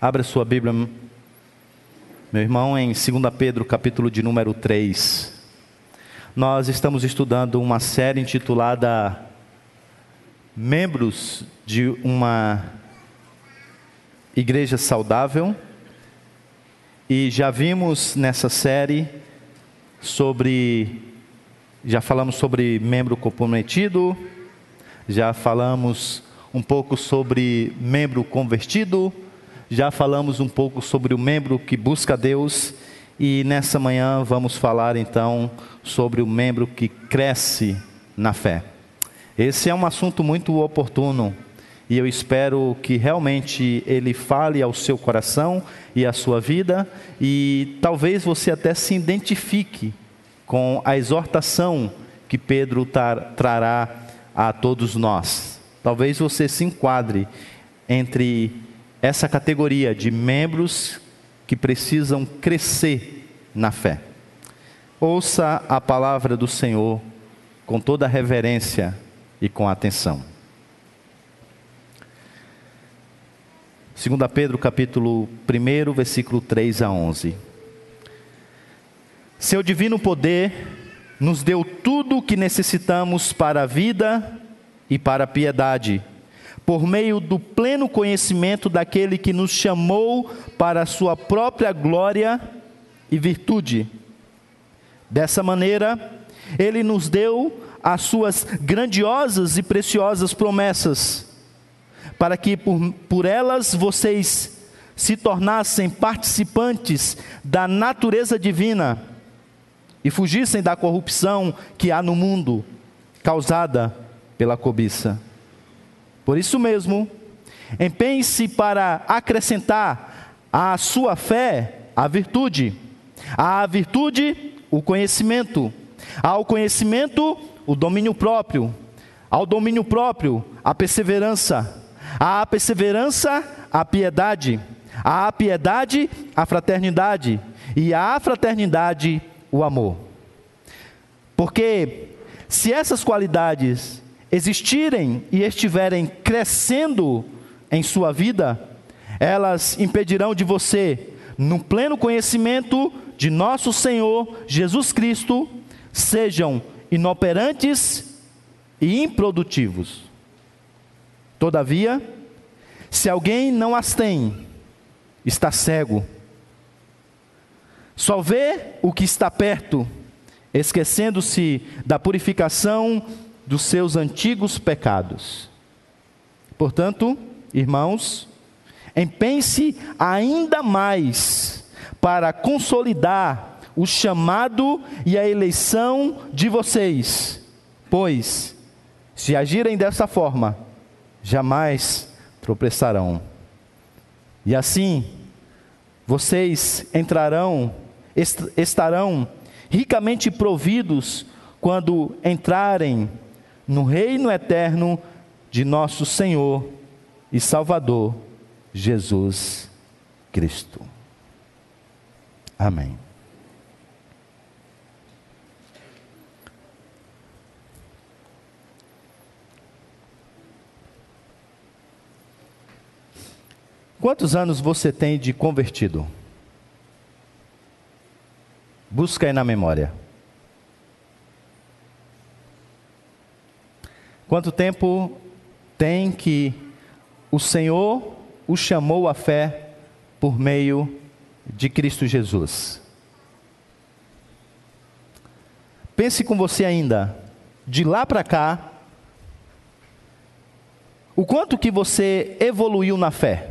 Abra sua Bíblia, meu irmão, em 2 Pedro, capítulo de número 3. Nós estamos estudando uma série intitulada Membros de uma Igreja Saudável. E já vimos nessa série sobre, já falamos sobre membro comprometido, já falamos um pouco sobre membro convertido, já falamos um pouco sobre o membro que busca Deus e nessa manhã vamos falar então sobre o membro que cresce na fé. Esse é um assunto muito oportuno e eu espero que realmente ele fale ao seu coração e à sua vida e talvez você até se identifique com a exortação que Pedro trará a todos nós. Talvez você se enquadre entre essa categoria de membros que precisam crescer na fé. Ouça a palavra do Senhor com toda a reverência e com atenção. 2 Pedro capítulo 1, versículo 3 a 11. Seu divino poder nos deu tudo o que necessitamos para a vida e para a piedade por meio do pleno conhecimento daquele que nos chamou para a sua própria glória e virtude. Dessa maneira, ele nos deu as suas grandiosas e preciosas promessas, para que por, por elas vocês se tornassem participantes da natureza divina e fugissem da corrupção que há no mundo, causada pela cobiça. Por isso mesmo, empenhe-se para acrescentar à sua fé a virtude, à virtude, o conhecimento, ao conhecimento, o domínio próprio, ao domínio próprio, a perseverança, à perseverança, a piedade, à piedade, a fraternidade, e à fraternidade, o amor. Porque se essas qualidades existirem e estiverem crescendo em sua vida, elas impedirão de você, no pleno conhecimento de nosso Senhor Jesus Cristo, sejam inoperantes e improdutivos. Todavia, se alguém não as tem, está cego. Só vê o que está perto, esquecendo-se da purificação dos seus antigos pecados. Portanto, irmãos, empenhe-se ainda mais para consolidar o chamado e a eleição de vocês, pois, se agirem dessa forma, jamais tropeçarão. E assim, vocês entrarão, estarão ricamente providos quando entrarem no reino eterno de nosso Senhor e Salvador Jesus Cristo. Amém. Quantos anos você tem de convertido? Busca aí na memória. Quanto tempo tem que o Senhor o chamou à fé por meio de Cristo Jesus? Pense com você ainda, de lá para cá, o quanto que você evoluiu na fé?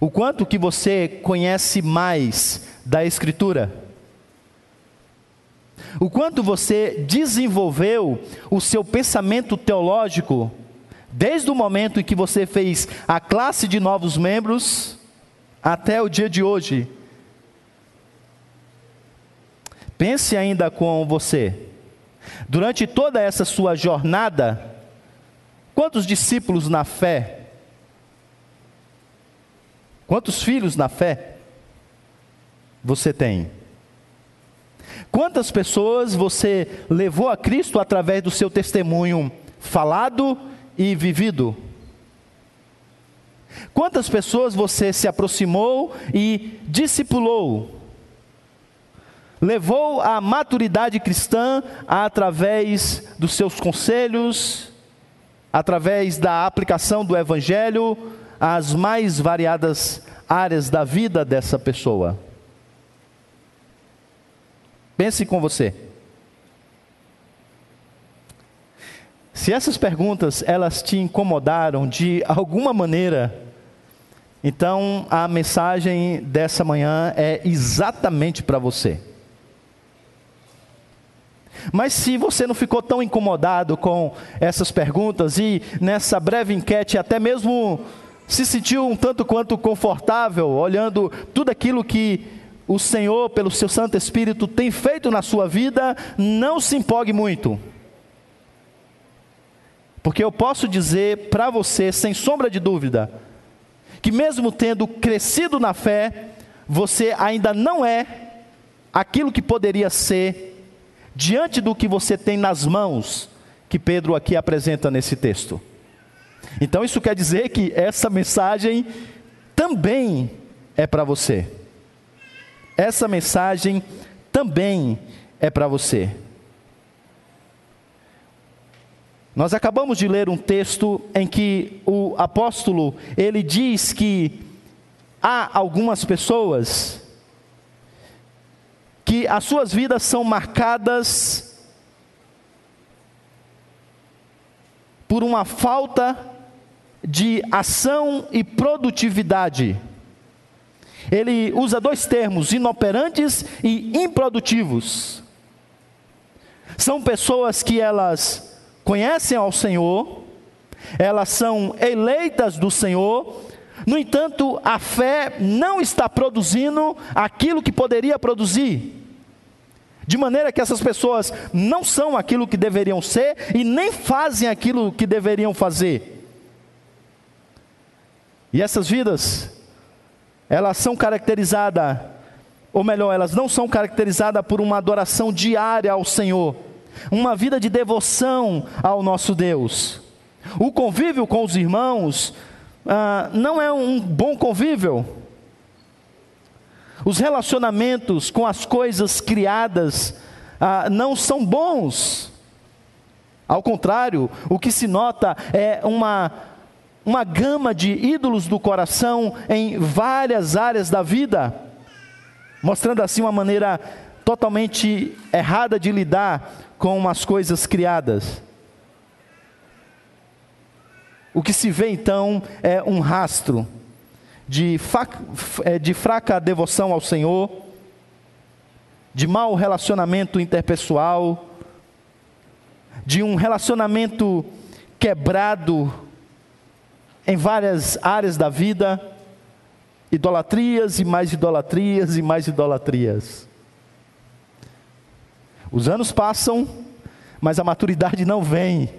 O quanto que você conhece mais da Escritura? O quanto você desenvolveu o seu pensamento teológico desde o momento em que você fez a classe de novos membros até o dia de hoje. Pense ainda com você. Durante toda essa sua jornada, quantos discípulos na fé? Quantos filhos na fé você tem? Quantas pessoas você levou a Cristo através do seu testemunho falado e vivido? Quantas pessoas você se aproximou e discipulou? Levou à maturidade cristã através dos seus conselhos, através da aplicação do Evangelho às mais variadas áreas da vida dessa pessoa. Pense com você. Se essas perguntas elas te incomodaram de alguma maneira, então a mensagem dessa manhã é exatamente para você. Mas se você não ficou tão incomodado com essas perguntas e nessa breve enquete até mesmo se sentiu um tanto quanto confortável olhando tudo aquilo que o Senhor, pelo seu Santo Espírito, tem feito na sua vida, não se empolgue muito. Porque eu posso dizer para você, sem sombra de dúvida, que mesmo tendo crescido na fé, você ainda não é aquilo que poderia ser diante do que você tem nas mãos, que Pedro aqui apresenta nesse texto. Então isso quer dizer que essa mensagem também é para você. Essa mensagem também é para você. Nós acabamos de ler um texto em que o apóstolo, ele diz que há algumas pessoas que as suas vidas são marcadas por uma falta de ação e produtividade. Ele usa dois termos, inoperantes e improdutivos. São pessoas que elas conhecem ao Senhor, elas são eleitas do Senhor, no entanto, a fé não está produzindo aquilo que poderia produzir. De maneira que essas pessoas não são aquilo que deveriam ser e nem fazem aquilo que deveriam fazer. E essas vidas, elas são caracterizadas, ou melhor, elas não são caracterizadas por uma adoração diária ao Senhor, uma vida de devoção ao nosso Deus. O convívio com os irmãos ah, não é um bom convívio os relacionamentos com as coisas criadas ah, não são bons. Ao contrário, o que se nota é uma, uma gama de ídolos do coração em várias áreas da vida, mostrando assim uma maneira totalmente errada de lidar com as coisas criadas. O que se vê então é um rastro de, é, de fraca devoção ao Senhor, de mau relacionamento interpessoal, de um relacionamento quebrado em várias áreas da vida, idolatrias e mais idolatrias e mais idolatrias. Os anos passam, mas a maturidade não vem.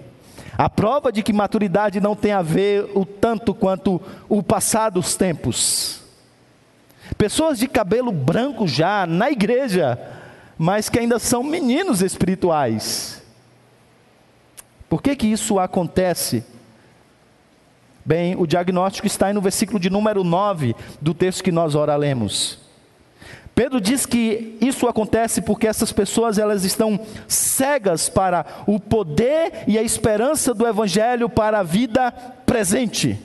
A prova de que maturidade não tem a ver o tanto quanto o passar dos tempos. Pessoas de cabelo branco já na igreja, mas que ainda são meninos espirituais. Por que que isso acontece? Bem, o diagnóstico está aí no versículo de número 9 do texto que nós ora lemos. Pedro diz que isso acontece porque essas pessoas elas estão cegas para o poder e a esperança do evangelho para a vida presente.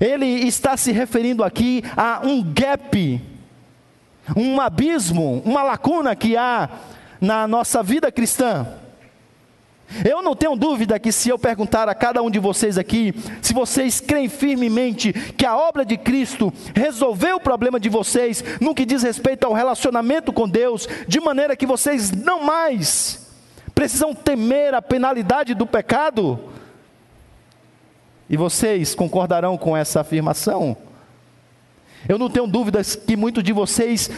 Ele está se referindo aqui a um gap, um abismo, uma lacuna que há na nossa vida cristã. Eu não tenho dúvida que se eu perguntar a cada um de vocês aqui, se vocês creem firmemente que a obra de Cristo resolveu o problema de vocês no que diz respeito ao relacionamento com Deus, de maneira que vocês não mais precisam temer a penalidade do pecado, e vocês concordarão com essa afirmação? Eu não tenho dúvidas que muitos de vocês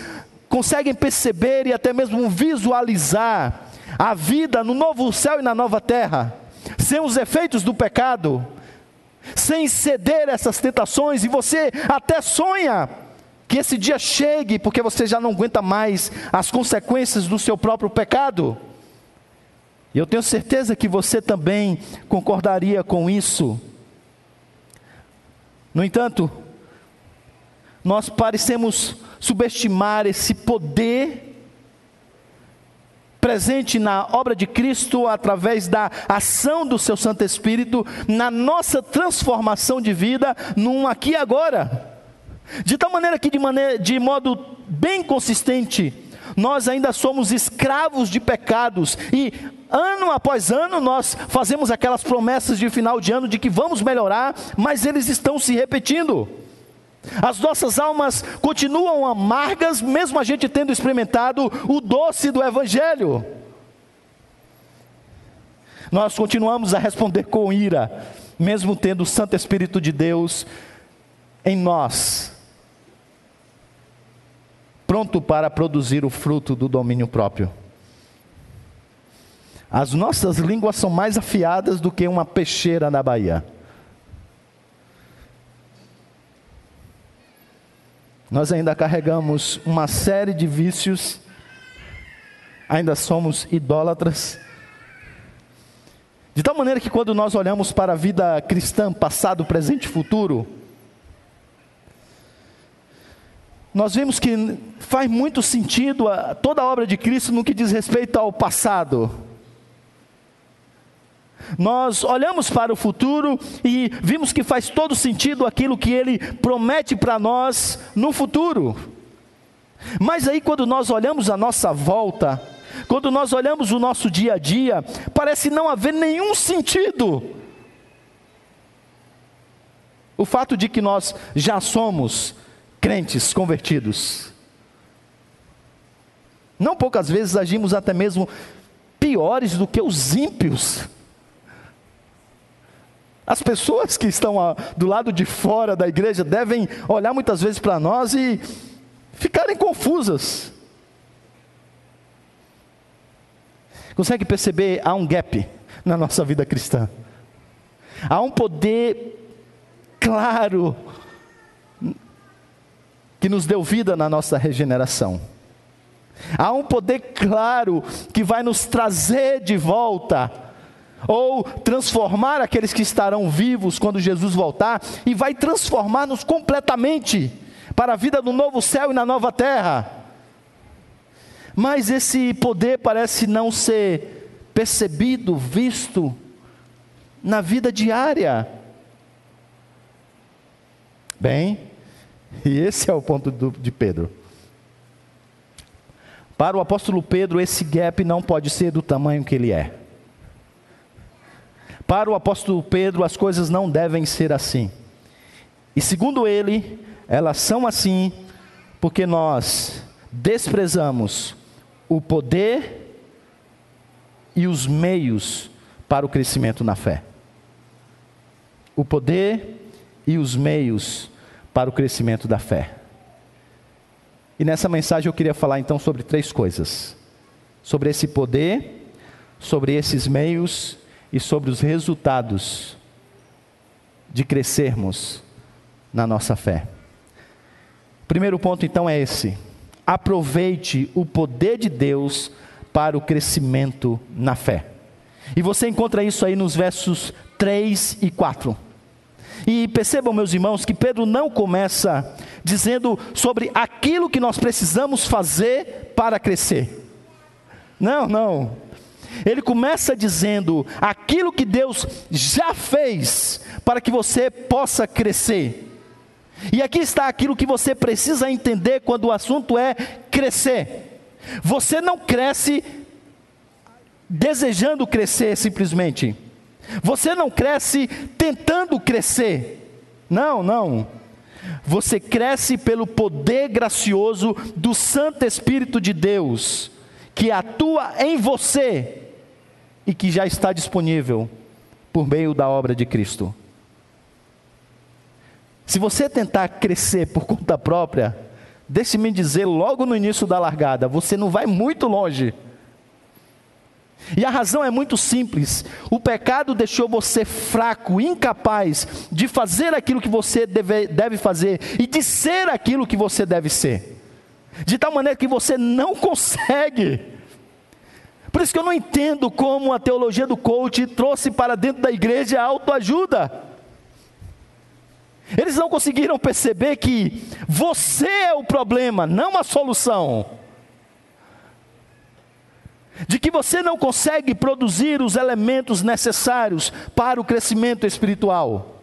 conseguem perceber e até mesmo visualizar a vida no novo céu e na nova terra, sem os efeitos do pecado, sem ceder essas tentações, e você até sonha que esse dia chegue, porque você já não aguenta mais as consequências do seu próprio pecado. E eu tenho certeza que você também concordaria com isso. No entanto, nós parecemos subestimar esse poder presente na obra de Cristo através da ação do seu Santo Espírito na nossa transformação de vida num aqui e agora. De tal maneira que de, maneira, de modo bem consistente, nós ainda somos escravos de pecados e ano após ano nós fazemos aquelas promessas de final de ano de que vamos melhorar, mas eles estão se repetindo. As nossas almas continuam amargas, mesmo a gente tendo experimentado o doce do Evangelho. Nós continuamos a responder com ira, mesmo tendo o Santo Espírito de Deus em nós, pronto para produzir o fruto do domínio próprio. As nossas línguas são mais afiadas do que uma peixeira na Bahia. Nós ainda carregamos uma série de vícios, ainda somos idólatras. De tal maneira que quando nós olhamos para a vida cristã, passado, presente e futuro, nós vemos que faz muito sentido a, toda a obra de Cristo no que diz respeito ao passado. Nós olhamos para o futuro e vimos que faz todo sentido aquilo que ele promete para nós no futuro. Mas aí, quando nós olhamos a nossa volta, quando nós olhamos o nosso dia a dia, parece não haver nenhum sentido. O fato de que nós já somos crentes convertidos. Não poucas vezes agimos até mesmo piores do que os ímpios. As pessoas que estão do lado de fora da igreja devem olhar muitas vezes para nós e ficarem confusas. Consegue perceber? Há um gap na nossa vida cristã. Há um poder claro que nos deu vida na nossa regeneração. Há um poder claro que vai nos trazer de volta ou transformar aqueles que estarão vivos quando Jesus voltar, e vai transformar-nos completamente para a vida do novo céu e na nova terra. Mas esse poder parece não ser percebido, visto na vida diária. Bem, e esse é o ponto do, de Pedro. Para o apóstolo Pedro, esse gap não pode ser do tamanho que ele é. Para o apóstolo Pedro, as coisas não devem ser assim. E segundo ele, elas são assim porque nós desprezamos o poder e os meios para o crescimento na fé. O poder e os meios para o crescimento da fé. E nessa mensagem eu queria falar então sobre três coisas: sobre esse poder, sobre esses meios e sobre os resultados de crescermos na nossa fé. Primeiro ponto então é esse: aproveite o poder de Deus para o crescimento na fé. E você encontra isso aí nos versos 3 e 4. E percebam, meus irmãos, que Pedro não começa dizendo sobre aquilo que nós precisamos fazer para crescer. Não, não. Ele começa dizendo aquilo que Deus já fez para que você possa crescer. E aqui está aquilo que você precisa entender quando o assunto é crescer. Você não cresce desejando crescer simplesmente. Você não cresce tentando crescer. Não, não. Você cresce pelo poder gracioso do Santo Espírito de Deus, que atua em você e que já está disponível por meio da obra de Cristo. Se você tentar crescer por conta própria, deixe-me dizer logo no início da largada, você não vai muito longe. E a razão é muito simples: o pecado deixou você fraco, incapaz de fazer aquilo que você deve, deve fazer e de ser aquilo que você deve ser, de tal maneira que você não consegue por isso que eu não entendo como a teologia do coach trouxe para dentro da igreja a autoajuda. Eles não conseguiram perceber que você é o problema, não a solução. De que você não consegue produzir os elementos necessários para o crescimento espiritual.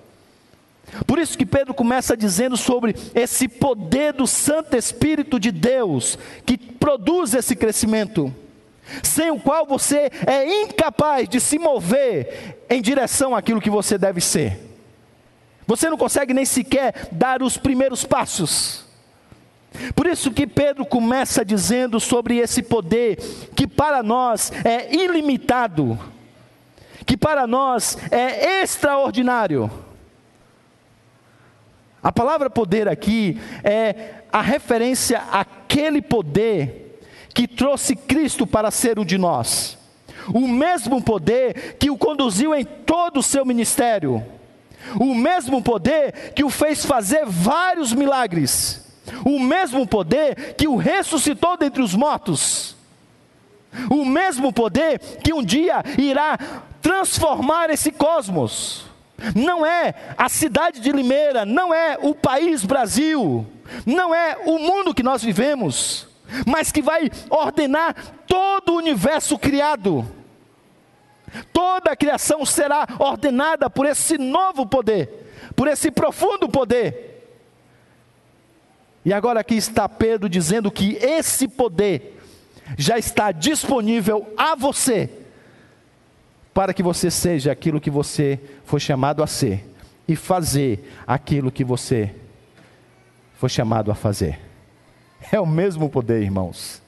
Por isso que Pedro começa dizendo sobre esse poder do Santo Espírito de Deus que produz esse crescimento, sem o qual você é incapaz de se mover em direção àquilo que você deve ser. Você não consegue nem sequer dar os primeiros passos. Por isso que Pedro começa dizendo sobre esse poder que para nós é ilimitado, que para nós é extraordinário. A palavra poder aqui é a referência àquele poder que trouxe Cristo para ser o de nós. O mesmo poder que o conduziu em todo o seu ministério o mesmo poder que o fez fazer vários milagres, o mesmo poder que o ressuscitou dentre os mortos, o mesmo poder que um dia irá transformar esse cosmos. Não é a cidade de Limeira, não é o país Brasil, não é o mundo que nós vivemos, mas que vai ordenar todo o universo criado Toda a criação será ordenada por esse novo poder, por esse profundo poder. E agora aqui está Pedro dizendo que esse poder já está disponível a você, para que você seja aquilo que você foi chamado a ser e fazer aquilo que você foi chamado a fazer. É o mesmo poder, irmãos.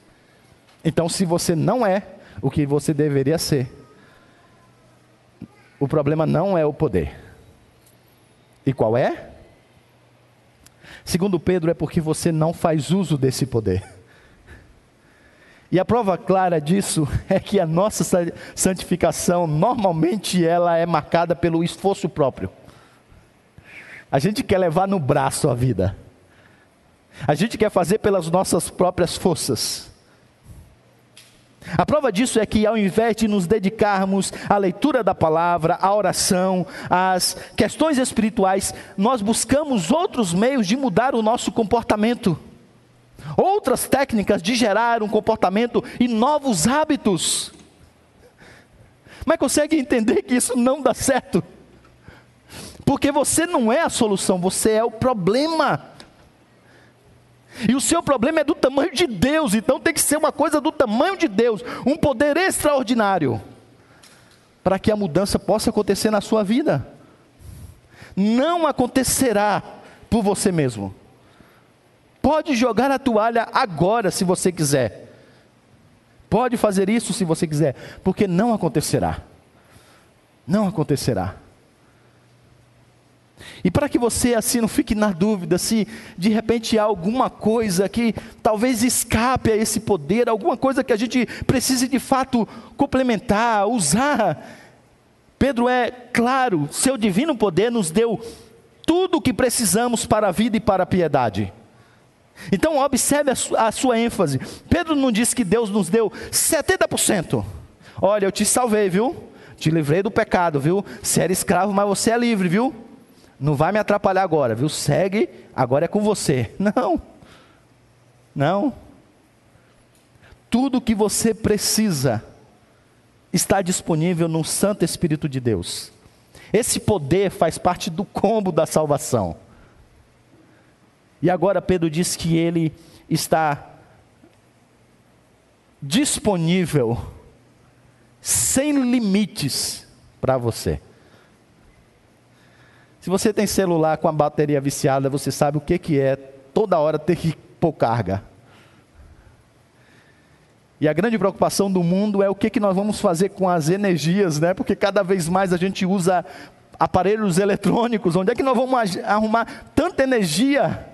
Então, se você não é o que você deveria ser, o problema não é o poder. E qual é? Segundo Pedro, é porque você não faz uso desse poder. E a prova clara disso é que a nossa santificação, normalmente, ela é marcada pelo esforço próprio. A gente quer levar no braço a vida. A gente quer fazer pelas nossas próprias forças. A prova disso é que, ao invés de nos dedicarmos à leitura da palavra, à oração, às questões espirituais, nós buscamos outros meios de mudar o nosso comportamento, outras técnicas de gerar um comportamento e novos hábitos. Mas consegue entender que isso não dá certo? Porque você não é a solução, você é o problema. E o seu problema é do tamanho de Deus, então tem que ser uma coisa do tamanho de Deus, um poder extraordinário, para que a mudança possa acontecer na sua vida. Não acontecerá por você mesmo. Pode jogar a toalha agora, se você quiser. Pode fazer isso se você quiser, porque não acontecerá. Não acontecerá. E para que você assim não fique na dúvida se de repente há alguma coisa que talvez escape a esse poder, alguma coisa que a gente precise de fato complementar, usar. Pedro é claro, seu divino poder nos deu tudo o que precisamos para a vida e para a piedade. Então observe a, su a sua ênfase. Pedro não disse que Deus nos deu 70%. Olha, eu te salvei, viu? Te livrei do pecado, viu? Você era escravo, mas você é livre, viu? Não vai me atrapalhar agora, viu? Segue, agora é com você. Não. Não. Tudo que você precisa está disponível no Santo Espírito de Deus. Esse poder faz parte do combo da salvação. E agora Pedro diz que ele está disponível, sem limites, para você. Se você tem celular com a bateria viciada, você sabe o que, que é toda hora ter que pôr carga. E a grande preocupação do mundo é o que, que nós vamos fazer com as energias, né? Porque cada vez mais a gente usa aparelhos eletrônicos. Onde é que nós vamos arrumar tanta energia?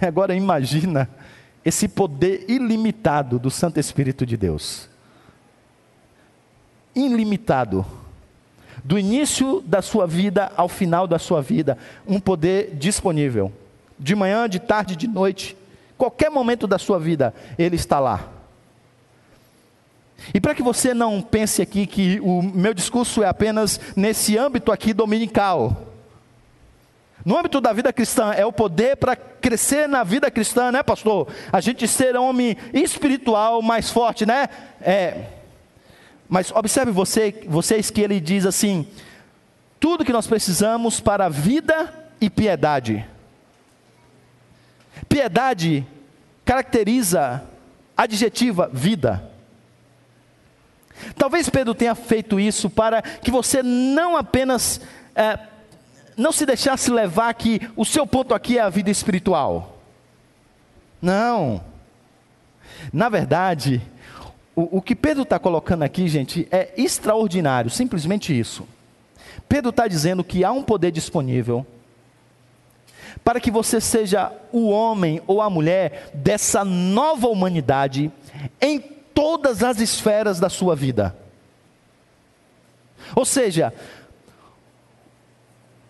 Agora imagina esse poder ilimitado do Santo Espírito de Deus ilimitado. Do início da sua vida ao final da sua vida, um poder disponível. De manhã, de tarde, de noite, qualquer momento da sua vida, ele está lá. E para que você não pense aqui que o meu discurso é apenas nesse âmbito aqui dominical. No âmbito da vida cristã, é o poder para crescer na vida cristã, né, pastor? A gente ser homem espiritual mais forte, né? É. Mas observe você, vocês que ele diz assim: tudo que nós precisamos para vida e piedade. Piedade caracteriza, adjetiva, vida. Talvez Pedro tenha feito isso para que você não apenas é, não se deixasse levar que o seu ponto aqui é a vida espiritual. Não. Na verdade, o, o que Pedro está colocando aqui, gente, é extraordinário, simplesmente isso. Pedro está dizendo que há um poder disponível para que você seja o homem ou a mulher dessa nova humanidade em todas as esferas da sua vida. Ou seja,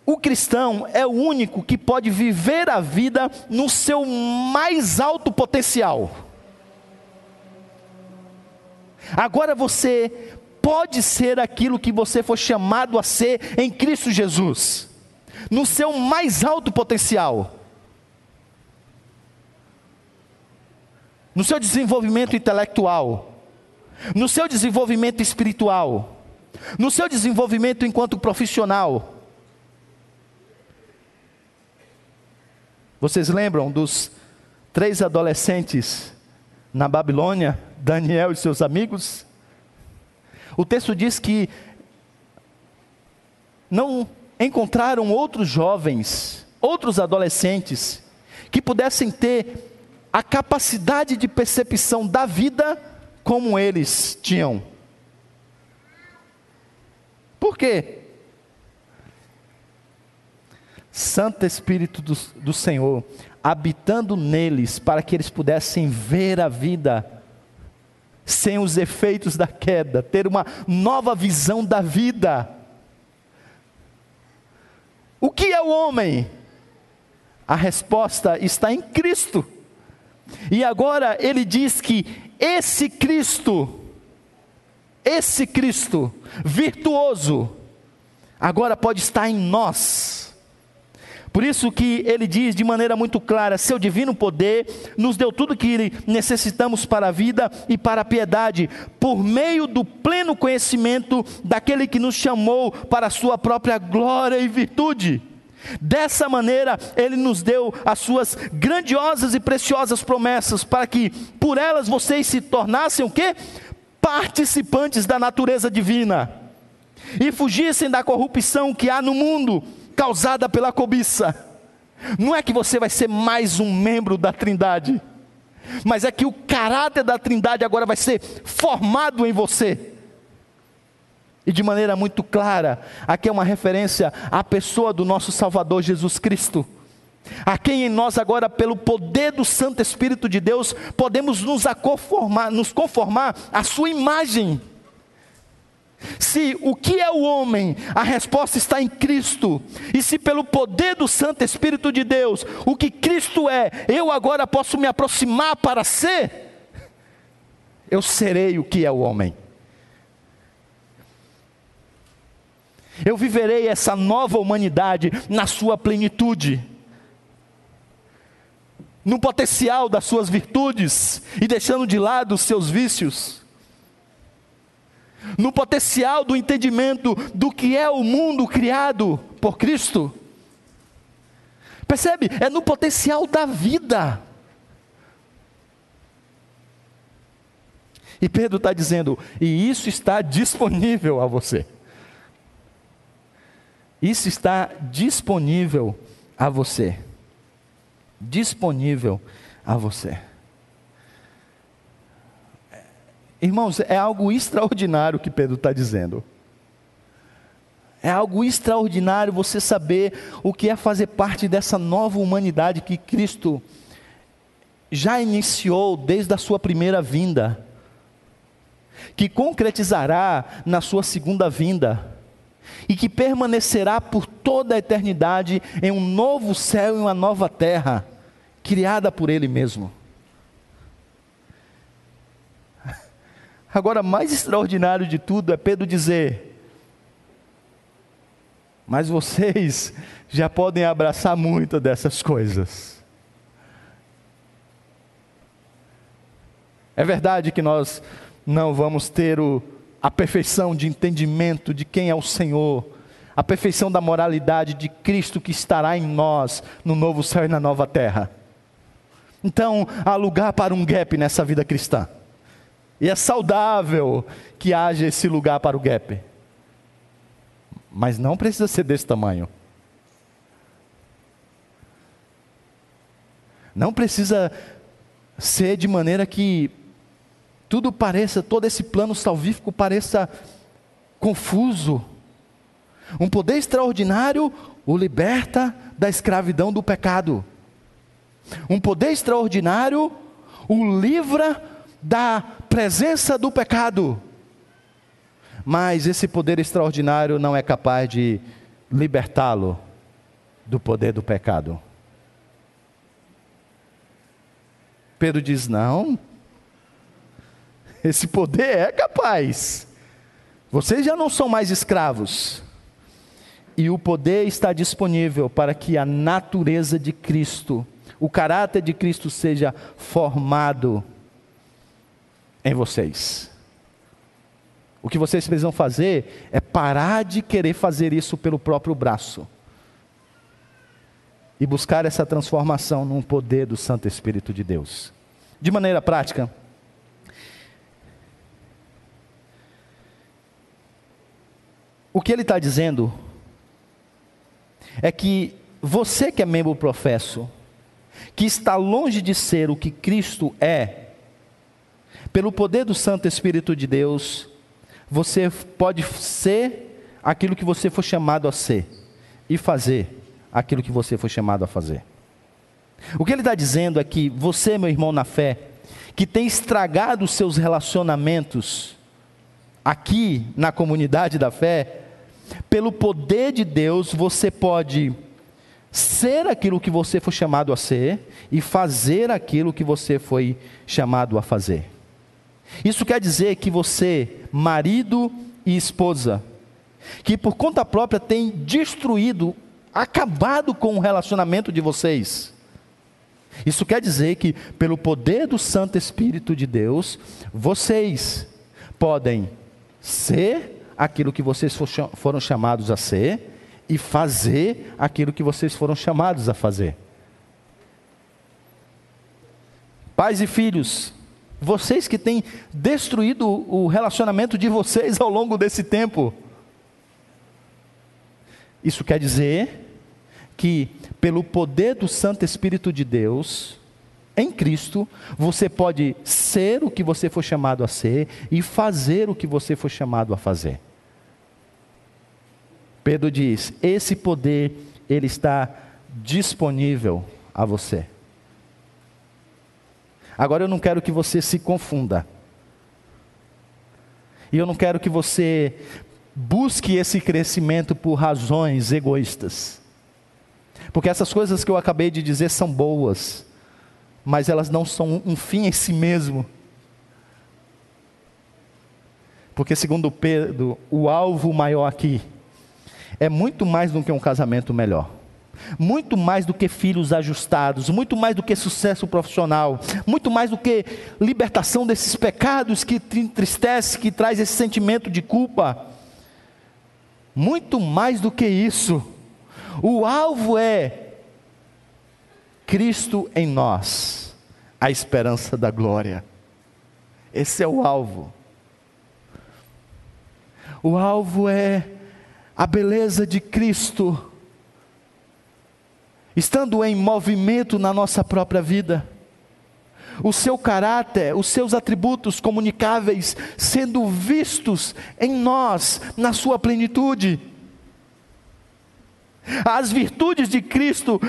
o cristão é o único que pode viver a vida no seu mais alto potencial. Agora você pode ser aquilo que você foi chamado a ser em Cristo Jesus, no seu mais alto potencial. No seu desenvolvimento intelectual, no seu desenvolvimento espiritual, no seu desenvolvimento enquanto profissional, Vocês lembram dos três adolescentes na Babilônia, Daniel e seus amigos? O texto diz que não encontraram outros jovens, outros adolescentes, que pudessem ter a capacidade de percepção da vida como eles tinham. Por quê? Santo Espírito do, do Senhor habitando neles, para que eles pudessem ver a vida sem os efeitos da queda, ter uma nova visão da vida. O que é o homem? A resposta está em Cristo. E agora ele diz que esse Cristo, esse Cristo virtuoso, agora pode estar em nós por isso que ele diz de maneira muito clara: seu divino poder nos deu tudo que necessitamos para a vida e para a piedade, por meio do pleno conhecimento daquele que nos chamou para a sua própria glória e virtude. Dessa maneira, ele nos deu as suas grandiosas e preciosas promessas, para que por elas vocês se tornassem o quê? Participantes da natureza divina e fugissem da corrupção que há no mundo causada pela cobiça. Não é que você vai ser mais um membro da Trindade, mas é que o caráter da Trindade agora vai ser formado em você. E de maneira muito clara, aqui é uma referência à pessoa do nosso Salvador Jesus Cristo, a quem em nós agora, pelo poder do Santo Espírito de Deus, podemos nos, nos conformar à sua imagem. Se o que é o homem, a resposta está em Cristo. E se pelo poder do Santo Espírito de Deus, o que Cristo é, eu agora posso me aproximar para ser, eu serei o que é o homem. Eu viverei essa nova humanidade na sua plenitude, no potencial das suas virtudes e deixando de lado os seus vícios no potencial do entendimento do que é o mundo criado por Cristo. Percebe? É no potencial da vida. E Pedro está dizendo, e isso está disponível a você. Isso está disponível a você. Disponível a você. Irmãos, é algo extraordinário que Pedro está dizendo. É algo extraordinário você saber o que é fazer parte dessa nova humanidade que Cristo já iniciou desde a sua primeira vinda, que concretizará na sua segunda vinda, e que permanecerá por toda a eternidade em um novo céu e uma nova terra, criada por Ele mesmo. Agora, mais extraordinário de tudo é Pedro dizer: Mas vocês já podem abraçar muito dessas coisas. É verdade que nós não vamos ter o, a perfeição de entendimento de quem é o Senhor, a perfeição da moralidade de Cristo que estará em nós no novo céu e na nova terra. Então, há lugar para um gap nessa vida cristã. E é saudável que haja esse lugar para o gap. Mas não precisa ser desse tamanho. Não precisa ser de maneira que tudo pareça, todo esse plano salvífico pareça confuso. Um poder extraordinário o liberta da escravidão do pecado. Um poder extraordinário o livra da presença do pecado. Mas esse poder extraordinário não é capaz de libertá-lo do poder do pecado. Pedro diz: não, esse poder é capaz. Vocês já não são mais escravos. E o poder está disponível para que a natureza de Cristo, o caráter de Cristo seja formado em vocês. O que vocês precisam fazer é parar de querer fazer isso pelo próprio braço e buscar essa transformação no poder do Santo Espírito de Deus. De maneira prática, o que ele está dizendo é que você que é membro professo, que está longe de ser o que Cristo é, pelo poder do Santo Espírito de Deus, você pode ser aquilo que você foi chamado a ser e fazer aquilo que você foi chamado a fazer. O que ele está dizendo é que você, meu irmão na fé, que tem estragado os seus relacionamentos aqui na comunidade da fé, pelo poder de Deus, você pode ser aquilo que você foi chamado a ser e fazer aquilo que você foi chamado a fazer. Isso quer dizer que você, marido e esposa, que por conta própria tem destruído, acabado com o relacionamento de vocês. Isso quer dizer que, pelo poder do Santo Espírito de Deus, vocês podem ser aquilo que vocês foram chamados a ser e fazer aquilo que vocês foram chamados a fazer. Pais e filhos, vocês que têm destruído o relacionamento de vocês ao longo desse tempo. Isso quer dizer que, pelo poder do Santo Espírito de Deus, em Cristo, você pode ser o que você foi chamado a ser e fazer o que você foi chamado a fazer. Pedro diz: esse poder, ele está disponível a você. Agora eu não quero que você se confunda. E eu não quero que você busque esse crescimento por razões egoístas. Porque essas coisas que eu acabei de dizer são boas, mas elas não são um fim em si mesmo. Porque, segundo Pedro, o alvo maior aqui é muito mais do que um casamento melhor muito mais do que filhos ajustados, muito mais do que sucesso profissional, muito mais do que libertação desses pecados que te entristece, que traz esse sentimento de culpa. Muito mais do que isso. O alvo é Cristo em nós, a esperança da glória. Esse é o alvo. O alvo é a beleza de Cristo estando em movimento na nossa própria vida. O seu caráter, os seus atributos comunicáveis sendo vistos em nós, na sua plenitude. As virtudes de Cristo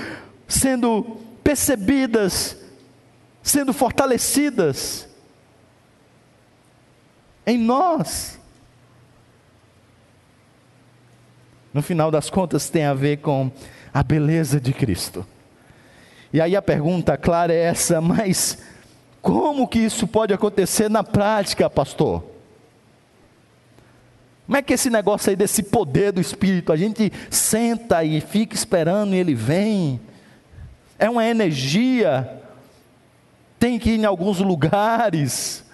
sendo percebidas, sendo fortalecidas em nós. No final das contas, tem a ver com a beleza de Cristo. E aí a pergunta clara é essa, mas como que isso pode acontecer na prática, pastor? Como é que esse negócio aí desse poder do Espírito? A gente senta e fica esperando e ele vem. É uma energia. Tem que ir em alguns lugares.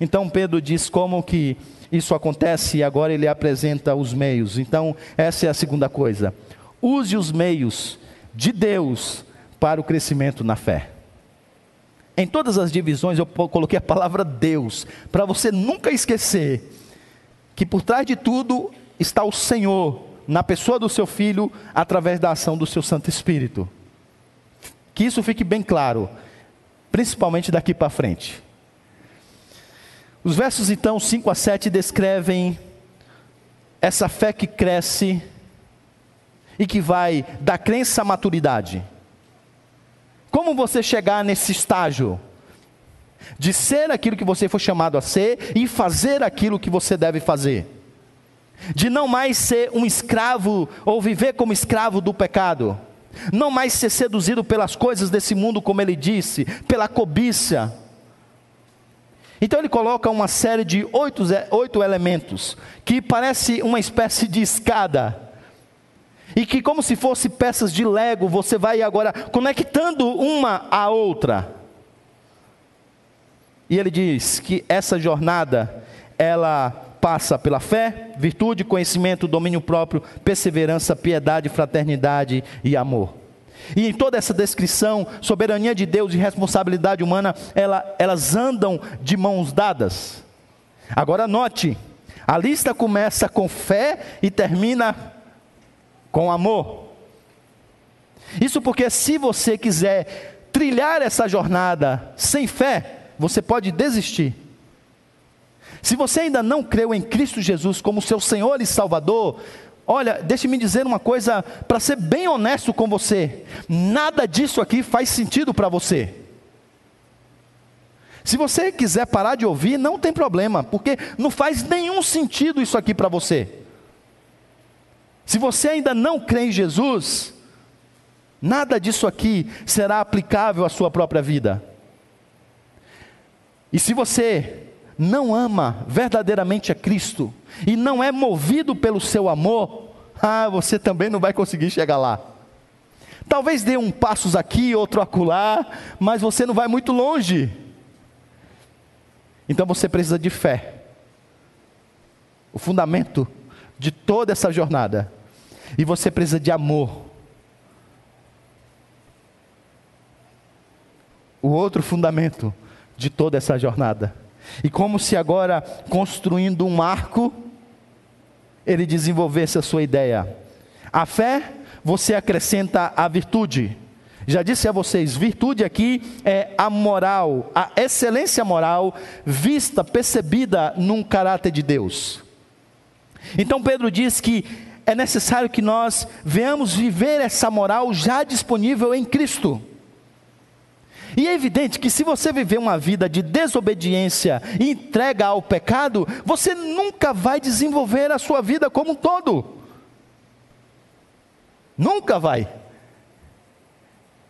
Então Pedro diz como que isso acontece e agora ele apresenta os meios. Então, essa é a segunda coisa. Use os meios de Deus para o crescimento na fé. Em todas as divisões eu coloquei a palavra Deus, para você nunca esquecer que por trás de tudo está o Senhor, na pessoa do seu filho, através da ação do seu Santo Espírito. Que isso fique bem claro, principalmente daqui para frente. Os versos então 5 a 7 descrevem essa fé que cresce e que vai da crença à maturidade. Como você chegar nesse estágio de ser aquilo que você foi chamado a ser e fazer aquilo que você deve fazer? De não mais ser um escravo ou viver como escravo do pecado, não mais ser seduzido pelas coisas desse mundo, como ele disse, pela cobiça. Então ele coloca uma série de oito, oito elementos, que parece uma espécie de escada e que, como se fosse peças de Lego, você vai agora conectando uma à outra. E ele diz que essa jornada, ela passa pela fé, virtude, conhecimento, domínio próprio, perseverança, piedade, fraternidade e amor. E em toda essa descrição, soberania de Deus e responsabilidade humana, ela, elas andam de mãos dadas. Agora note, a lista começa com fé e termina com amor. Isso porque se você quiser trilhar essa jornada sem fé, você pode desistir. Se você ainda não creu em Cristo Jesus como seu Senhor e Salvador, olha, deixe-me dizer uma coisa para ser bem honesto com você: nada disso aqui faz sentido para você. Se você quiser parar de ouvir, não tem problema, porque não faz nenhum sentido isso aqui para você. Se você ainda não crê em Jesus, nada disso aqui será aplicável à sua própria vida. E se você não ama verdadeiramente a Cristo e não é movido pelo seu amor, ah, você também não vai conseguir chegar lá. Talvez dê um passos aqui, outro acolá, mas você não vai muito longe. Então você precisa de fé. O fundamento de toda essa jornada e você precisa de amor. O outro fundamento de toda essa jornada. E como se agora, construindo um arco, ele desenvolvesse a sua ideia. A fé, você acrescenta a virtude. Já disse a vocês, virtude aqui é a moral, a excelência moral vista, percebida num caráter de Deus. Então Pedro diz que é necessário que nós venhamos viver essa moral já disponível em Cristo. E é evidente que se você viver uma vida de desobediência e entrega ao pecado, você nunca vai desenvolver a sua vida como um todo. Nunca vai.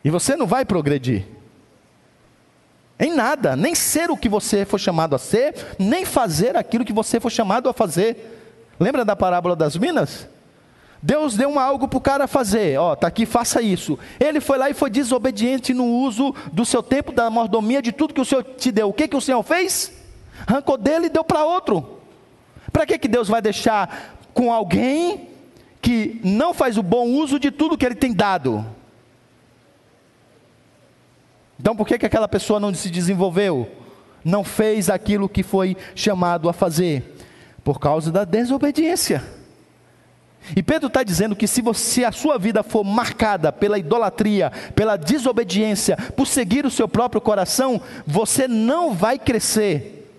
E você não vai progredir. Em nada, nem ser o que você foi chamado a ser, nem fazer aquilo que você foi chamado a fazer. Lembra da parábola das minas? Deus deu algo para o cara fazer, ó, tá aqui, faça isso. Ele foi lá e foi desobediente no uso do seu tempo, da mordomia, de tudo que o Senhor te deu. O que, que o Senhor fez? Arrancou dele e deu para outro. Para que, que Deus vai deixar com alguém que não faz o bom uso de tudo que ele tem dado? Então por que, que aquela pessoa não se desenvolveu? Não fez aquilo que foi chamado a fazer? Por causa da desobediência. E Pedro está dizendo que se, você, a sua vida for marcada pela idolatria, pela desobediência, por seguir o seu próprio coração, você não vai crescer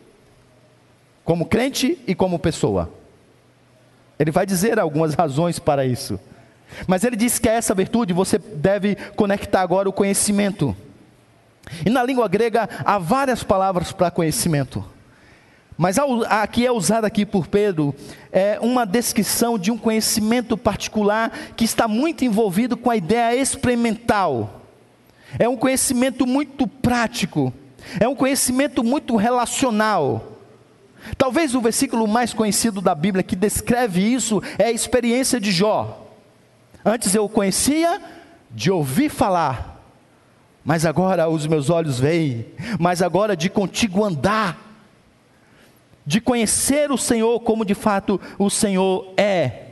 como crente e como pessoa. Ele vai dizer algumas razões para isso. Mas ele diz que a essa virtude você deve conectar agora o conhecimento. E na língua grega há várias palavras para conhecimento. Mas a que é usada aqui por Pedro é uma descrição de um conhecimento particular que está muito envolvido com a ideia experimental. É um conhecimento muito prático, é um conhecimento muito relacional. Talvez o versículo mais conhecido da Bíblia que descreve isso é a experiência de Jó. Antes eu o conhecia de ouvir falar, mas agora os meus olhos veem, mas agora de contigo andar, de conhecer o Senhor como de fato o Senhor é.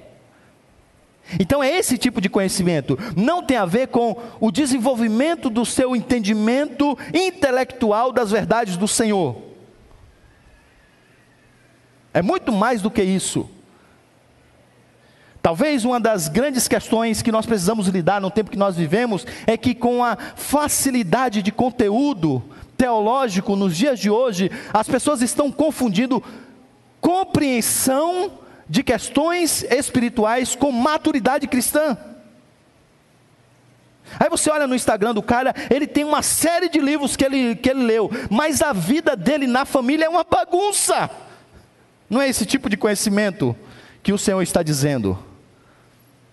Então é esse tipo de conhecimento, não tem a ver com o desenvolvimento do seu entendimento intelectual das verdades do Senhor. É muito mais do que isso. Talvez uma das grandes questões que nós precisamos lidar no tempo que nós vivemos é que, com a facilidade de conteúdo teológico nos dias de hoje, as pessoas estão confundindo compreensão de questões espirituais com maturidade cristã. Aí você olha no Instagram do cara, ele tem uma série de livros que ele, que ele leu, mas a vida dele na família é uma bagunça. Não é esse tipo de conhecimento que o Senhor está dizendo.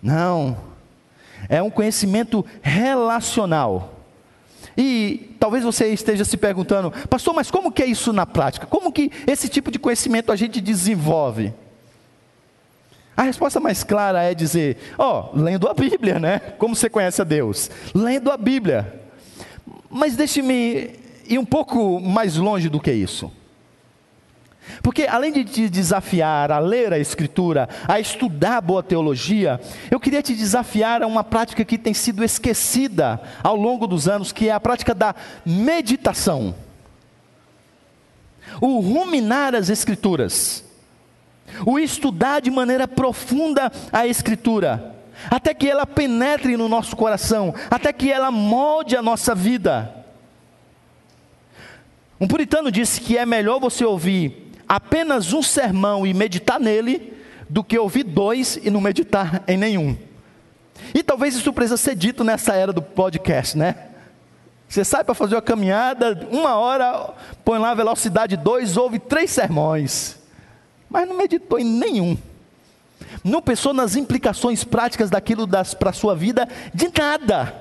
Não. É um conhecimento relacional. E talvez você esteja se perguntando, pastor, mas como que é isso na prática? Como que esse tipo de conhecimento a gente desenvolve? A resposta mais clara é dizer, ó, oh, lendo a Bíblia, né? Como você conhece a Deus? Lendo a Bíblia. Mas deixe-me ir um pouco mais longe do que isso. Porque além de te desafiar a ler a Escritura, a estudar boa teologia, eu queria te desafiar a uma prática que tem sido esquecida ao longo dos anos, que é a prática da meditação. O ruminar as Escrituras o estudar de maneira profunda a Escritura, até que ela penetre no nosso coração, até que ela molde a nossa vida. Um puritano disse que é melhor você ouvir apenas um sermão e meditar nele, do que ouvir dois e não meditar em nenhum. E talvez isso precisa ser dito nessa era do podcast, né? Você sai para fazer uma caminhada, uma hora, põe lá a velocidade 2, ouve três sermões mas não meditou em nenhum. Não pensou nas implicações práticas daquilo para a sua vida, de nada.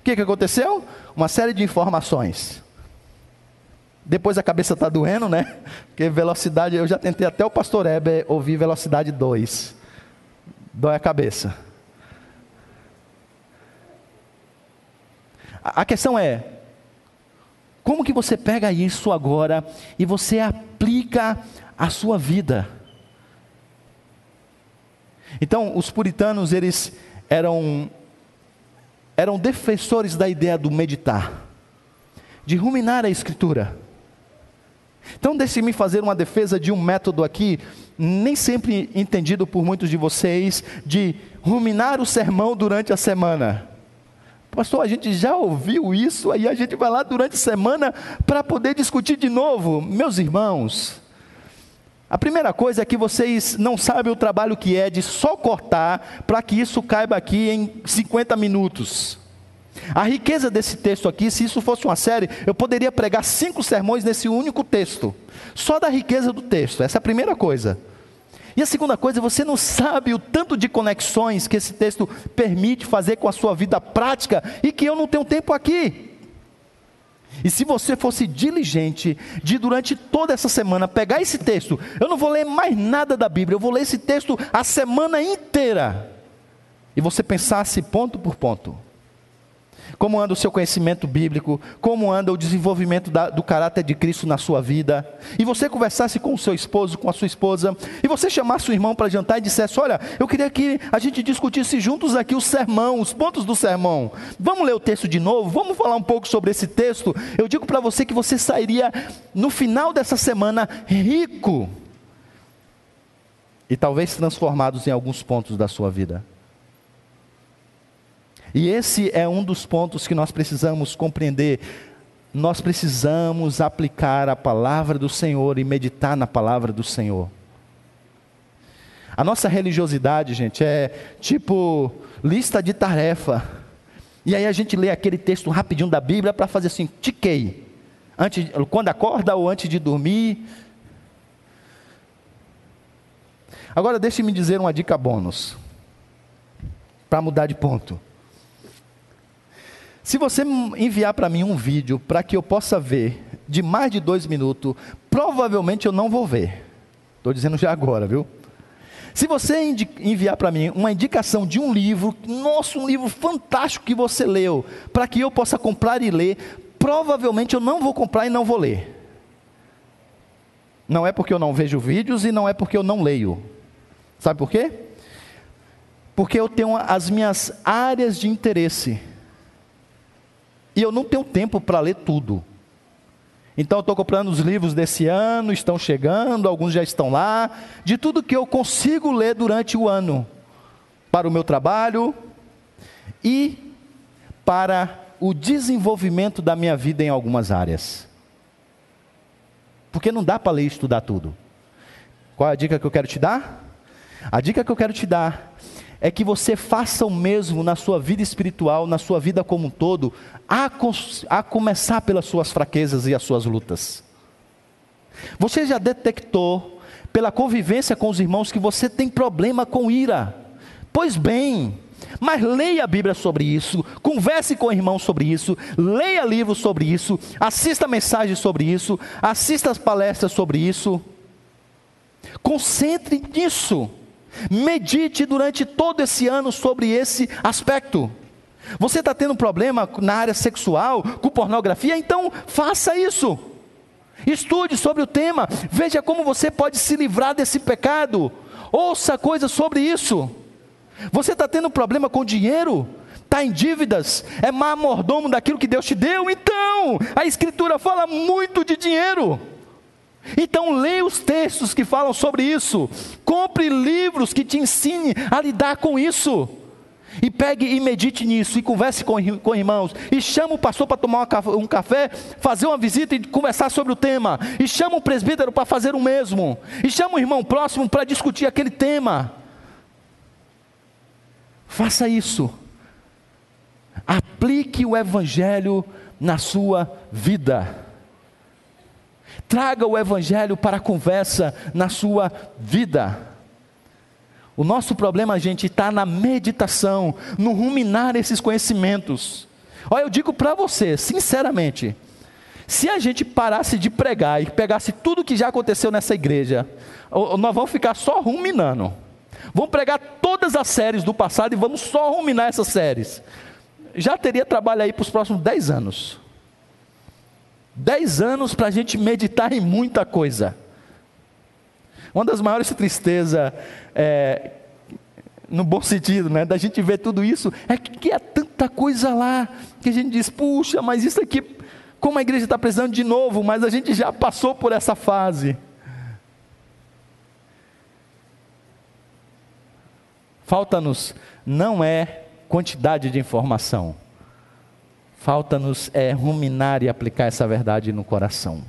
O que, que aconteceu? Uma série de informações. Depois a cabeça está doendo, né? Porque velocidade, eu já tentei até o pastor Heber ouvir velocidade 2. Dói a cabeça. A questão é, como que você pega isso agora e você aplica a sua vida. Então, os puritanos, eles eram eram defensores da ideia do meditar, de ruminar a escritura. Então, deixe-me fazer uma defesa de um método aqui, nem sempre entendido por muitos de vocês, de ruminar o sermão durante a semana. Pastor, a gente já ouviu isso, aí a gente vai lá durante a semana para poder discutir de novo. Meus irmãos, a primeira coisa é que vocês não sabem o trabalho que é de só cortar para que isso caiba aqui em 50 minutos. A riqueza desse texto aqui, se isso fosse uma série, eu poderia pregar cinco sermões nesse único texto. Só da riqueza do texto. Essa é a primeira coisa. E a segunda coisa, você não sabe o tanto de conexões que esse texto permite fazer com a sua vida prática e que eu não tenho tempo aqui. E se você fosse diligente de durante toda essa semana pegar esse texto, eu não vou ler mais nada da Bíblia, eu vou ler esse texto a semana inteira. E você pensasse ponto por ponto como anda o seu conhecimento bíblico, como anda o desenvolvimento da, do caráter de Cristo na sua vida, e você conversasse com o seu esposo, com a sua esposa, e você chamasse o irmão para jantar e dissesse: Olha, eu queria que a gente discutisse juntos aqui o sermão, os pontos do sermão. Vamos ler o texto de novo? Vamos falar um pouco sobre esse texto? Eu digo para você que você sairia no final dessa semana rico e talvez transformados em alguns pontos da sua vida. E esse é um dos pontos que nós precisamos compreender. Nós precisamos aplicar a palavra do Senhor e meditar na palavra do Senhor. A nossa religiosidade, gente, é tipo lista de tarefa. E aí a gente lê aquele texto rapidinho da Bíblia para fazer assim, tiquei. Antes, quando acorda ou antes de dormir. Agora deixe-me dizer uma dica bônus. Para mudar de ponto. Se você enviar para mim um vídeo para que eu possa ver de mais de dois minutos, provavelmente eu não vou ver. Estou dizendo já agora, viu? Se você enviar para mim uma indicação de um livro, nossa, um livro fantástico que você leu, para que eu possa comprar e ler, provavelmente eu não vou comprar e não vou ler. Não é porque eu não vejo vídeos e não é porque eu não leio. Sabe por quê? Porque eu tenho as minhas áreas de interesse. E eu não tenho tempo para ler tudo. Então eu estou comprando os livros desse ano, estão chegando, alguns já estão lá, de tudo que eu consigo ler durante o ano, para o meu trabalho e para o desenvolvimento da minha vida em algumas áreas. Porque não dá para ler e estudar tudo. Qual é a dica que eu quero te dar? A dica que eu quero te dar é que você faça o mesmo na sua vida espiritual, na sua vida como um todo, a, a começar pelas suas fraquezas e as suas lutas. Você já detectou, pela convivência com os irmãos, que você tem problema com ira? Pois bem, mas leia a Bíblia sobre isso, converse com o irmão sobre isso, leia livros sobre isso, assista mensagens sobre isso, assista as palestras sobre isso. Concentre nisso. Medite durante todo esse ano sobre esse aspecto. Você está tendo um problema na área sexual, com pornografia? Então faça isso. Estude sobre o tema, veja como você pode se livrar desse pecado. Ouça coisas sobre isso. Você está tendo um problema com dinheiro? Está em dívidas? É má mordomo daquilo que Deus te deu? Então, a Escritura fala muito de dinheiro. Então leia os textos que falam sobre isso. Compre livros que te ensinem a lidar com isso. E pegue e medite nisso, e converse com, com irmãos, e chama o pastor para tomar um café, fazer uma visita e conversar sobre o tema, e chama o presbítero para fazer o mesmo, e chama o irmão próximo para discutir aquele tema. Faça isso. Aplique o Evangelho na sua vida. Traga o Evangelho para a conversa na sua vida. O nosso problema, gente, está na meditação, no ruminar esses conhecimentos. Olha, eu digo para você, sinceramente, se a gente parasse de pregar e pegasse tudo que já aconteceu nessa igreja, nós vamos ficar só ruminando. Vamos pregar todas as séries do passado e vamos só ruminar essas séries. Já teria trabalho aí para os próximos 10 anos. Dez anos para a gente meditar em muita coisa. Uma das maiores tristezas, é, no bom sentido, né, da gente ver tudo isso, é que, é tanta coisa lá, que a gente diz, puxa, mas isso aqui, como a igreja está precisando de novo, mas a gente já passou por essa fase. Falta-nos não é quantidade de informação Falta-nos é ruminar e aplicar essa verdade no coração.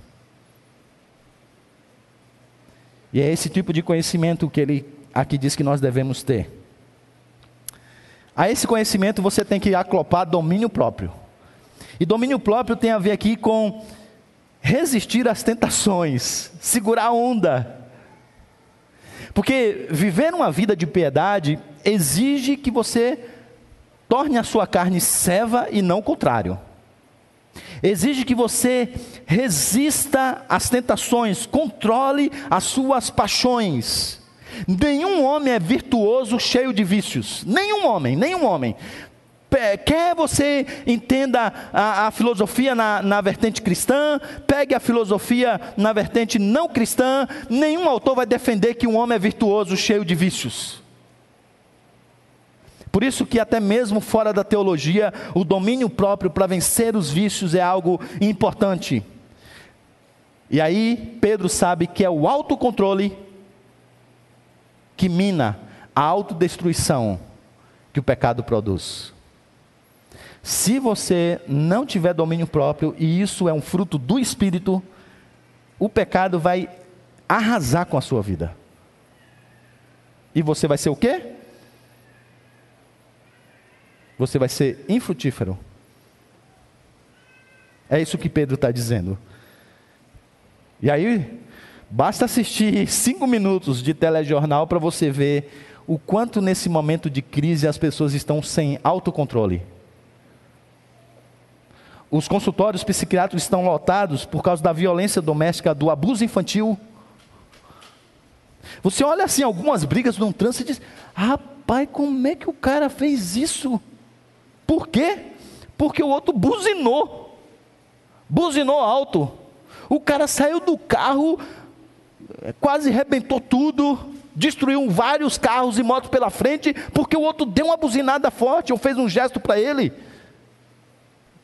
E é esse tipo de conhecimento que ele aqui diz que nós devemos ter. A esse conhecimento você tem que aclopar domínio próprio. E domínio próprio tem a ver aqui com resistir às tentações, segurar a onda. Porque viver uma vida de piedade exige que você Torne a sua carne serva e não o contrário. Exige que você resista às tentações, controle as suas paixões. Nenhum homem é virtuoso cheio de vícios. Nenhum homem, nenhum homem. Quer você entenda a, a filosofia na, na, vertente cristã, pegue a filosofia na vertente não cristã, nenhum autor vai defender que um homem é virtuoso cheio de vícios. Por isso que até mesmo fora da teologia, o domínio próprio para vencer os vícios é algo importante. E aí Pedro sabe que é o autocontrole que mina a autodestruição que o pecado produz. Se você não tiver domínio próprio, e isso é um fruto do espírito, o pecado vai arrasar com a sua vida. E você vai ser o quê? Você vai ser infrutífero. É isso que Pedro está dizendo. E aí, basta assistir cinco minutos de telejornal para você ver o quanto nesse momento de crise as pessoas estão sem autocontrole. os consultórios psiquiátricos estão lotados por causa da violência doméstica, do abuso infantil. Você olha assim algumas brigas no trânsito e diz: rapaz, como é que o cara fez isso? Por quê? Porque o outro buzinou, buzinou alto. O cara saiu do carro, quase arrebentou tudo, destruiu vários carros e motos pela frente, porque o outro deu uma buzinada forte ou fez um gesto para ele.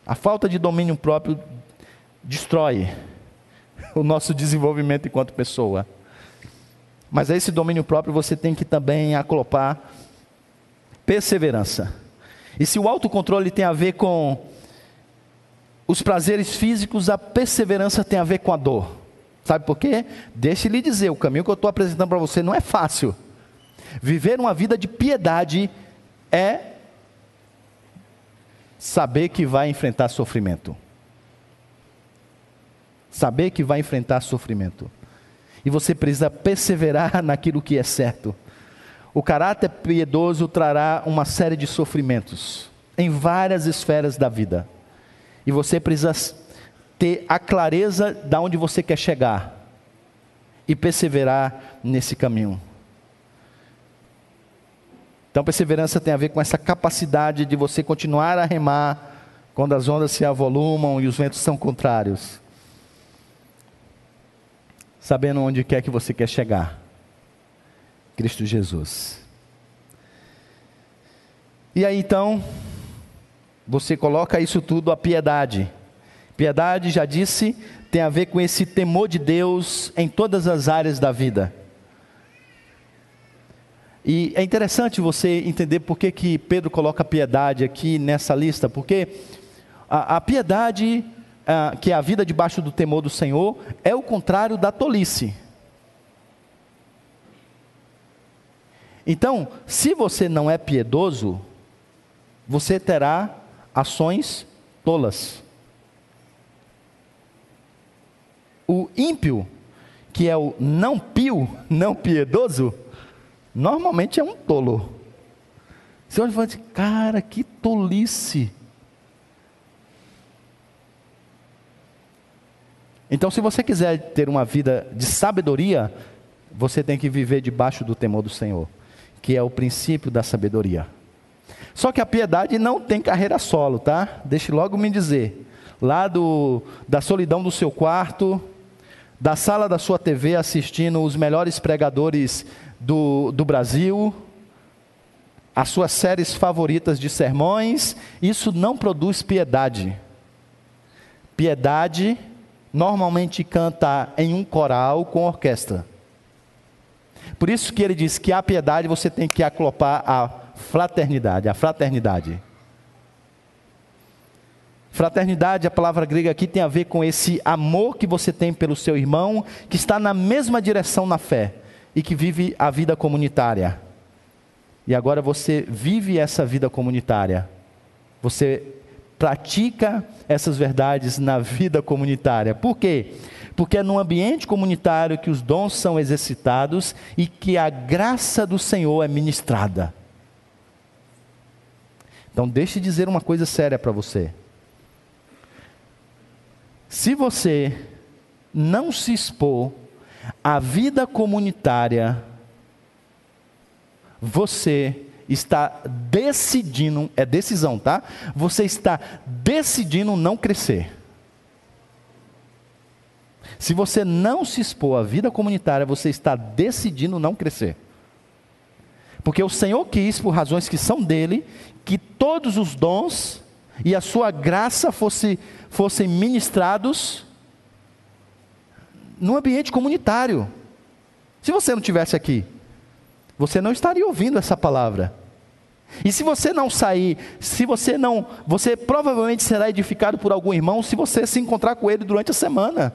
A falta de domínio próprio destrói o nosso desenvolvimento enquanto pessoa. Mas a esse domínio próprio você tem que também aclopar perseverança. E se o autocontrole tem a ver com os prazeres físicos, a perseverança tem a ver com a dor. Sabe por quê? Deixe-lhe dizer, o caminho que eu estou apresentando para você não é fácil. Viver uma vida de piedade é saber que vai enfrentar sofrimento. Saber que vai enfrentar sofrimento. E você precisa perseverar naquilo que é certo. O caráter piedoso trará uma série de sofrimentos em várias esferas da vida. E você precisa ter a clareza de onde você quer chegar e perseverar nesse caminho. Então, perseverança tem a ver com essa capacidade de você continuar a remar quando as ondas se avolumam e os ventos são contrários. Sabendo onde quer que você quer chegar. Cristo Jesus. E aí então, você coloca isso tudo a piedade. Piedade, já disse, tem a ver com esse temor de Deus em todas as áreas da vida. E é interessante você entender por que, que Pedro coloca piedade aqui nessa lista, porque a, a piedade, a, que é a vida debaixo do temor do Senhor, é o contrário da tolice. Então, se você não é piedoso, você terá ações tolas. O ímpio, que é o não pio, não piedoso, normalmente é um tolo. Você olha e fala assim, cara, que tolice. Então, se você quiser ter uma vida de sabedoria, você tem que viver debaixo do temor do Senhor, que é o princípio da sabedoria. Só que a piedade não tem carreira solo, tá? Deixe logo me dizer. Lá do, da solidão do seu quarto, da sala da sua TV assistindo os melhores pregadores do, do Brasil, as suas séries favoritas de sermões, isso não produz piedade. Piedade normalmente canta em um coral com orquestra. Por isso que ele diz que a piedade você tem que aclopar a fraternidade, a fraternidade. Fraternidade, a palavra grega aqui tem a ver com esse amor que você tem pelo seu irmão, que está na mesma direção na fé e que vive a vida comunitária. E agora você vive essa vida comunitária. Você pratica essas verdades na vida comunitária. Por quê? Porque é no ambiente comunitário que os dons são exercitados e que a graça do Senhor é ministrada. Então, deixe de dizer uma coisa séria para você. Se você não se expor a vida comunitária, você está decidindo, é decisão, tá? Você está decidindo não crescer. Se você não se expor à vida comunitária, você está decidindo não crescer. Porque o Senhor quis, por razões que são dele, que todos os dons e a sua graça fosse, fossem ministrados no ambiente comunitário. Se você não tivesse aqui, você não estaria ouvindo essa palavra. E se você não sair, se você não, você provavelmente será edificado por algum irmão se você se encontrar com ele durante a semana.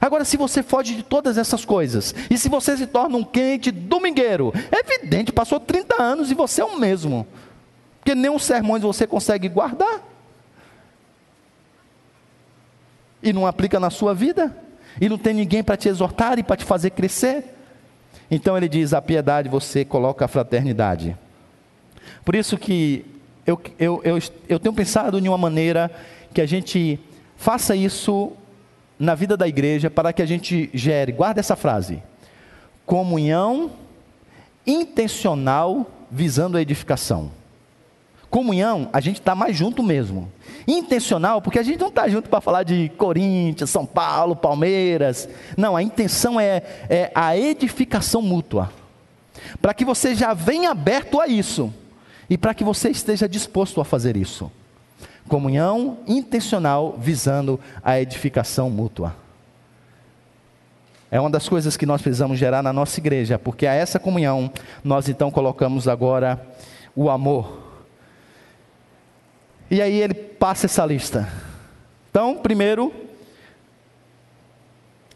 Agora, se você foge de todas essas coisas, e se você se torna um quente domingueiro, é evidente, passou 30 anos e você é o mesmo. Porque nem os sermões você consegue guardar. E não aplica na sua vida e não tem ninguém para te exortar e para te fazer crescer. Então ele diz: a piedade você coloca a fraternidade. Por isso que eu, eu, eu, eu tenho pensado em uma maneira que a gente faça isso na vida da igreja para que a gente gere, guarda essa frase, comunhão intencional visando a edificação. Comunhão, a gente está mais junto mesmo. Intencional, porque a gente não está junto para falar de Corinthians, São Paulo, Palmeiras. Não, a intenção é, é a edificação mútua. Para que você já venha aberto a isso. E para que você esteja disposto a fazer isso. Comunhão intencional visando a edificação mútua. É uma das coisas que nós precisamos gerar na nossa igreja, porque a essa comunhão nós então colocamos agora o amor. E aí ele passa essa lista. Então, primeiro,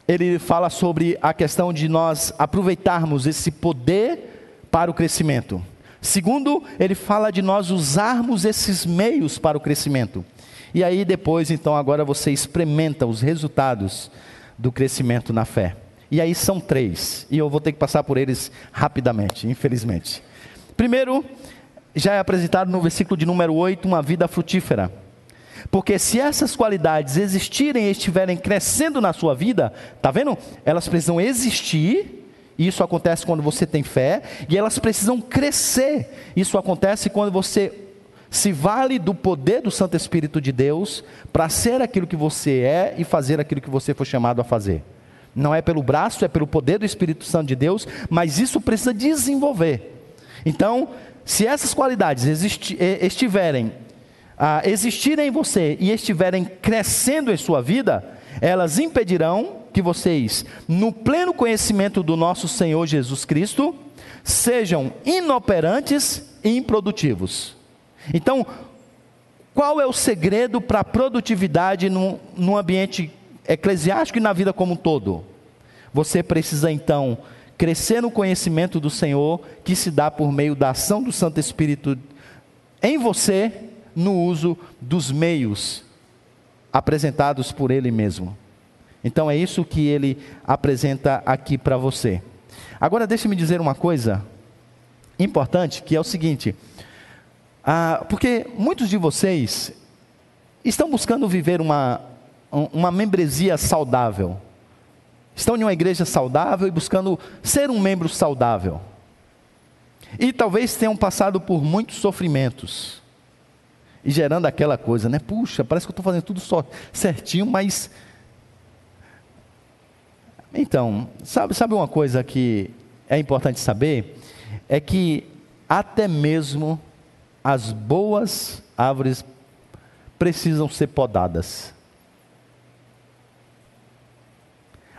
ele fala sobre a questão de nós aproveitarmos esse poder para o crescimento. Segundo, ele fala de nós usarmos esses meios para o crescimento. E aí depois, então, agora você experimenta os resultados do crescimento na fé. E aí são três, e eu vou ter que passar por eles rapidamente, infelizmente. Primeiro, já é apresentado no versículo de número 8, uma vida frutífera. Porque se essas qualidades existirem e estiverem crescendo na sua vida, tá vendo? Elas precisam existir, e isso acontece quando você tem fé, e elas precisam crescer. Isso acontece quando você se vale do poder do Santo Espírito de Deus para ser aquilo que você é e fazer aquilo que você foi chamado a fazer. Não é pelo braço, é pelo poder do Espírito Santo de Deus, mas isso precisa desenvolver. Então, se essas qualidades existi, estiverem existirem em você e estiverem crescendo em sua vida, elas impedirão que vocês, no pleno conhecimento do nosso Senhor Jesus Cristo, sejam inoperantes e improdutivos. Então, qual é o segredo para a produtividade num ambiente eclesiástico e na vida como um todo. Você precisa então crescer no conhecimento do Senhor, que se dá por meio da ação do Santo Espírito em você, no uso dos meios apresentados por Ele mesmo. Então é isso que ele apresenta aqui para você. Agora deixe-me dizer uma coisa importante, que é o seguinte: ah, porque muitos de vocês estão buscando viver uma, uma membresia saudável. Estão em uma igreja saudável e buscando ser um membro saudável. E talvez tenham passado por muitos sofrimentos. E gerando aquela coisa, né? Puxa, parece que eu estou fazendo tudo só certinho, mas. Então, sabe, sabe uma coisa que é importante saber? É que até mesmo as boas árvores precisam ser podadas.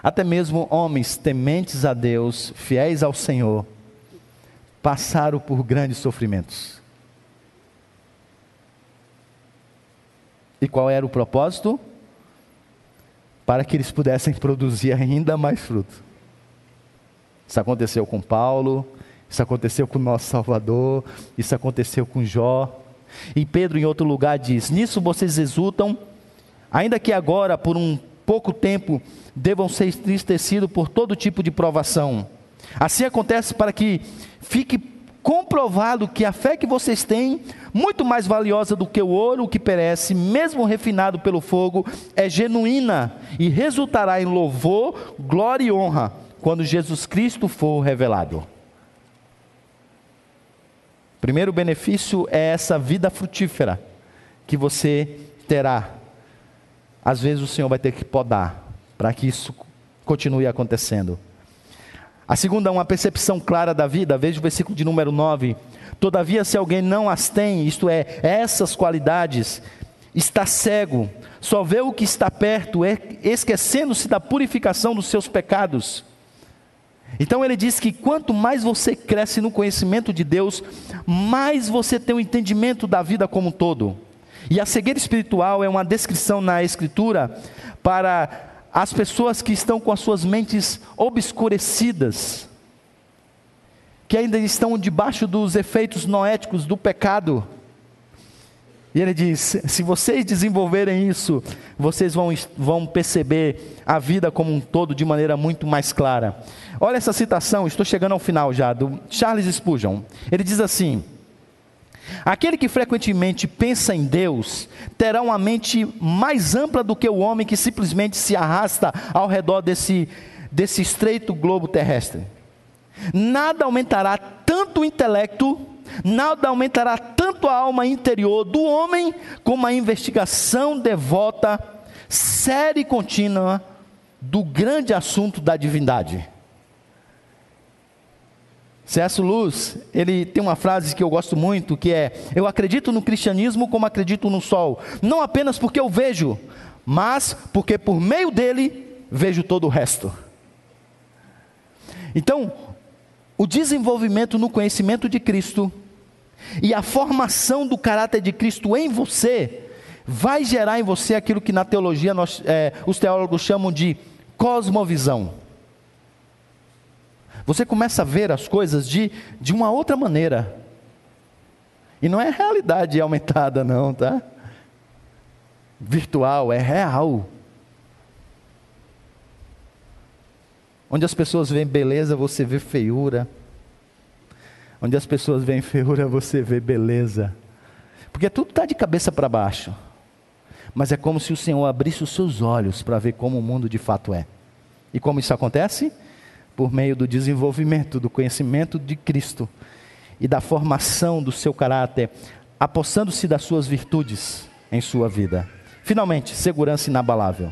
Até mesmo homens tementes a Deus, fiéis ao Senhor, passaram por grandes sofrimentos. E qual era o propósito? Para que eles pudessem produzir ainda mais fruto. Isso aconteceu com Paulo, isso aconteceu com o nosso Salvador, isso aconteceu com Jó. E Pedro, em outro lugar, diz: Nisso vocês exultam, ainda que agora, por um pouco tempo devam ser entristecidos por todo tipo de provação. Assim acontece para que fique comprovado que a fé que vocês têm, muito mais valiosa do que o ouro que perece, mesmo refinado pelo fogo, é genuína e resultará em louvor, glória e honra quando Jesus Cristo for revelado. Primeiro benefício é essa vida frutífera que você terá às vezes o Senhor vai ter que podar para que isso continue acontecendo. A segunda, uma percepção clara da vida, veja o versículo de número 9. Todavia, se alguém não as tem, isto é, essas qualidades, está cego, só vê o que está perto, esquecendo-se da purificação dos seus pecados. Então ele diz que quanto mais você cresce no conhecimento de Deus, mais você tem o um entendimento da vida como um todo. E a cegueira espiritual é uma descrição na Escritura para as pessoas que estão com as suas mentes obscurecidas, que ainda estão debaixo dos efeitos noéticos do pecado. E ele diz: se vocês desenvolverem isso, vocês vão, vão perceber a vida como um todo de maneira muito mais clara. Olha essa citação, estou chegando ao final já, do Charles Spurgeon. Ele diz assim: Aquele que frequentemente pensa em Deus terá uma mente mais ampla do que o homem que simplesmente se arrasta ao redor desse, desse estreito globo terrestre. Nada aumentará tanto o intelecto, nada aumentará tanto a alma interior do homem como a investigação devota, séria e contínua do grande assunto da divindade. C.S. Luz, ele tem uma frase que eu gosto muito, que é: Eu acredito no cristianismo como acredito no sol, não apenas porque eu vejo, mas porque por meio dele vejo todo o resto. Então, o desenvolvimento no conhecimento de Cristo e a formação do caráter de Cristo em você vai gerar em você aquilo que na teologia nós, é, os teólogos chamam de cosmovisão. Você começa a ver as coisas de, de uma outra maneira. E não é realidade aumentada, não, tá? Virtual, é real. Onde as pessoas veem beleza, você vê feiura. Onde as pessoas veem feiura, você vê beleza. Porque tudo está de cabeça para baixo. Mas é como se o Senhor abrisse os seus olhos para ver como o mundo de fato é. E como isso acontece? Por meio do desenvolvimento do conhecimento de Cristo e da formação do seu caráter, apossando-se das suas virtudes em sua vida. Finalmente, segurança inabalável.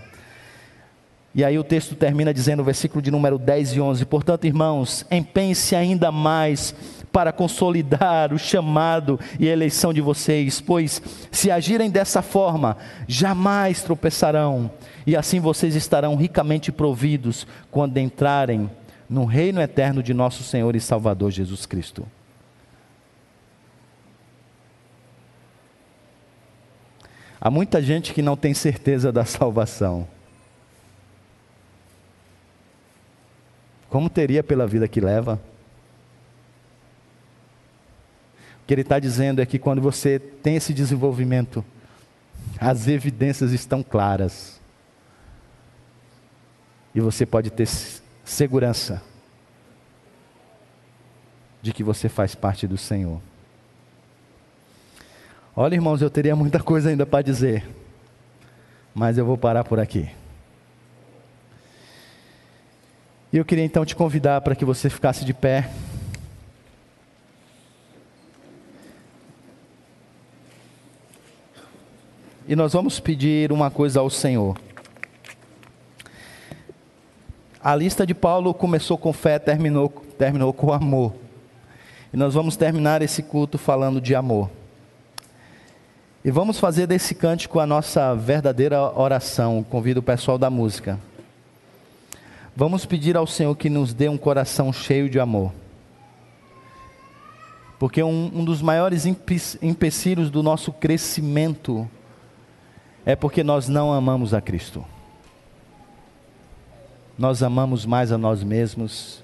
E aí o texto termina dizendo, no versículo de número 10 e 11: Portanto, irmãos, empenhe-se ainda mais para consolidar o chamado e a eleição de vocês, pois se agirem dessa forma, jamais tropeçarão, e assim vocês estarão ricamente providos quando entrarem no reino eterno de nosso Senhor e Salvador Jesus Cristo. Há muita gente que não tem certeza da salvação. Como teria pela vida que leva? O que ele está dizendo é que quando você tem esse desenvolvimento, as evidências estão claras. E você pode ter segurança de que você faz parte do Senhor. Olha, irmãos, eu teria muita coisa ainda para dizer, mas eu vou parar por aqui. E eu queria então te convidar para que você ficasse de pé. E nós vamos pedir uma coisa ao Senhor. A lista de Paulo começou com fé, terminou, terminou com amor. E nós vamos terminar esse culto falando de amor. E vamos fazer desse cântico a nossa verdadeira oração. Convido o pessoal da música. Vamos pedir ao Senhor que nos dê um coração cheio de amor. Porque um, um dos maiores empecilhos do nosso crescimento é porque nós não amamos a Cristo nós amamos mais a nós mesmos,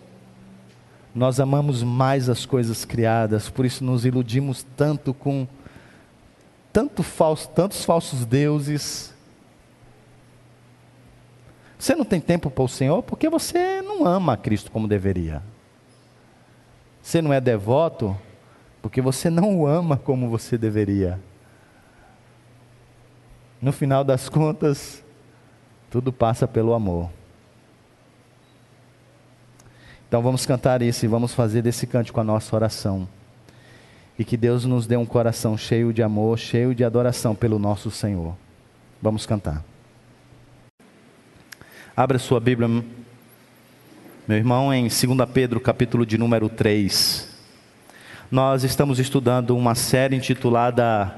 nós amamos mais as coisas criadas, por isso nos iludimos tanto com tanto falso, tantos falsos deuses. Você não tem tempo para o Senhor porque você não ama a Cristo como deveria. Você não é devoto porque você não o ama como você deveria. No final das contas, tudo passa pelo amor. Então vamos cantar isso e vamos fazer desse cântico a nossa oração. E que Deus nos dê um coração cheio de amor, cheio de adoração pelo nosso Senhor. Vamos cantar. Abra sua Bíblia, meu irmão, em 2 Pedro, capítulo de número 3. Nós estamos estudando uma série intitulada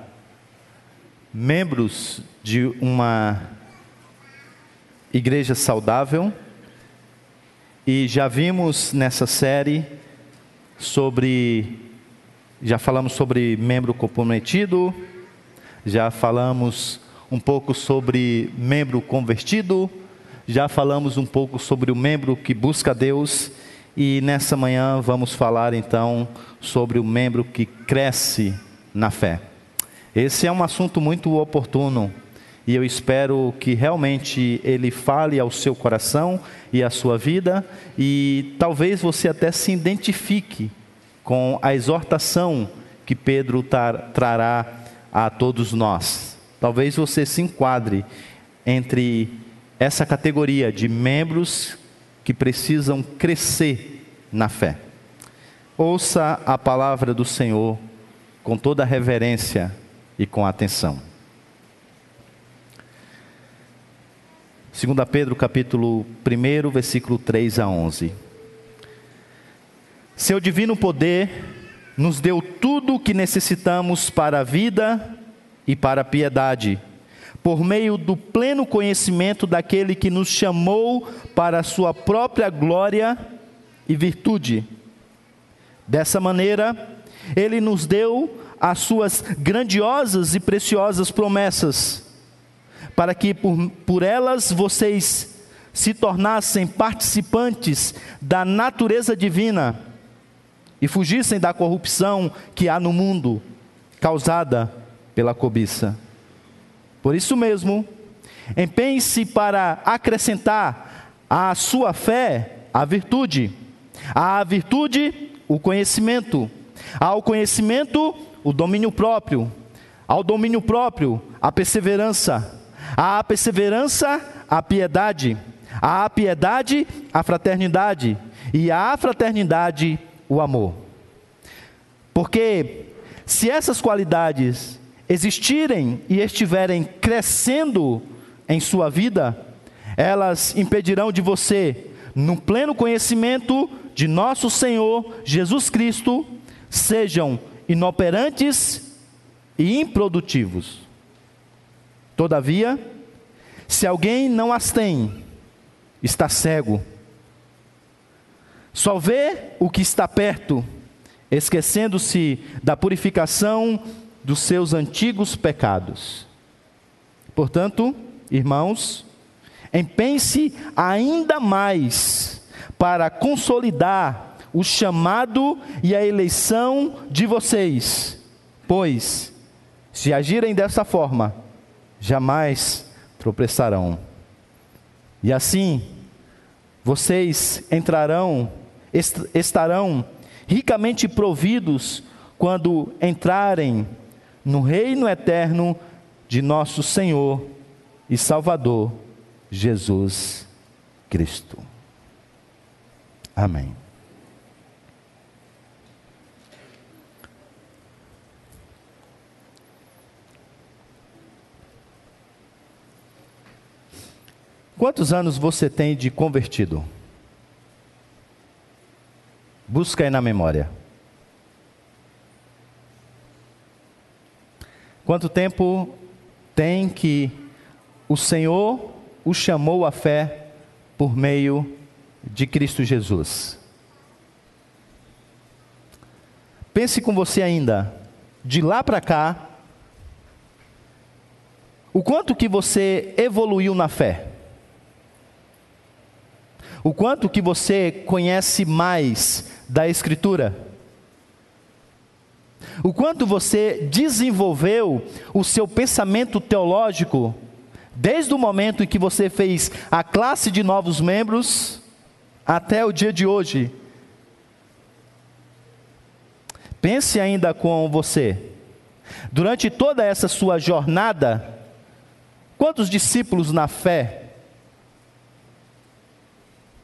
Membros de uma Igreja Saudável e já vimos nessa série sobre, já falamos sobre membro comprometido, já falamos um pouco sobre membro convertido, já falamos um pouco sobre o membro que busca Deus e nessa manhã vamos falar então sobre o membro que cresce na fé. Esse é um assunto muito oportuno e eu espero que realmente ele fale ao seu coração e à sua vida, e talvez você até se identifique com a exortação que Pedro trará a todos nós. Talvez você se enquadre entre essa categoria de membros que precisam crescer na fé. Ouça a palavra do Senhor com toda reverência e com atenção. 2 Pedro capítulo 1, versículo 3 a 11. Seu divino poder nos deu tudo o que necessitamos para a vida e para a piedade, por meio do pleno conhecimento daquele que nos chamou para a sua própria glória e virtude. Dessa maneira, ele nos deu as suas grandiosas e preciosas promessas, para que por, por elas vocês se tornassem participantes da natureza divina e fugissem da corrupção que há no mundo, causada pela cobiça. Por isso mesmo, empenhe-se para acrescentar à sua fé a virtude, à virtude, o conhecimento, ao conhecimento, o domínio próprio, ao domínio próprio, a perseverança, à perseverança, a piedade, à piedade, a fraternidade, e à fraternidade, o amor. Porque se essas qualidades existirem e estiverem crescendo em sua vida, elas impedirão de você, no pleno conhecimento de nosso Senhor Jesus Cristo, sejam inoperantes e improdutivos. Todavia, se alguém não as tem, está cego só vê o que está perto, esquecendo-se da purificação dos seus antigos pecados. Portanto, irmãos, empenhe-se ainda mais para consolidar o chamado e a eleição de vocês, pois, se agirem dessa forma, jamais tropeçarão. E assim, vocês entrarão estarão ricamente providos quando entrarem no reino eterno de nosso Senhor e Salvador Jesus Cristo. Amém. Quantos anos você tem de convertido? Busca aí na memória. Quanto tempo tem que o Senhor o chamou à fé por meio de Cristo Jesus? Pense com você ainda, de lá para cá, o quanto que você evoluiu na fé? O quanto que você conhece mais da Escritura? O quanto você desenvolveu o seu pensamento teológico desde o momento em que você fez a classe de novos membros até o dia de hoje? Pense ainda com você. Durante toda essa sua jornada, quantos discípulos na fé?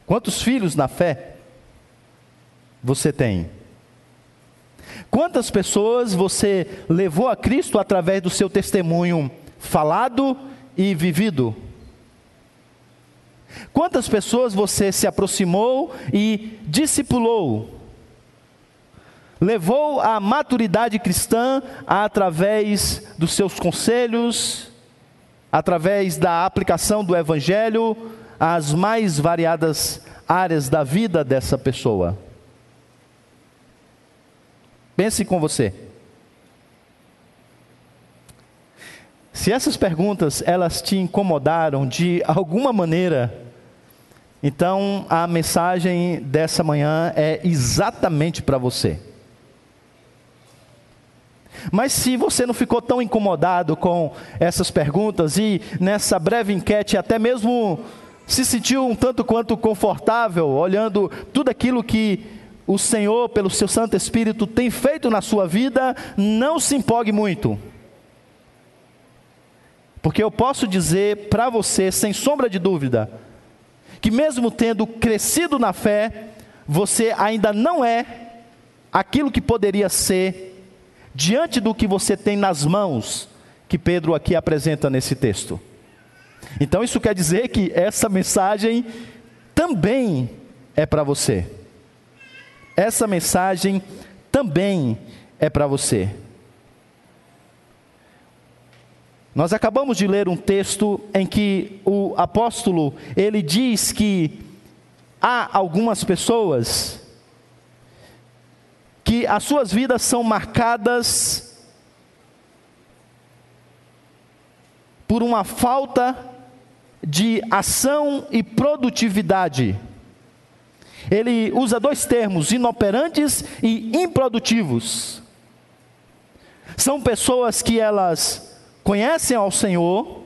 Quantos filhos na fé? você tem? Quantas pessoas você levou a Cristo através do seu testemunho falado e vivido? Quantas pessoas você se aproximou e discipulou? Levou a maturidade cristã através dos seus conselhos, através da aplicação do Evangelho às mais variadas áreas da vida dessa pessoa? Pense com você. Se essas perguntas elas te incomodaram de alguma maneira, então a mensagem dessa manhã é exatamente para você. Mas se você não ficou tão incomodado com essas perguntas e nessa breve enquete até mesmo se sentiu um tanto quanto confortável olhando tudo aquilo que o Senhor, pelo seu Santo Espírito, tem feito na sua vida, não se empolgue muito. Porque eu posso dizer para você, sem sombra de dúvida, que mesmo tendo crescido na fé, você ainda não é aquilo que poderia ser diante do que você tem nas mãos, que Pedro aqui apresenta nesse texto. Então isso quer dizer que essa mensagem também é para você. Essa mensagem também é para você. Nós acabamos de ler um texto em que o apóstolo, ele diz que há algumas pessoas que as suas vidas são marcadas por uma falta de ação e produtividade. Ele usa dois termos, inoperantes e improdutivos. São pessoas que elas conhecem ao Senhor,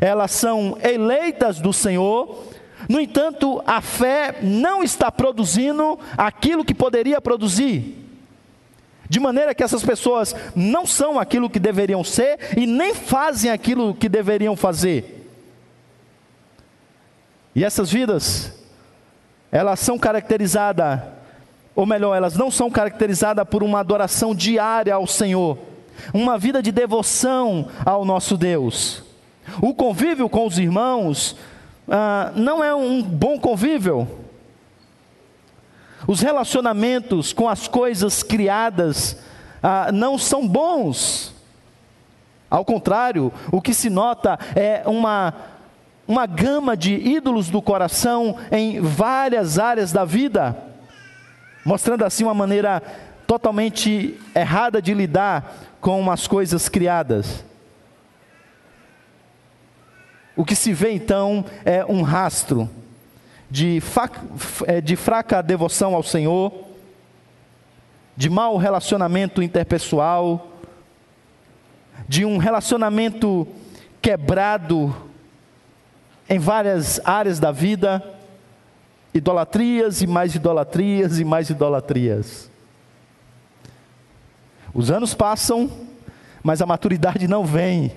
elas são eleitas do Senhor, no entanto, a fé não está produzindo aquilo que poderia produzir. De maneira que essas pessoas não são aquilo que deveriam ser e nem fazem aquilo que deveriam fazer. E essas vidas, elas são caracterizadas, ou melhor, elas não são caracterizadas por uma adoração diária ao Senhor, uma vida de devoção ao nosso Deus. O convívio com os irmãos ah, não é um bom convívio. Os relacionamentos com as coisas criadas ah, não são bons. Ao contrário, o que se nota é uma uma gama de ídolos do coração em várias áreas da vida, mostrando assim uma maneira totalmente errada de lidar com as coisas criadas. O que se vê então é um rastro de, é, de fraca devoção ao Senhor, de mau relacionamento interpessoal, de um relacionamento quebrado em várias áreas da vida, idolatrias e mais idolatrias e mais idolatrias. Os anos passam, mas a maturidade não vem.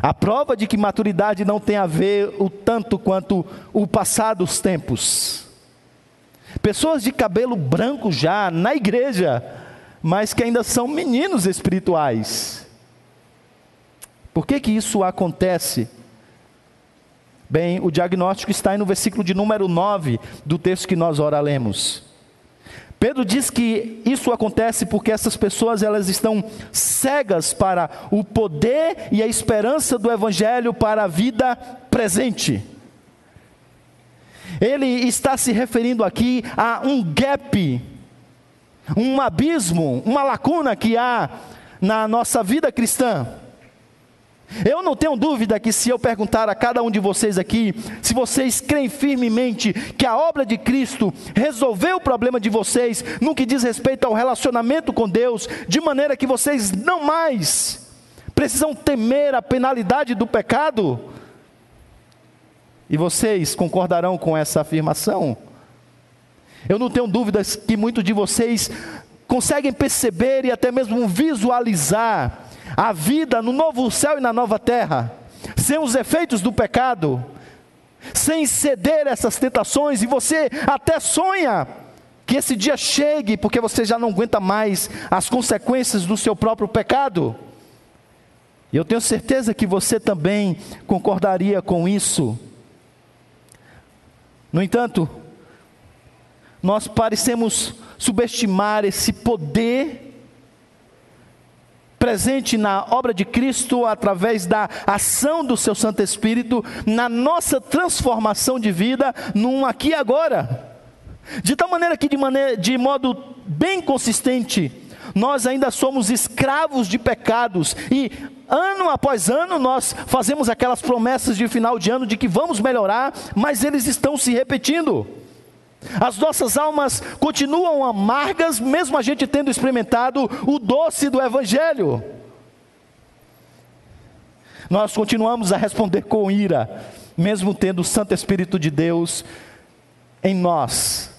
A prova de que maturidade não tem a ver o tanto quanto o passar dos tempos. Pessoas de cabelo branco já na igreja, mas que ainda são meninos espirituais. Por que que isso acontece? Bem, o diagnóstico está aí no versículo de número 9 do texto que nós ora lemos. Pedro diz que isso acontece porque essas pessoas elas estão cegas para o poder e a esperança do evangelho para a vida presente. Ele está se referindo aqui a um gap, um abismo, uma lacuna que há na nossa vida cristã. Eu não tenho dúvida que se eu perguntar a cada um de vocês aqui, se vocês creem firmemente que a obra de Cristo resolveu o problema de vocês no que diz respeito ao relacionamento com Deus, de maneira que vocês não mais precisam temer a penalidade do pecado, e vocês concordarão com essa afirmação? Eu não tenho dúvidas que muitos de vocês conseguem perceber e até mesmo visualizar a vida no novo céu e na nova terra, sem os efeitos do pecado, sem ceder essas tentações, e você até sonha que esse dia chegue, porque você já não aguenta mais as consequências do seu próprio pecado. E eu tenho certeza que você também concordaria com isso. No entanto, nós parecemos subestimar esse poder presente na obra de Cristo através da ação do seu Santo Espírito na nossa transformação de vida num aqui e agora. De tal maneira que de, maneira, de modo bem consistente, nós ainda somos escravos de pecados e ano após ano nós fazemos aquelas promessas de final de ano de que vamos melhorar, mas eles estão se repetindo. As nossas almas continuam amargas, mesmo a gente tendo experimentado o doce do Evangelho. Nós continuamos a responder com ira, mesmo tendo o Santo Espírito de Deus em nós.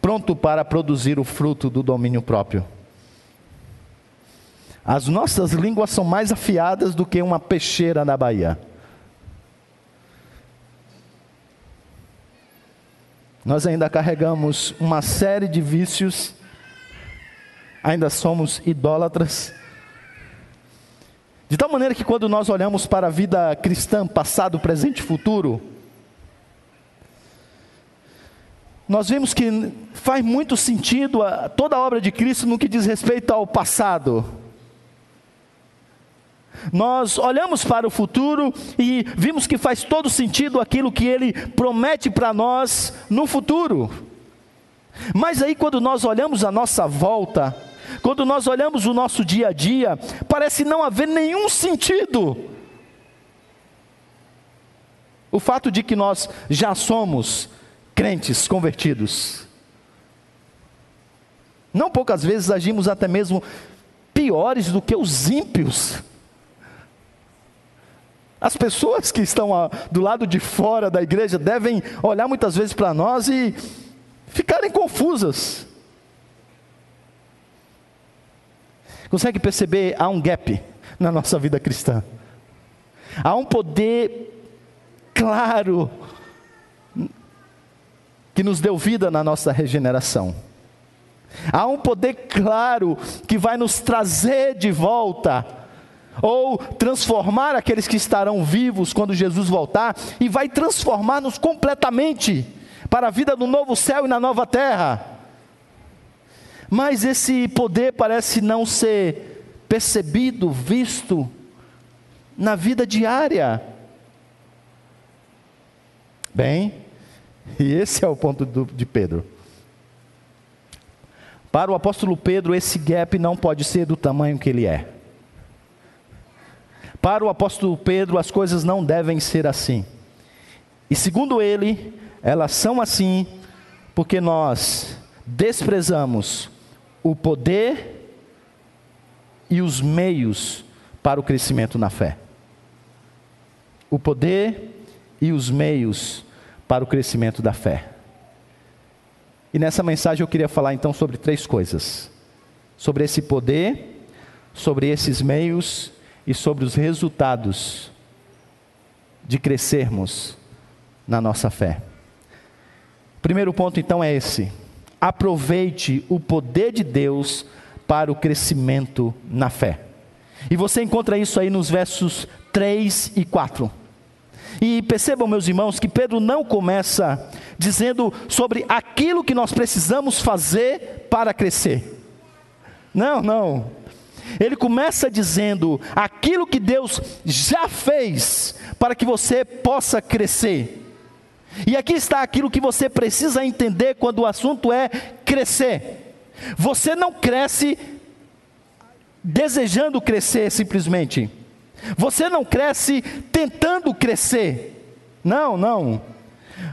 pronto para produzir o fruto do domínio próprio. As nossas línguas são mais afiadas do que uma peixeira na Bahia. Nós ainda carregamos uma série de vícios, ainda somos idólatras. De tal maneira que quando nós olhamos para a vida cristã, passado, presente e futuro, nós vemos que faz muito sentido a, toda a obra de Cristo no que diz respeito ao passado. Nós olhamos para o futuro e vimos que faz todo sentido aquilo que ele promete para nós no futuro. Mas aí, quando nós olhamos a nossa volta, quando nós olhamos o nosso dia a dia, parece não haver nenhum sentido. O fato de que nós já somos crentes convertidos. Não poucas vezes agimos até mesmo piores do que os ímpios. As pessoas que estão do lado de fora da igreja devem olhar muitas vezes para nós e ficarem confusas. Consegue perceber? Há um gap na nossa vida cristã. Há um poder claro que nos deu vida na nossa regeneração. Há um poder claro que vai nos trazer de volta ou transformar aqueles que estarão vivos quando Jesus voltar, e vai transformar-nos completamente para a vida no novo céu e na nova terra. Mas esse poder parece não ser percebido, visto na vida diária. Bem, e esse é o ponto do, de Pedro. Para o apóstolo Pedro, esse gap não pode ser do tamanho que ele é. Para o apóstolo Pedro, as coisas não devem ser assim. E segundo ele, elas são assim porque nós desprezamos o poder e os meios para o crescimento na fé. O poder e os meios para o crescimento da fé. E nessa mensagem eu queria falar então sobre três coisas: sobre esse poder, sobre esses meios e sobre os resultados de crescermos na nossa fé. Primeiro ponto então é esse: aproveite o poder de Deus para o crescimento na fé. E você encontra isso aí nos versos 3 e 4. E percebam, meus irmãos, que Pedro não começa dizendo sobre aquilo que nós precisamos fazer para crescer. Não, não. Ele começa dizendo aquilo que Deus já fez para que você possa crescer. E aqui está aquilo que você precisa entender quando o assunto é crescer. Você não cresce desejando crescer simplesmente. Você não cresce tentando crescer. Não, não.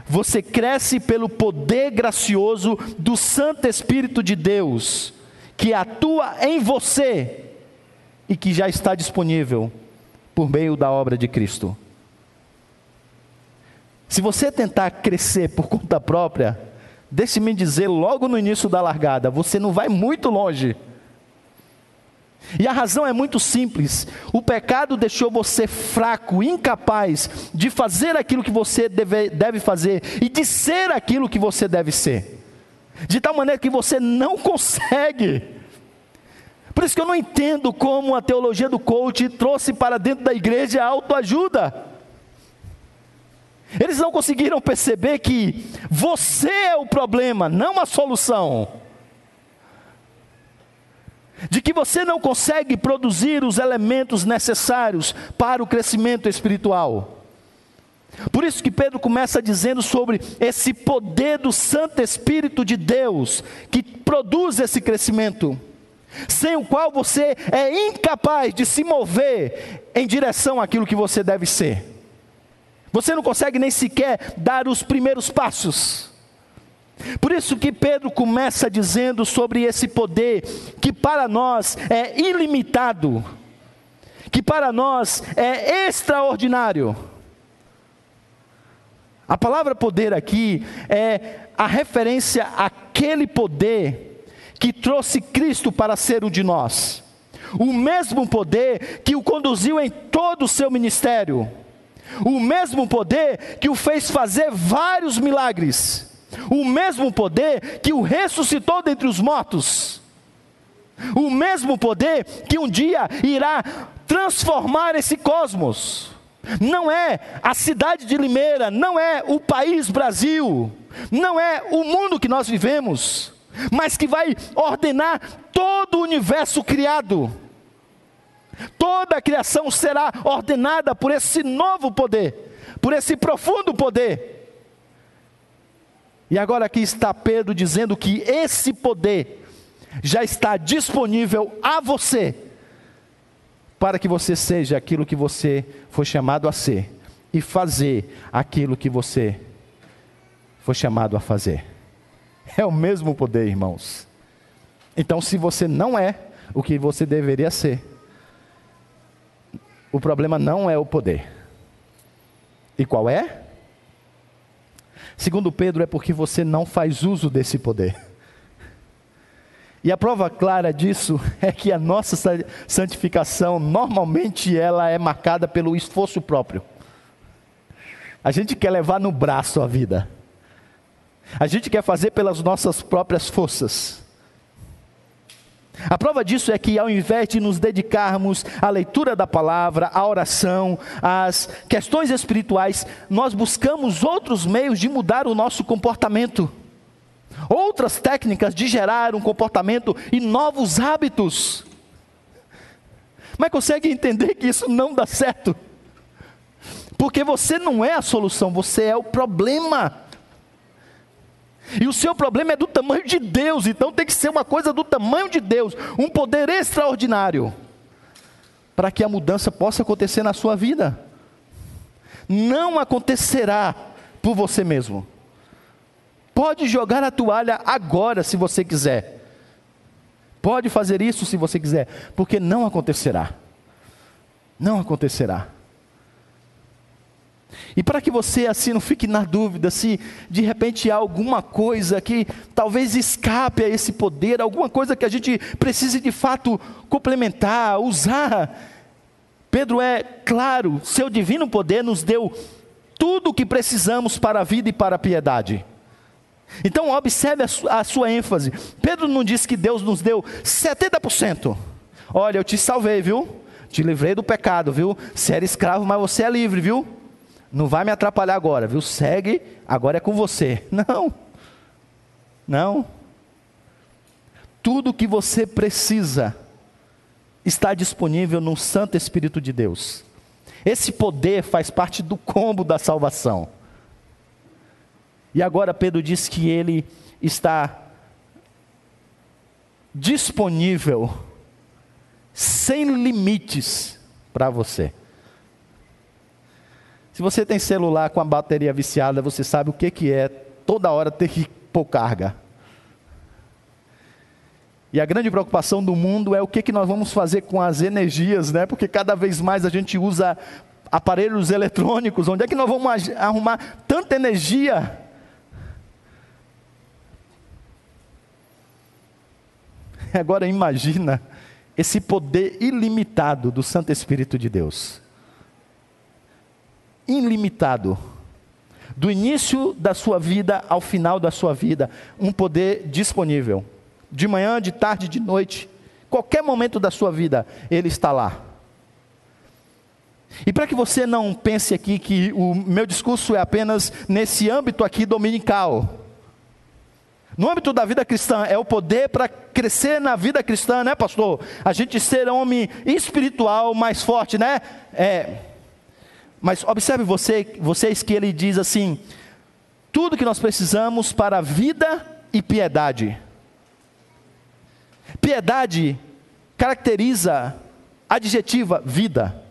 Você cresce pelo poder gracioso do Santo Espírito de Deus que atua em você e que já está disponível por meio da obra de Cristo. Se você tentar crescer por conta própria, deixe-me dizer logo no início da largada, você não vai muito longe. E a razão é muito simples: o pecado deixou você fraco, incapaz de fazer aquilo que você deve, deve fazer e de ser aquilo que você deve ser de tal maneira que você não consegue. Por isso que eu não entendo como a teologia do coach trouxe para dentro da igreja a autoajuda. Eles não conseguiram perceber que você é o problema, não a solução. De que você não consegue produzir os elementos necessários para o crescimento espiritual. Por isso que Pedro começa dizendo sobre esse poder do Santo Espírito de Deus que produz esse crescimento, sem o qual você é incapaz de se mover em direção àquilo que você deve ser. Você não consegue nem sequer dar os primeiros passos. Por isso que Pedro começa dizendo sobre esse poder que para nós é ilimitado, que para nós é extraordinário. A palavra poder aqui é a referência àquele poder que trouxe Cristo para ser o de nós. O mesmo poder que o conduziu em todo o seu ministério. O mesmo poder que o fez fazer vários milagres. O mesmo poder que o ressuscitou dentre os mortos. O mesmo poder que um dia irá transformar esse cosmos. Não é a cidade de Limeira, não é o país Brasil, não é o mundo que nós vivemos, mas que vai ordenar todo o universo criado. Toda a criação será ordenada por esse novo poder, por esse profundo poder. E agora aqui está Pedro dizendo que esse poder já está disponível a você, para que você seja aquilo que você foi chamado a ser e fazer aquilo que você foi chamado a fazer. É o mesmo poder, irmãos. Então, se você não é o que você deveria ser, o problema não é o poder. E qual é? Segundo Pedro, é porque você não faz uso desse poder. E a prova clara disso é que a nossa santificação, normalmente, ela é marcada pelo esforço próprio. A gente quer levar no braço a vida. A gente quer fazer pelas nossas próprias forças. A prova disso é que, ao invés de nos dedicarmos à leitura da palavra, à oração, às questões espirituais, nós buscamos outros meios de mudar o nosso comportamento, outras técnicas de gerar um comportamento e novos hábitos. Mas consegue entender que isso não dá certo? Porque você não é a solução, você é o problema. E o seu problema é do tamanho de Deus, então tem que ser uma coisa do tamanho de Deus, um poder extraordinário, para que a mudança possa acontecer na sua vida. Não acontecerá por você mesmo. Pode jogar a toalha agora, se você quiser. Pode fazer isso se você quiser, porque não acontecerá. Não acontecerá. E para que você assim não fique na dúvida se de repente há alguma coisa que talvez escape a esse poder, alguma coisa que a gente precise de fato complementar, usar. Pedro é claro, seu divino poder nos deu tudo o que precisamos para a vida e para a piedade. Então observe a, su a sua ênfase. Pedro não disse que Deus nos deu 70%. Olha, eu te salvei, viu? Te livrei do pecado, viu? Você era escravo, mas você é livre, viu? Não vai me atrapalhar agora, viu? Segue, agora é com você. Não. Não. Tudo que você precisa está disponível no Santo Espírito de Deus. Esse poder faz parte do combo da salvação. E agora Pedro diz que ele está disponível, sem limites, para você. Se você tem celular com a bateria viciada, você sabe o que, que é toda hora ter que pôr carga. E a grande preocupação do mundo é o que, que nós vamos fazer com as energias, né? Porque cada vez mais a gente usa aparelhos eletrônicos. Onde é que nós vamos arrumar tanta energia? Agora imagina esse poder ilimitado do Santo Espírito de Deus ilimitado. Do início da sua vida ao final da sua vida, um poder disponível. De manhã, de tarde, de noite, qualquer momento da sua vida, ele está lá. E para que você não pense aqui que o meu discurso é apenas nesse âmbito aqui dominical. No âmbito da vida cristã, é o poder para crescer na vida cristã, né, pastor? A gente ser homem espiritual mais forte, né? É, mas observe você, vocês que ele diz assim: tudo que nós precisamos para vida e piedade. Piedade caracteriza, adjetiva, vida.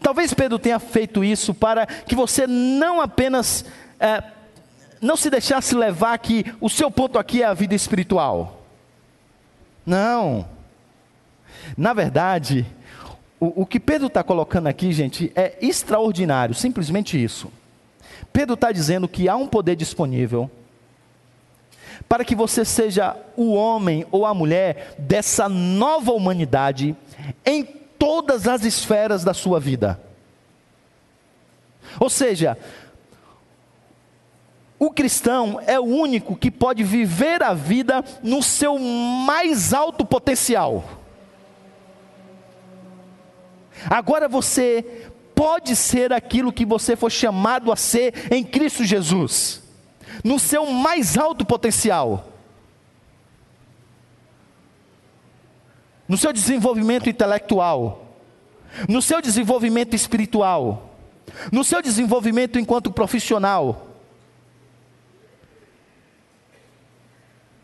Talvez Pedro tenha feito isso para que você não apenas é, não se deixasse levar que o seu ponto aqui é a vida espiritual. Não. Na verdade, o, o que Pedro está colocando aqui, gente, é extraordinário, simplesmente isso. Pedro está dizendo que há um poder disponível para que você seja o homem ou a mulher dessa nova humanidade em todas as esferas da sua vida. Ou seja, o cristão é o único que pode viver a vida no seu mais alto potencial. Agora você pode ser aquilo que você foi chamado a ser em Cristo Jesus, no seu mais alto potencial. No seu desenvolvimento intelectual, no seu desenvolvimento espiritual, no seu desenvolvimento enquanto profissional.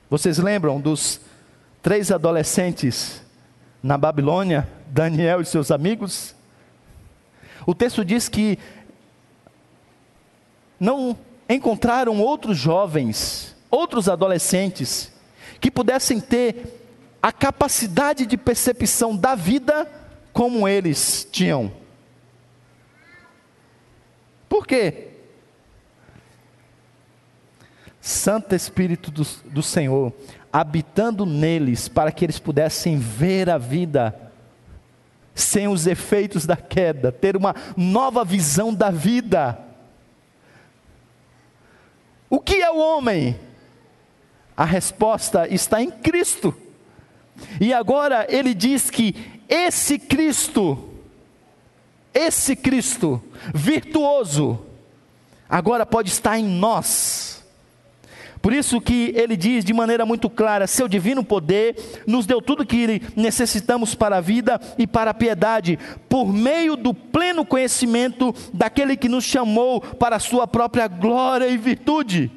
Vocês lembram dos três adolescentes na Babilônia, Daniel e seus amigos? O texto diz que não encontraram outros jovens, outros adolescentes, que pudessem ter a capacidade de percepção da vida como eles tinham. Por quê? Santo Espírito do, do Senhor habitando neles para que eles pudessem ver a vida sem os efeitos da queda, ter uma nova visão da vida. O que é o homem? A resposta está em Cristo. E agora ele diz que esse Cristo, esse Cristo virtuoso, agora pode estar em nós por isso que ele diz de maneira muito clara: seu divino poder nos deu tudo que necessitamos para a vida e para a piedade, por meio do pleno conhecimento daquele que nos chamou para a sua própria glória e virtude.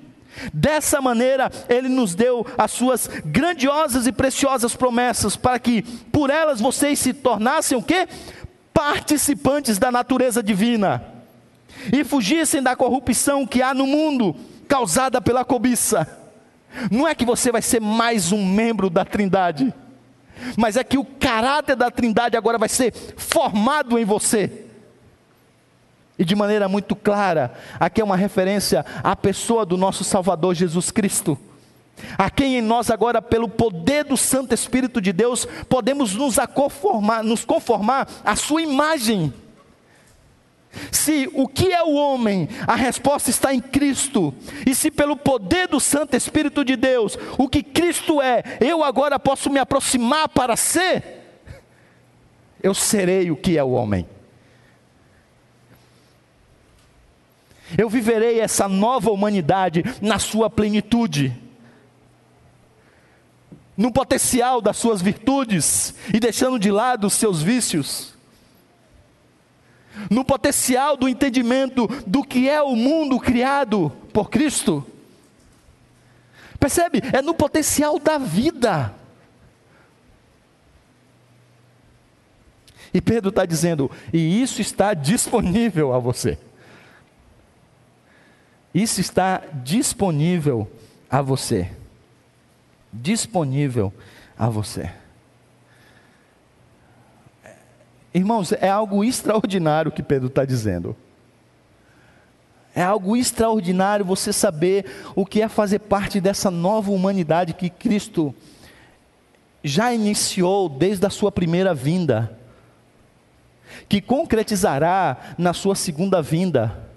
Dessa maneira, Ele nos deu as suas grandiosas e preciosas promessas, para que por elas vocês se tornassem o quê? Participantes da natureza divina e fugissem da corrupção que há no mundo causada pela cobiça. Não é que você vai ser mais um membro da Trindade, mas é que o caráter da Trindade agora vai ser formado em você. E de maneira muito clara, aqui é uma referência à pessoa do nosso Salvador Jesus Cristo, a quem em nós agora, pelo poder do Santo Espírito de Deus, podemos nos, conformar, nos conformar à sua imagem. Se o que é o homem, a resposta está em Cristo. E se pelo poder do Santo Espírito de Deus, o que Cristo é, eu agora posso me aproximar para ser, eu serei o que é o homem. Eu viverei essa nova humanidade na sua plenitude, no potencial das suas virtudes e deixando de lado os seus vícios no potencial do entendimento do que é o mundo criado por Cristo. Percebe? É no potencial da vida. E Pedro está dizendo, e isso está disponível a você. Isso está disponível a você. Disponível a você. Irmãos, é algo extraordinário que Pedro está dizendo. É algo extraordinário você saber o que é fazer parte dessa nova humanidade que Cristo já iniciou desde a sua primeira vinda, que concretizará na sua segunda vinda,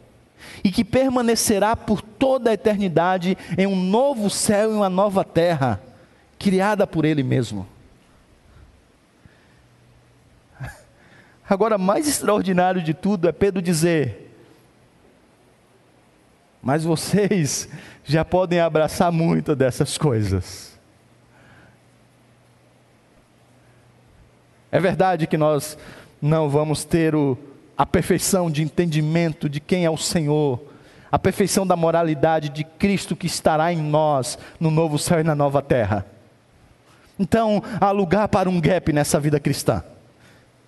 e que permanecerá por toda a eternidade em um novo céu e uma nova terra, criada por Ele mesmo. Agora, mais extraordinário de tudo é Pedro dizer: Mas vocês já podem abraçar muito dessas coisas. É verdade que nós não vamos ter o, a perfeição de entendimento de quem é o Senhor, a perfeição da moralidade de Cristo que estará em nós no novo céu e na nova terra. Então, há lugar para um gap nessa vida cristã.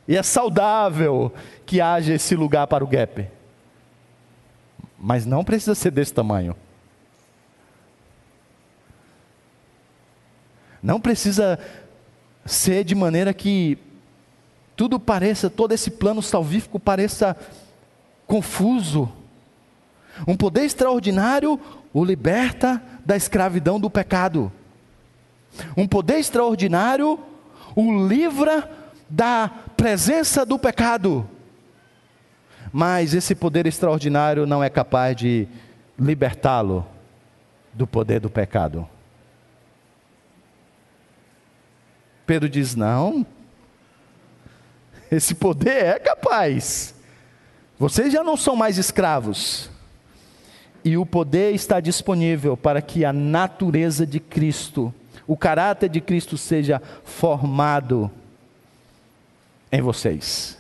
E é saudável que haja esse lugar para o gap. Mas não precisa ser desse tamanho. Não precisa ser de maneira que tudo pareça, todo esse plano salvífico pareça confuso. Um poder extraordinário o liberta da escravidão do pecado. Um poder extraordinário o livra da presença do pecado. Mas esse poder extraordinário não é capaz de libertá-lo do poder do pecado. Pedro diz: não, esse poder é capaz. Vocês já não são mais escravos. E o poder está disponível para que a natureza de Cristo, o caráter de Cristo seja formado em vocês.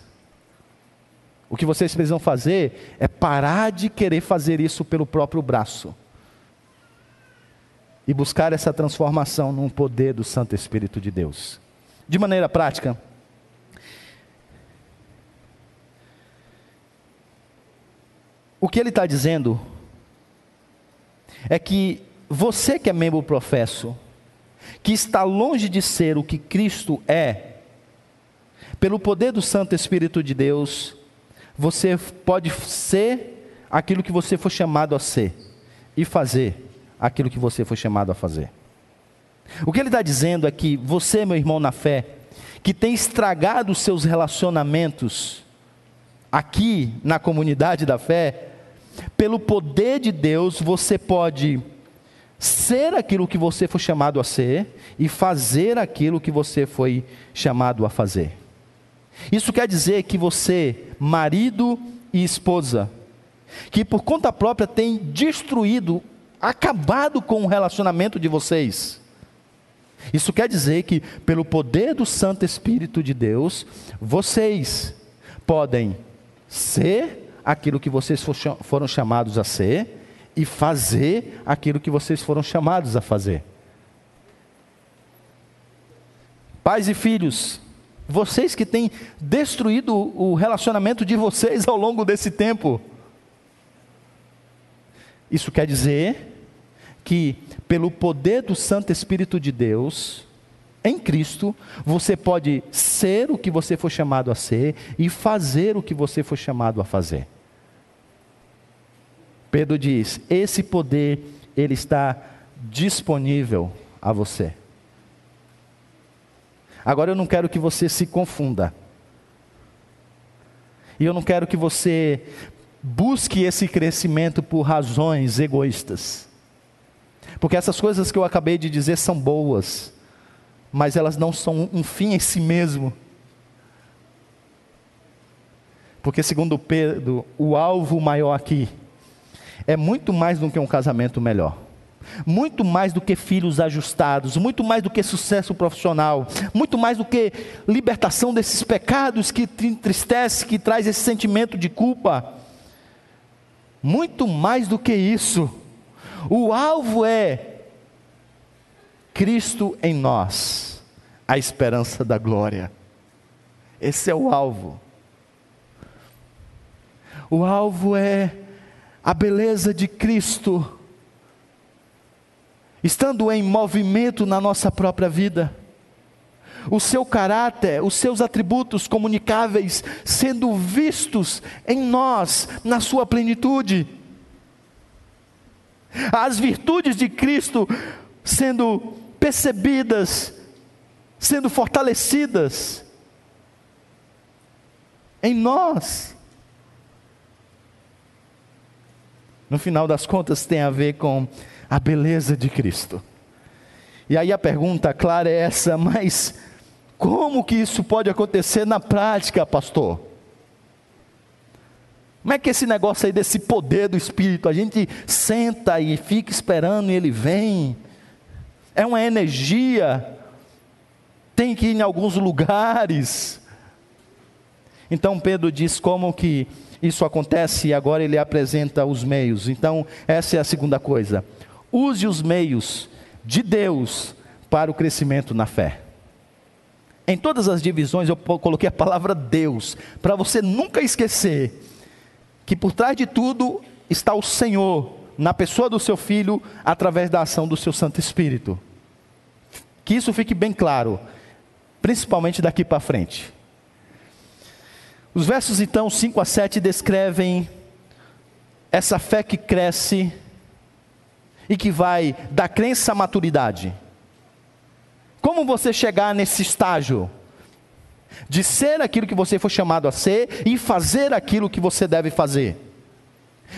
O que vocês precisam fazer é parar de querer fazer isso pelo próprio braço e buscar essa transformação no poder do Santo Espírito de Deus. De maneira prática, o que ele está dizendo é que você que é membro professo, que está longe de ser o que Cristo é, pelo poder do Santo Espírito de Deus, você pode ser aquilo que você foi chamado a ser e fazer aquilo que você foi chamado a fazer. O que ele está dizendo é que você, meu irmão na fé, que tem estragado os seus relacionamentos aqui na comunidade da fé, pelo poder de Deus você pode ser aquilo que você foi chamado a ser e fazer aquilo que você foi chamado a fazer. Isso quer dizer que você, marido e esposa, que por conta própria tem destruído acabado com o relacionamento de vocês. Isso quer dizer que, pelo poder do Santo Espírito de Deus, vocês podem ser aquilo que vocês foram chamados a ser e fazer aquilo que vocês foram chamados a fazer. Pais e filhos, vocês que têm destruído o relacionamento de vocês ao longo desse tempo, isso quer dizer que, pelo poder do Santo Espírito de Deus, em Cristo, você pode ser o que você foi chamado a ser e fazer o que você foi chamado a fazer. Pedro diz: esse poder, ele está disponível a você. Agora eu não quero que você se confunda. E eu não quero que você busque esse crescimento por razões egoístas. Porque essas coisas que eu acabei de dizer são boas, mas elas não são um fim em si mesmo. Porque, segundo Pedro, o alvo maior aqui é muito mais do que um casamento melhor. Muito mais do que filhos ajustados, muito mais do que sucesso profissional, muito mais do que libertação desses pecados que te entristece, que traz esse sentimento de culpa muito mais do que isso. O alvo é Cristo em nós, a esperança da glória. Esse é o alvo. O alvo é a beleza de Cristo, estando em movimento na nossa própria vida o seu caráter, os seus atributos comunicáveis sendo vistos em nós, na sua plenitude. As virtudes de Cristo sendo percebidas, sendo fortalecidas em nós. No final das contas, tem a ver com a beleza de Cristo. E aí a pergunta clara é essa, mas como que isso pode acontecer na prática, pastor? Como é que esse negócio aí desse poder do Espírito, a gente senta e fica esperando e ele vem? É uma energia, tem que ir em alguns lugares. Então Pedro diz como que isso acontece e agora ele apresenta os meios. Então, essa é a segunda coisa. Use os meios de Deus para o crescimento na fé. Em todas as divisões eu coloquei a palavra Deus, para você nunca esquecer que por trás de tudo está o Senhor, na pessoa do seu filho, através da ação do seu Santo Espírito. Que isso fique bem claro, principalmente daqui para frente. Os versos então 5 a 7 descrevem essa fé que cresce e que vai da crença à maturidade. Como você chegar nesse estágio de ser aquilo que você foi chamado a ser e fazer aquilo que você deve fazer?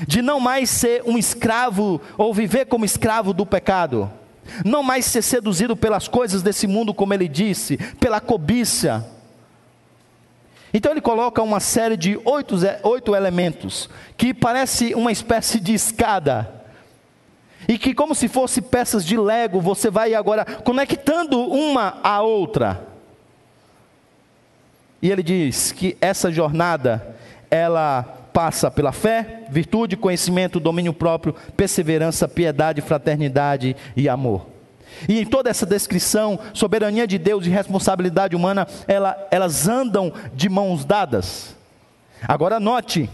De não mais ser um escravo ou viver como escravo do pecado, não mais ser seduzido pelas coisas desse mundo, como ele disse, pela cobiça. Então ele coloca uma série de oito, oito elementos, que parece uma espécie de escada, e que, como se fosse peças de lego, você vai agora conectando uma à outra. E ele diz que essa jornada, ela passa pela fé, virtude, conhecimento, domínio próprio, perseverança, piedade, fraternidade e amor. E em toda essa descrição, soberania de Deus e responsabilidade humana, ela, elas andam de mãos dadas. Agora note,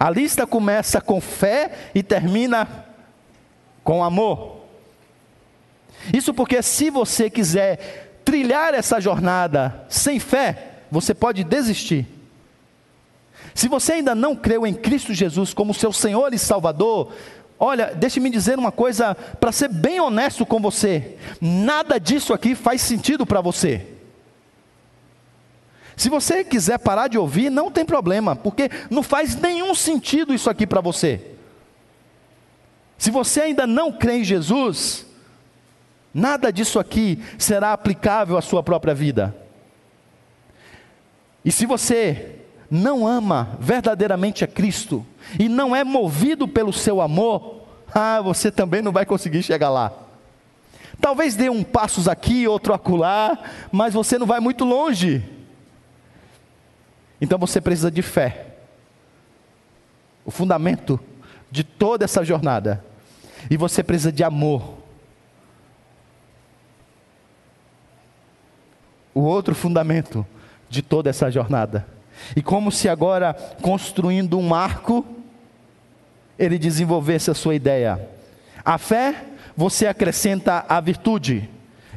a lista começa com fé e termina com amor. Isso porque se você quiser trilhar essa jornada sem fé, você pode desistir. Se você ainda não creu em Cristo Jesus como seu Senhor e Salvador, olha, deixe-me dizer uma coisa para ser bem honesto com você: nada disso aqui faz sentido para você. Se você quiser parar de ouvir, não tem problema, porque não faz nenhum sentido isso aqui para você. Se você ainda não crê em Jesus, nada disso aqui será aplicável à sua própria vida. E se você não ama verdadeiramente a Cristo e não é movido pelo seu amor, ah, você também não vai conseguir chegar lá. Talvez dê um passos aqui, outro acolá, mas você não vai muito longe. Então você precisa de fé. O fundamento de toda essa jornada e você precisa de amor. O outro fundamento de toda essa jornada. E como se agora, construindo um arco, ele desenvolvesse a sua ideia. A fé, você acrescenta a virtude.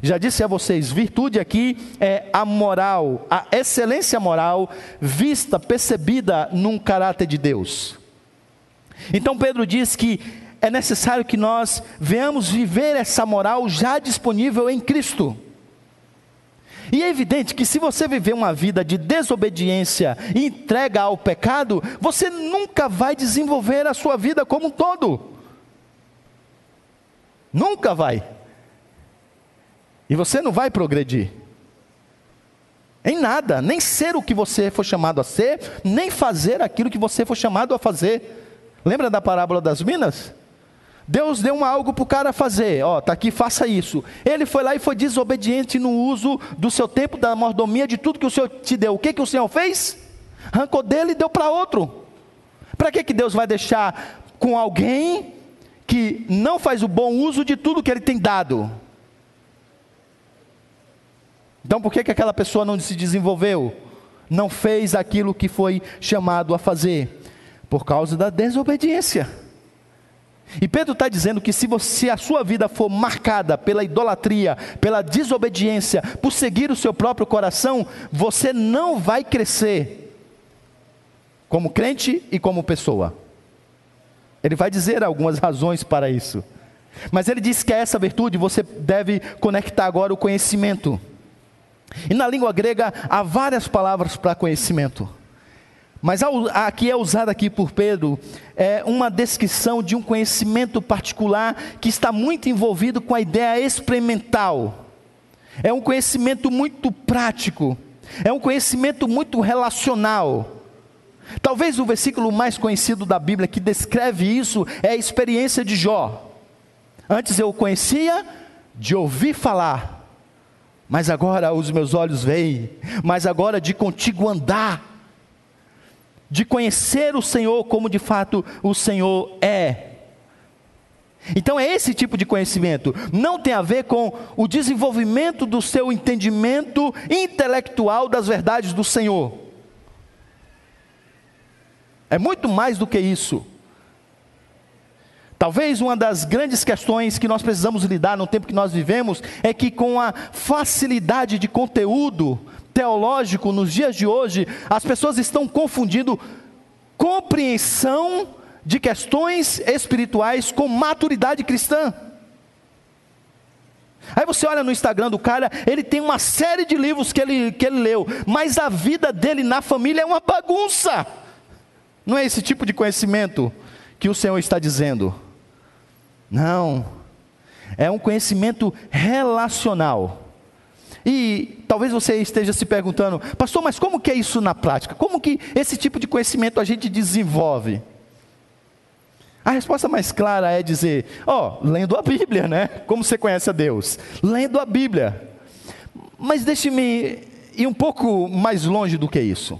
Já disse a vocês, virtude aqui é a moral, a excelência moral vista, percebida num caráter de Deus. Então Pedro diz que é necessário que nós venhamos viver essa moral já disponível em Cristo. E é evidente que se você viver uma vida de desobediência e entrega ao pecado, você nunca vai desenvolver a sua vida como um todo. Nunca vai. E você não vai progredir. Em nada, nem ser o que você foi chamado a ser, nem fazer aquilo que você foi chamado a fazer. Lembra da parábola das minas? Deus deu um algo para o cara fazer, ó, tá aqui, faça isso. Ele foi lá e foi desobediente no uso do seu tempo, da mordomia, de tudo que o Senhor te deu. O que, que o Senhor fez? Arrancou dele e deu para outro. Para que, que Deus vai deixar com alguém que não faz o bom uso de tudo que ele tem dado? Então por que, que aquela pessoa não se desenvolveu? Não fez aquilo que foi chamado a fazer? Por causa da desobediência. E Pedro está dizendo que se, você, a sua vida for marcada pela idolatria, pela desobediência, por seguir o seu próprio coração, você não vai crescer como crente e como pessoa. Ele vai dizer algumas razões para isso. Mas ele diz que a essa virtude você deve conectar agora o conhecimento. E na língua grega há várias palavras para conhecimento. Mas aqui é usada aqui por Pedro é uma descrição de um conhecimento particular que está muito envolvido com a ideia experimental. É um conhecimento muito prático. É um conhecimento muito relacional. Talvez o versículo mais conhecido da Bíblia que descreve isso é a experiência de Jó. Antes eu o conhecia de ouvir falar, mas agora os meus olhos veem, mas agora de contigo andar de conhecer o Senhor como de fato o Senhor é. Então é esse tipo de conhecimento, não tem a ver com o desenvolvimento do seu entendimento intelectual das verdades do Senhor. É muito mais do que isso. Talvez uma das grandes questões que nós precisamos lidar no tempo que nós vivemos é que, com a facilidade de conteúdo, teológico nos dias de hoje, as pessoas estão confundindo compreensão de questões espirituais com maturidade cristã. Aí você olha no Instagram do cara, ele tem uma série de livros que ele, que ele leu, mas a vida dele na família é uma bagunça. Não é esse tipo de conhecimento que o Senhor está dizendo. Não. É um conhecimento relacional. E talvez você esteja se perguntando, pastor, mas como que é isso na prática? Como que esse tipo de conhecimento a gente desenvolve? A resposta mais clara é dizer, ó, oh, lendo a Bíblia, né? Como você conhece a Deus? Lendo a Bíblia. Mas deixe-me ir um pouco mais longe do que isso.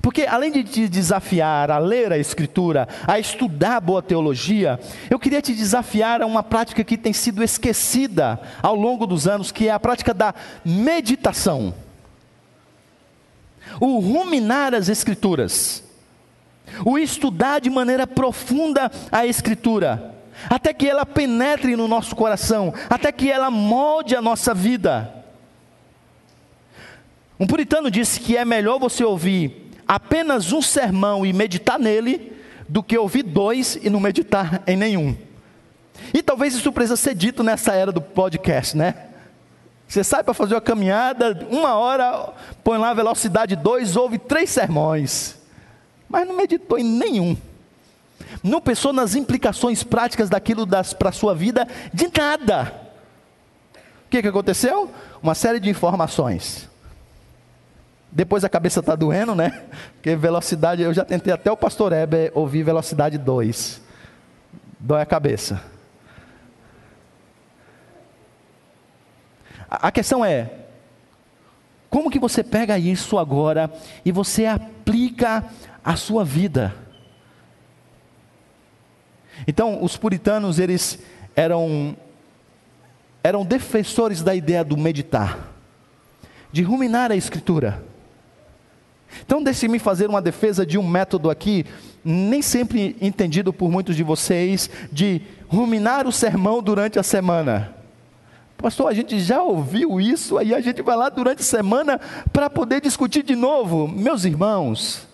Porque além de te desafiar a ler a Escritura, a estudar boa teologia, eu queria te desafiar a uma prática que tem sido esquecida ao longo dos anos, que é a prática da meditação. O ruminar as Escrituras o estudar de maneira profunda a Escritura, até que ela penetre no nosso coração, até que ela molde a nossa vida. Um puritano disse que é melhor você ouvir apenas um sermão e meditar nele, do que ouvir dois e não meditar em nenhum. E talvez isso precisa ser dito nessa era do podcast, né? Você sai para fazer uma caminhada, uma hora, põe lá a velocidade 2, ouve três sermões mas não meditou em nenhum. Não pensou nas implicações práticas daquilo para a sua vida, de nada. O que, que aconteceu? Uma série de informações. Depois a cabeça está doendo, né? Porque velocidade, eu já tentei até o pastor Heber ouvir velocidade 2. Dói a cabeça. A questão é, como que você pega isso agora e você aplica a sua vida. Então, os puritanos, eles eram eram defensores da ideia do meditar, de ruminar a escritura. Então, deixe-me fazer uma defesa de um método aqui, nem sempre entendido por muitos de vocês, de ruminar o sermão durante a semana. Pastor, a gente já ouviu isso, aí a gente vai lá durante a semana para poder discutir de novo. Meus irmãos,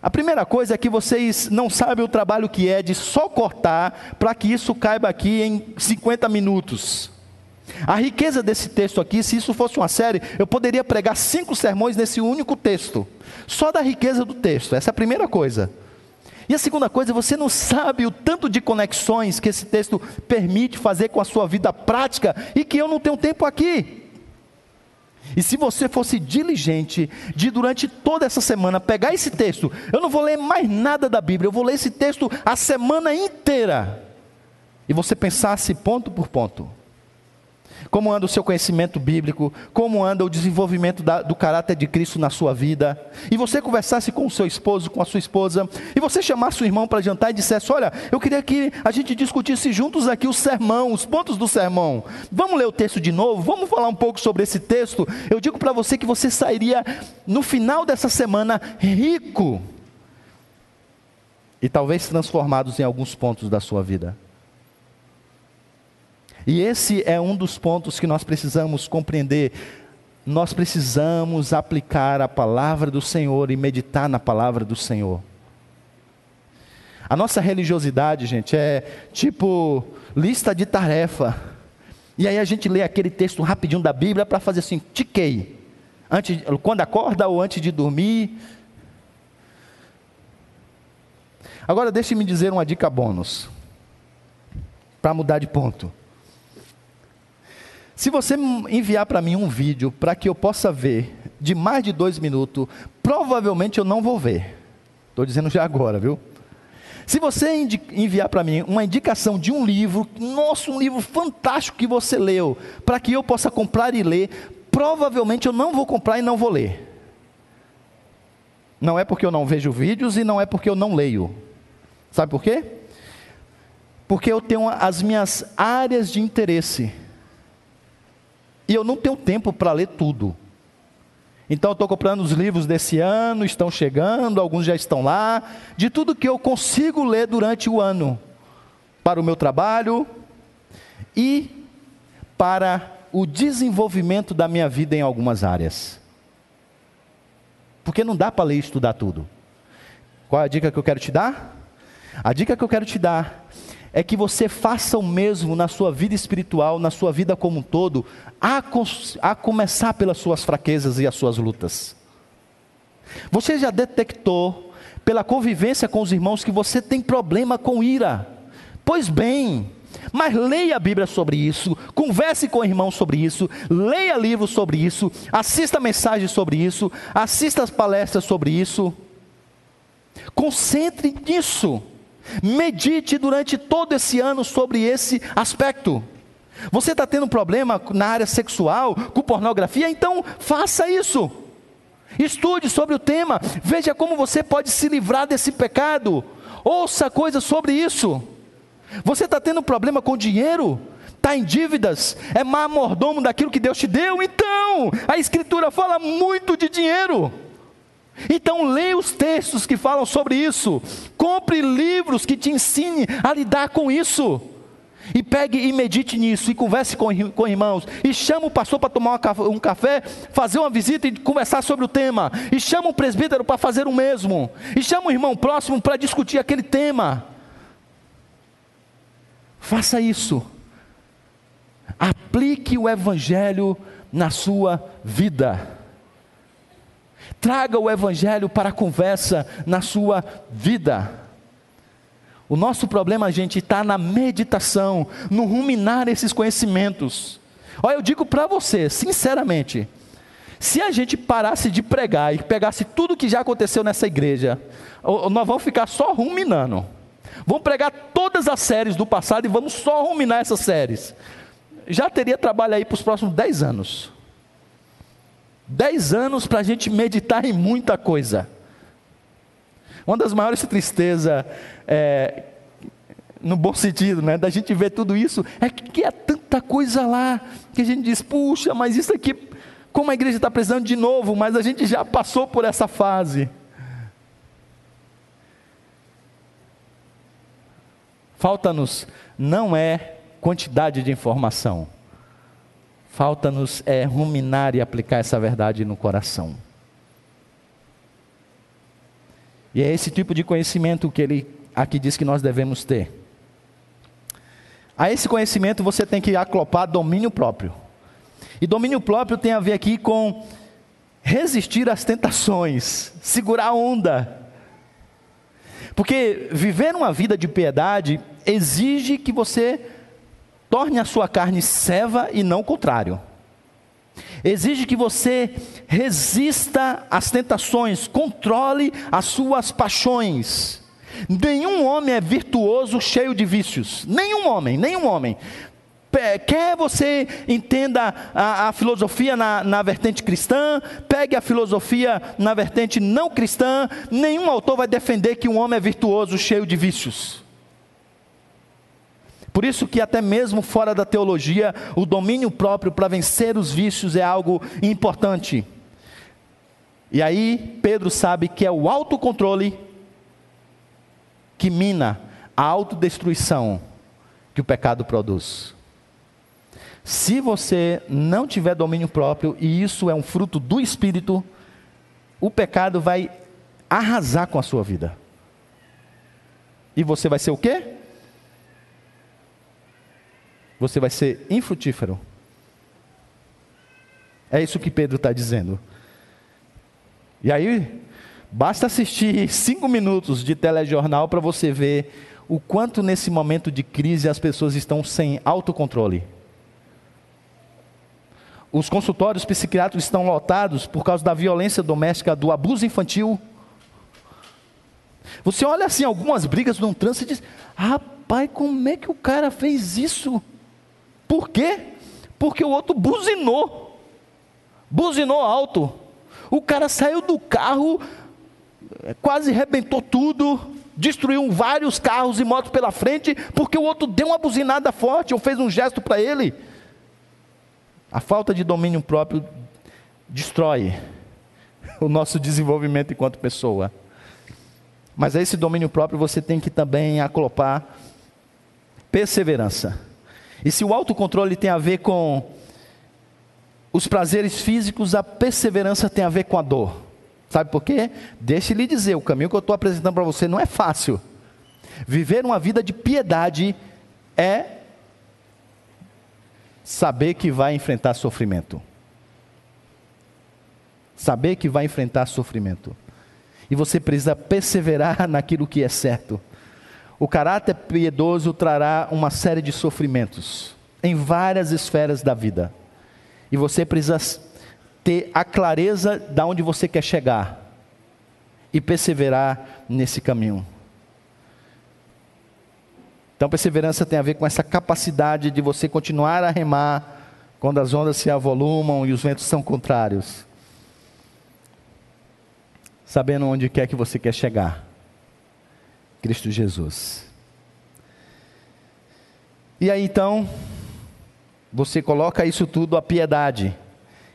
a primeira coisa é que vocês não sabem o trabalho que é de só cortar para que isso caiba aqui em 50 minutos. A riqueza desse texto aqui, se isso fosse uma série, eu poderia pregar cinco sermões nesse único texto, só da riqueza do texto. Essa é a primeira coisa. E a segunda coisa, você não sabe o tanto de conexões que esse texto permite fazer com a sua vida prática e que eu não tenho tempo aqui. E se você fosse diligente de durante toda essa semana pegar esse texto, eu não vou ler mais nada da Bíblia, eu vou ler esse texto a semana inteira. E você pensasse ponto por ponto como anda o seu conhecimento bíblico, como anda o desenvolvimento da, do caráter de Cristo na sua vida, e você conversasse com o seu esposo, com a sua esposa, e você chamasse o irmão para jantar e dissesse: Olha, eu queria que a gente discutisse juntos aqui o sermão, os pontos do sermão. Vamos ler o texto de novo? Vamos falar um pouco sobre esse texto? Eu digo para você que você sairia no final dessa semana rico e talvez transformados em alguns pontos da sua vida. E esse é um dos pontos que nós precisamos compreender. Nós precisamos aplicar a palavra do Senhor e meditar na palavra do Senhor. A nossa religiosidade, gente, é tipo lista de tarefa. E aí a gente lê aquele texto rapidinho da Bíblia para fazer assim, tiquei. Antes, quando acorda ou antes de dormir. Agora deixe-me dizer uma dica bônus. Para mudar de ponto. Se você enviar para mim um vídeo para que eu possa ver de mais de dois minutos, provavelmente eu não vou ver. Estou dizendo já agora, viu? Se você enviar para mim uma indicação de um livro, nossa, um livro fantástico que você leu, para que eu possa comprar e ler, provavelmente eu não vou comprar e não vou ler. Não é porque eu não vejo vídeos e não é porque eu não leio. Sabe por quê? Porque eu tenho as minhas áreas de interesse e eu não tenho tempo para ler tudo. Então eu estou comprando os livros desse ano, estão chegando, alguns já estão lá, de tudo que eu consigo ler durante o ano, para o meu trabalho e para o desenvolvimento da minha vida em algumas áreas. Porque não dá para ler e estudar tudo. Qual é a dica que eu quero te dar? A dica que eu quero te dar é que você faça o mesmo na sua vida espiritual, na sua vida como um todo, a, a começar pelas suas fraquezas e as suas lutas. Você já detectou, pela convivência com os irmãos, que você tem problema com ira? Pois bem, mas leia a Bíblia sobre isso, converse com o irmão sobre isso, leia livros sobre isso, assista mensagens sobre isso, assista as palestras sobre isso. Concentre nisso. Medite durante todo esse ano sobre esse aspecto. Você está tendo problema na área sexual, com pornografia? Então faça isso. Estude sobre o tema, veja como você pode se livrar desse pecado. Ouça coisas sobre isso. Você está tendo problema com dinheiro? Está em dívidas? É má mordomo daquilo que Deus te deu? Então, a Escritura fala muito de dinheiro. Então, leia os textos que falam sobre isso. Compre livros que te ensinem a lidar com isso. E pegue e medite nisso, e converse com, com irmãos, e chama o pastor para tomar um café, fazer uma visita e conversar sobre o tema, e chama o presbítero para fazer o mesmo, e chama o irmão próximo para discutir aquele tema. Faça isso. Aplique o Evangelho na sua vida. Traga o Evangelho para a conversa na sua vida. O nosso problema, gente, está na meditação, no ruminar esses conhecimentos. Olha, eu digo para você, sinceramente, se a gente parasse de pregar e pegasse tudo que já aconteceu nessa igreja, nós vamos ficar só ruminando. Vamos pregar todas as séries do passado e vamos só ruminar essas séries. Já teria trabalho aí para os próximos 10 anos. 10 anos para a gente meditar em muita coisa. Uma das maiores tristezas, é, no bom sentido, né, da gente ver tudo isso, é que é tanta coisa lá, que a gente diz, puxa, mas isso aqui, como a igreja está precisando de novo, mas a gente já passou por essa fase. Falta-nos não é quantidade de informação. Falta-nos é ruminar e aplicar essa verdade no coração. E é esse tipo de conhecimento que ele aqui diz que nós devemos ter. A esse conhecimento você tem que aclopar domínio próprio. E domínio próprio tem a ver aqui com resistir às tentações, segurar a onda, porque viver uma vida de piedade exige que você torne a sua carne seva e não o contrário. Exige que você resista às tentações, controle as suas paixões. Nenhum homem é virtuoso cheio de vícios. Nenhum homem, nenhum homem. Quer você entenda a, a filosofia na, na, vertente cristã, pegue a filosofia na vertente não cristã, nenhum autor vai defender que um homem é virtuoso, cheio de vícios. Por isso que até mesmo fora da teologia, o domínio próprio para vencer os vícios é algo importante. E aí Pedro sabe que é o autocontrole que mina a autodestruição que o pecado produz. Se você não tiver domínio próprio, e isso é um fruto do espírito, o pecado vai arrasar com a sua vida. E você vai ser o quê? Você vai ser infrutífero. É isso que Pedro está dizendo. E aí, basta assistir cinco minutos de telejornal para você ver o quanto nesse momento de crise as pessoas estão sem autocontrole. Os consultórios psiquiátricos estão lotados por causa da violência doméstica, do abuso infantil. Você olha assim algumas brigas num trânsito e diz: Rapaz, como é que o cara fez isso? Por quê? Porque o outro buzinou. Buzinou alto. O cara saiu do carro, é, quase arrebentou tudo, destruiu vários carros e motos pela frente, porque o outro deu uma buzinada forte ou fez um gesto para ele. A falta de domínio próprio destrói o nosso desenvolvimento enquanto pessoa. Mas a esse domínio próprio você tem que também aclopar perseverança. E se o autocontrole tem a ver com os prazeres físicos, a perseverança tem a ver com a dor. Sabe por quê? Deixe lhe dizer, o caminho que eu estou apresentando para você não é fácil. Viver uma vida de piedade é saber que vai enfrentar sofrimento. Saber que vai enfrentar sofrimento. E você precisa perseverar naquilo que é certo. O caráter piedoso trará uma série de sofrimentos em várias esferas da vida. E você precisa ter a clareza de onde você quer chegar e perseverar nesse caminho. Então, perseverança tem a ver com essa capacidade de você continuar a remar quando as ondas se avolumam e os ventos são contrários. Sabendo onde quer que você quer chegar. Cristo Jesus. E aí então, você coloca isso tudo a piedade.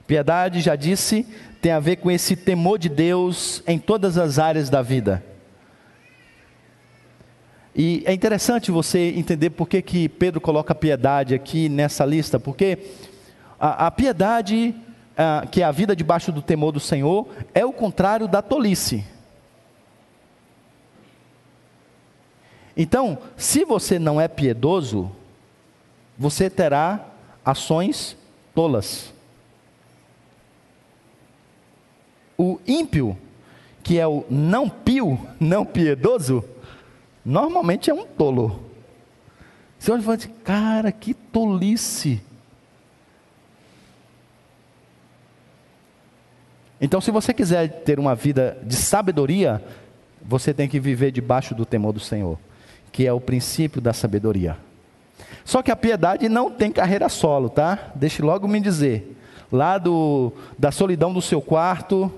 Piedade, já disse, tem a ver com esse temor de Deus em todas as áreas da vida. E é interessante você entender por que, que Pedro coloca piedade aqui nessa lista, porque a, a piedade, a, que é a vida debaixo do temor do Senhor, é o contrário da tolice. Então, se você não é piedoso, você terá ações tolas. O ímpio, que é o não pio, não piedoso, normalmente é um tolo. Você olha e fala assim, cara, que tolice. Então, se você quiser ter uma vida de sabedoria, você tem que viver debaixo do temor do Senhor, que é o princípio da sabedoria. Só que a piedade não tem carreira solo, tá? Deixe logo me dizer. Lá do, da solidão do seu quarto,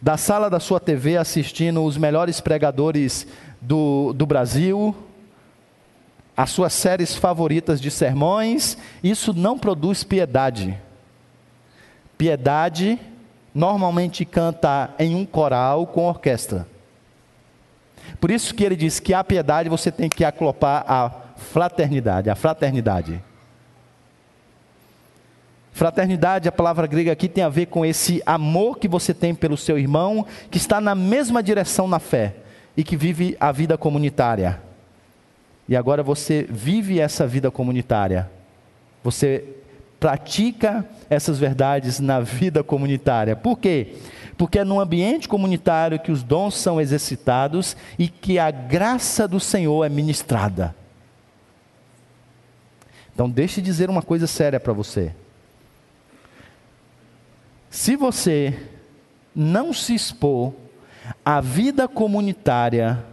da sala da sua TV assistindo os melhores pregadores do, do Brasil, as suas séries favoritas de sermões, isso não produz piedade. Piedade normalmente canta em um coral com orquestra. Por isso que ele diz que a piedade você tem que aclopar a fraternidade, a fraternidade. Fraternidade, a palavra grega aqui tem a ver com esse amor que você tem pelo seu irmão, que está na mesma direção na fé e que vive a vida comunitária. E agora você vive essa vida comunitária. Você pratica essas verdades na vida comunitária. Por quê? Porque é no ambiente comunitário que os dons são exercitados e que a graça do Senhor é ministrada. Então, deixe de dizer uma coisa séria para você. Se você não se expor à vida comunitária,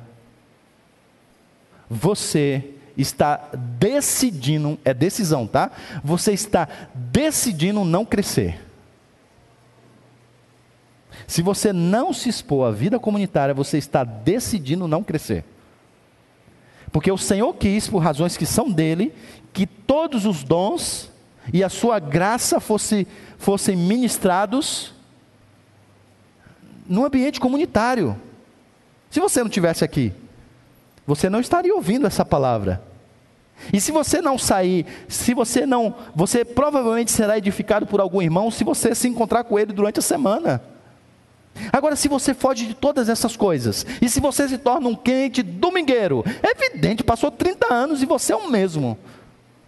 você está decidindo, é decisão, tá? Você está decidindo não crescer. Se você não se expor à vida comunitária, você está decidindo não crescer. Porque o Senhor quis, por razões que são dele, que todos os dons e a sua graça fosse, fossem ministrados no ambiente comunitário. Se você não tivesse aqui, você não estaria ouvindo essa palavra. E se você não sair, se você não, você provavelmente será edificado por algum irmão se você se encontrar com ele durante a semana. Agora, se você foge de todas essas coisas, e se você se torna um quente domingueiro, é evidente, passou 30 anos e você é o mesmo.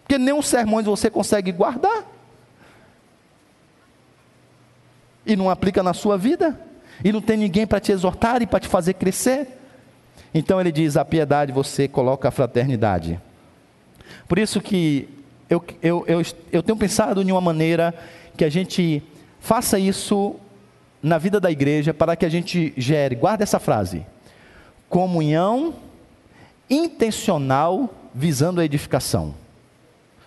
Porque nem os sermões você consegue guardar. E não aplica na sua vida. E não tem ninguém para te exortar e para te fazer crescer. Então ele diz: a piedade você coloca a fraternidade. Por isso que eu, eu, eu, eu tenho pensado em uma maneira que a gente faça isso na vida da igreja para que a gente gere, guarda essa frase, comunhão intencional visando a edificação.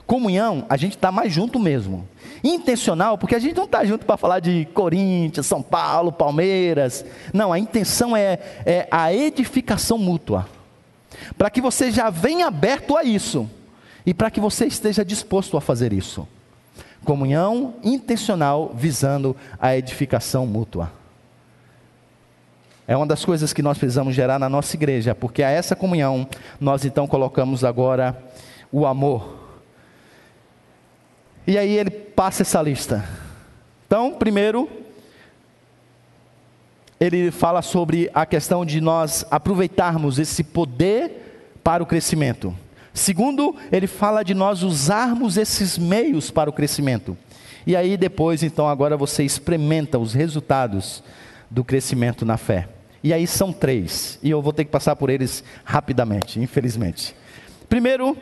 Comunhão, a gente está mais junto mesmo. Intencional, porque a gente não está junto para falar de Corinthians, São Paulo, Palmeiras. Não, a intenção é, é a edificação mútua. Para que você já venha aberto a isso. E para que você esteja disposto a fazer isso. Comunhão intencional visando a edificação mútua. É uma das coisas que nós precisamos gerar na nossa igreja, porque a essa comunhão nós então colocamos agora o amor. E aí ele passa essa lista. Então, primeiro, ele fala sobre a questão de nós aproveitarmos esse poder para o crescimento. Segundo, ele fala de nós usarmos esses meios para o crescimento. E aí depois, então, agora você experimenta os resultados do crescimento na fé. E aí são três, e eu vou ter que passar por eles rapidamente, infelizmente. Primeiro,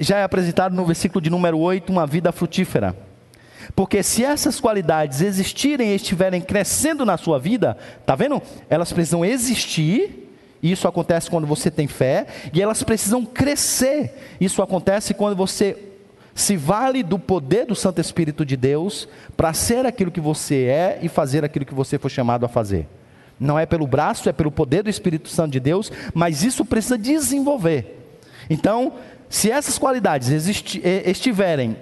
já é apresentado no versículo de número 8, uma vida frutífera. Porque se essas qualidades existirem e estiverem crescendo na sua vida, tá vendo? Elas precisam existir, isso acontece quando você tem fé, e elas precisam crescer. Isso acontece quando você se vale do poder do Santo Espírito de Deus para ser aquilo que você é e fazer aquilo que você foi chamado a fazer. Não é pelo braço, é pelo poder do Espírito Santo de Deus, mas isso precisa desenvolver. Então, se essas qualidades estiverem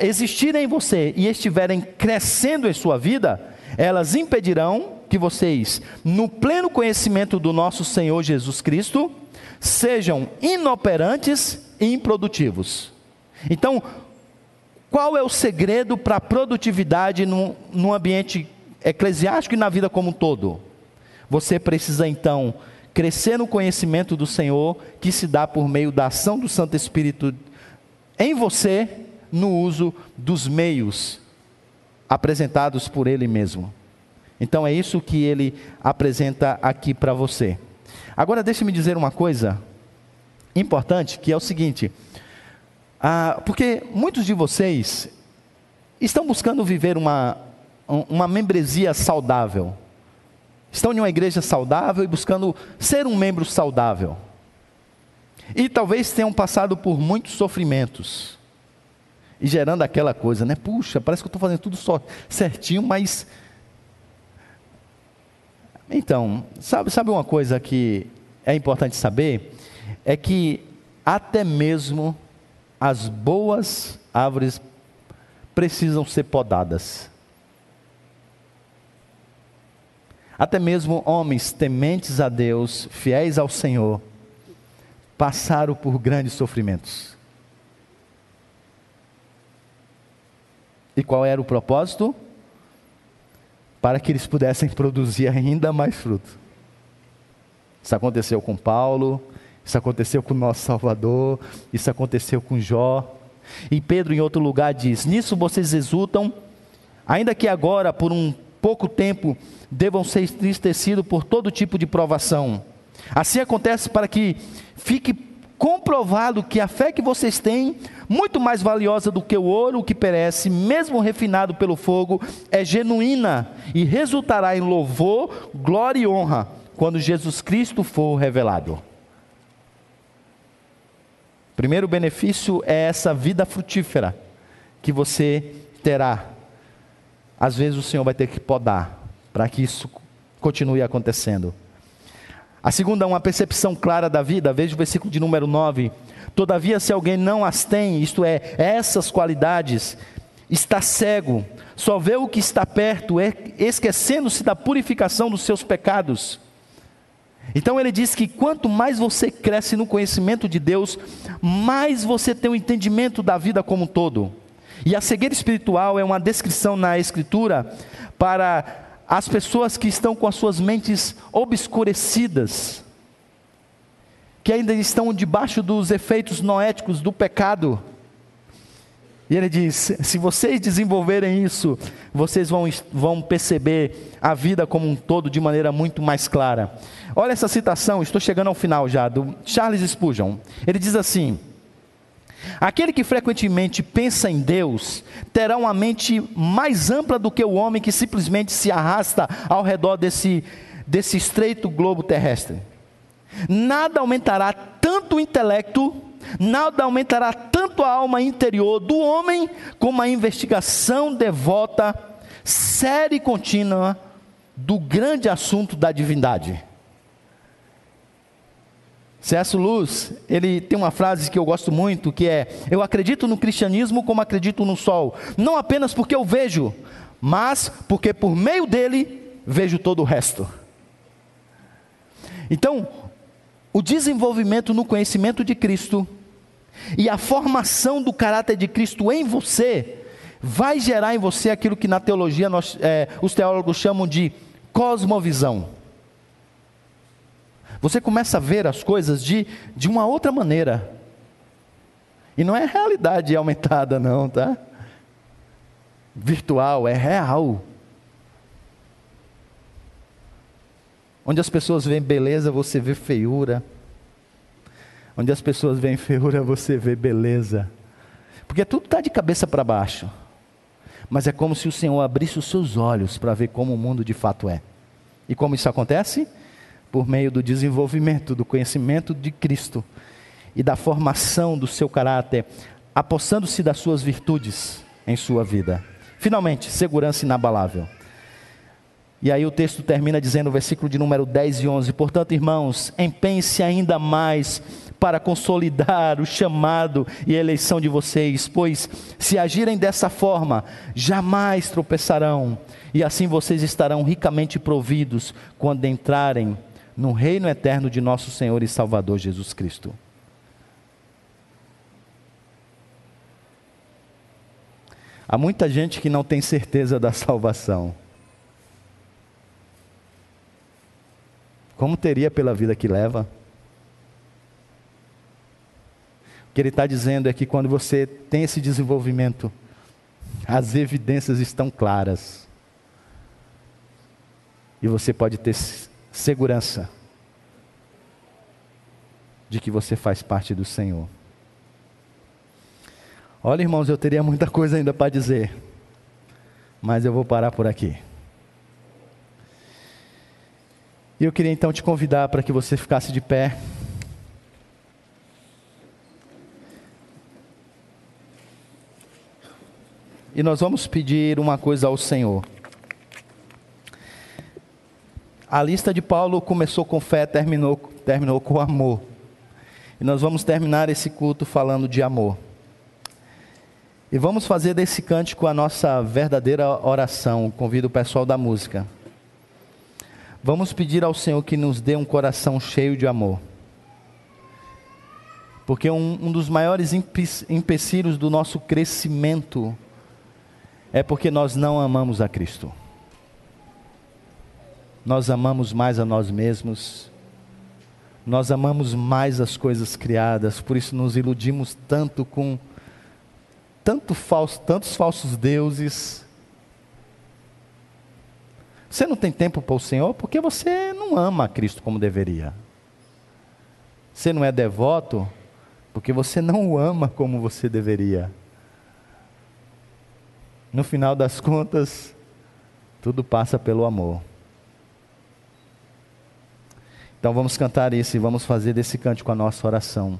existirem em você e estiverem crescendo em sua vida, elas impedirão que vocês, no pleno conhecimento do nosso Senhor Jesus Cristo, sejam inoperantes e improdutivos. Então, qual é o segredo para a produtividade no, no ambiente eclesiástico e na vida como um todo? Você precisa então crescer no conhecimento do Senhor, que se dá por meio da ação do Santo Espírito em você, no uso dos meios apresentados por Ele mesmo. Então é isso que ele apresenta aqui para você. Agora deixe-me dizer uma coisa importante, que é o seguinte: ah, porque muitos de vocês estão buscando viver uma, uma membresia saudável. Estão em uma igreja saudável e buscando ser um membro saudável. E talvez tenham passado por muitos sofrimentos. E gerando aquela coisa, né? Puxa, parece que eu estou fazendo tudo só certinho, mas. Então, sabe, sabe uma coisa que é importante saber? É que até mesmo as boas árvores precisam ser podadas. Até mesmo homens tementes a Deus, fiéis ao Senhor, passaram por grandes sofrimentos. E qual era o propósito? Para que eles pudessem produzir ainda mais fruto. Isso aconteceu com Paulo, isso aconteceu com o nosso Salvador, isso aconteceu com Jó. E Pedro, em outro lugar, diz: Nisso vocês exultam, ainda que agora, por um pouco tempo, devam ser entristecidos por todo tipo de provação. Assim acontece para que fique comprovado que a fé que vocês têm, muito mais valiosa do que o ouro que perece, mesmo refinado pelo fogo, é genuína e resultará em louvor, glória e honra quando Jesus Cristo for revelado. Primeiro benefício é essa vida frutífera que você terá. Às vezes o Senhor vai ter que podar para que isso continue acontecendo. A segunda, uma percepção clara da vida, veja o versículo de número 9. Todavia, se alguém não as tem, isto é, essas qualidades, está cego, só vê o que está perto, esquecendo-se da purificação dos seus pecados. Então ele diz que quanto mais você cresce no conhecimento de Deus, mais você tem o um entendimento da vida como um todo. E a cegueira espiritual é uma descrição na Escritura para as pessoas que estão com as suas mentes obscurecidas, que ainda estão debaixo dos efeitos noéticos do pecado. E ele diz: se vocês desenvolverem isso, vocês vão, vão perceber a vida como um todo de maneira muito mais clara. Olha essa citação, estou chegando ao final já, do Charles Spurgeon. Ele diz assim: Aquele que frequentemente pensa em Deus terá uma mente mais ampla do que o homem que simplesmente se arrasta ao redor desse, desse estreito globo terrestre. Nada aumentará tanto o intelecto, nada aumentará tanto a alma interior do homem como a investigação devota, séria e contínua do grande assunto da divindade. C.S. Luz, ele tem uma frase que eu gosto muito, que é: Eu acredito no cristianismo como acredito no sol, não apenas porque eu vejo, mas porque por meio dele vejo todo o resto. Então, o desenvolvimento no conhecimento de Cristo e a formação do caráter de Cristo em você vai gerar em você aquilo que na teologia nós, é, os teólogos chamam de cosmovisão. Você começa a ver as coisas de, de uma outra maneira. E não é realidade aumentada, não, tá? Virtual, é real. Onde as pessoas veem beleza, você vê feiura. Onde as pessoas veem feiura, você vê beleza. Porque tudo está de cabeça para baixo. Mas é como se o Senhor abrisse os seus olhos para ver como o mundo de fato é. E como isso acontece? Por meio do desenvolvimento, do conhecimento de Cristo e da formação do seu caráter, apossando-se das suas virtudes em sua vida. Finalmente, segurança inabalável. E aí o texto termina dizendo, no versículo de número 10 e 11: Portanto, irmãos, empenhe-se ainda mais para consolidar o chamado e a eleição de vocês, pois se agirem dessa forma, jamais tropeçarão, e assim vocês estarão ricamente providos quando entrarem no reino eterno de nosso Senhor e Salvador Jesus Cristo. Há muita gente que não tem certeza da salvação. Como teria pela vida que leva? O que ele está dizendo é que quando você tem esse desenvolvimento, as evidências estão claras. E você pode ter segurança de que você faz parte do Senhor. Olha, irmãos, eu teria muita coisa ainda para dizer, mas eu vou parar por aqui. E eu queria então te convidar para que você ficasse de pé. E nós vamos pedir uma coisa ao Senhor. A lista de Paulo começou com fé, terminou, terminou com amor. E nós vamos terminar esse culto falando de amor. E vamos fazer desse cântico a nossa verdadeira oração. Convido o pessoal da música. Vamos pedir ao Senhor que nos dê um coração cheio de amor. Porque um, um dos maiores empecilhos do nosso crescimento é porque nós não amamos a Cristo. Nós amamos mais a nós mesmos, nós amamos mais as coisas criadas, por isso nos iludimos tanto com tanto falso, tantos falsos deuses, você não tem tempo para o Senhor porque você não ama a Cristo como deveria. Você não é devoto porque você não o ama como você deveria. No final das contas, tudo passa pelo amor. Então vamos cantar isso e vamos fazer desse cântico a nossa oração.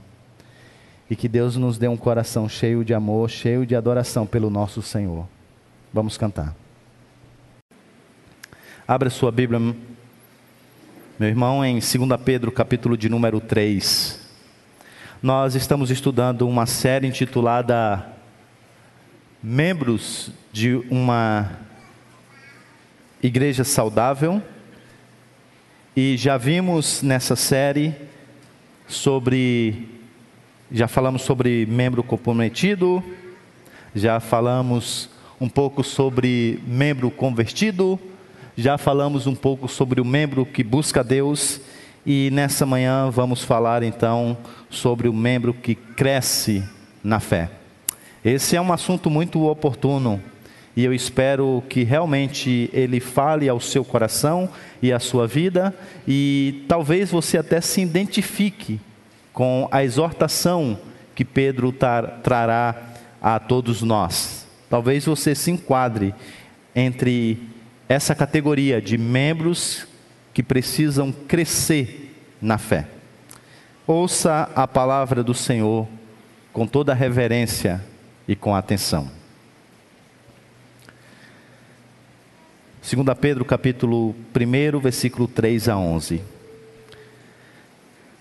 E que Deus nos dê um coração cheio de amor, cheio de adoração pelo nosso Senhor. Vamos cantar. Abra sua Bíblia, meu irmão, em 2 Pedro, capítulo de número 3. Nós estamos estudando uma série intitulada Membros de uma Igreja Saudável. E já vimos nessa série sobre. Já falamos sobre membro comprometido, já falamos um pouco sobre membro convertido já falamos um pouco sobre o membro que busca Deus e nessa manhã vamos falar então sobre o membro que cresce na fé. Esse é um assunto muito oportuno e eu espero que realmente ele fale ao seu coração e à sua vida e talvez você até se identifique com a exortação que Pedro trará a todos nós. Talvez você se enquadre entre essa categoria de membros que precisam crescer na fé. Ouça a palavra do Senhor com toda reverência e com atenção. 2 Pedro capítulo 1, versículo 3 a 11.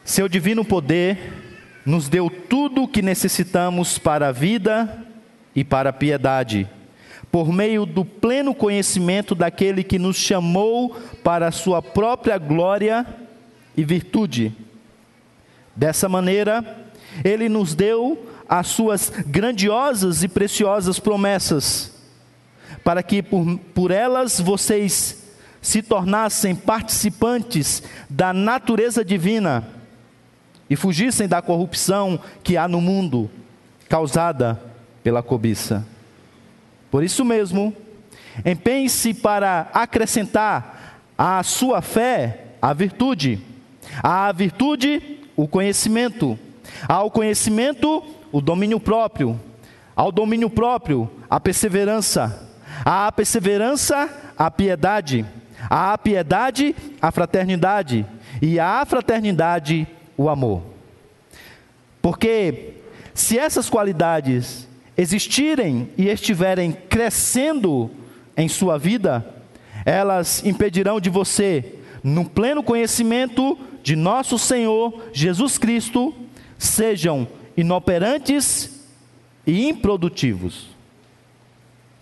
Seu divino poder nos deu tudo o que necessitamos para a vida e para a piedade por meio do pleno conhecimento daquele que nos chamou para a sua própria glória e virtude. Dessa maneira, ele nos deu as suas grandiosas e preciosas promessas, para que por, por elas vocês se tornassem participantes da natureza divina e fugissem da corrupção que há no mundo, causada pela cobiça. Por isso mesmo, empenhe-se para acrescentar à sua fé a virtude, à virtude, o conhecimento, ao conhecimento, o domínio próprio, ao domínio próprio, a perseverança, à perseverança, a piedade, à piedade, a fraternidade, e à fraternidade, o amor. Porque se essas qualidades existirem e estiverem crescendo em sua vida, elas impedirão de você, no pleno conhecimento de nosso Senhor Jesus Cristo, sejam inoperantes e improdutivos.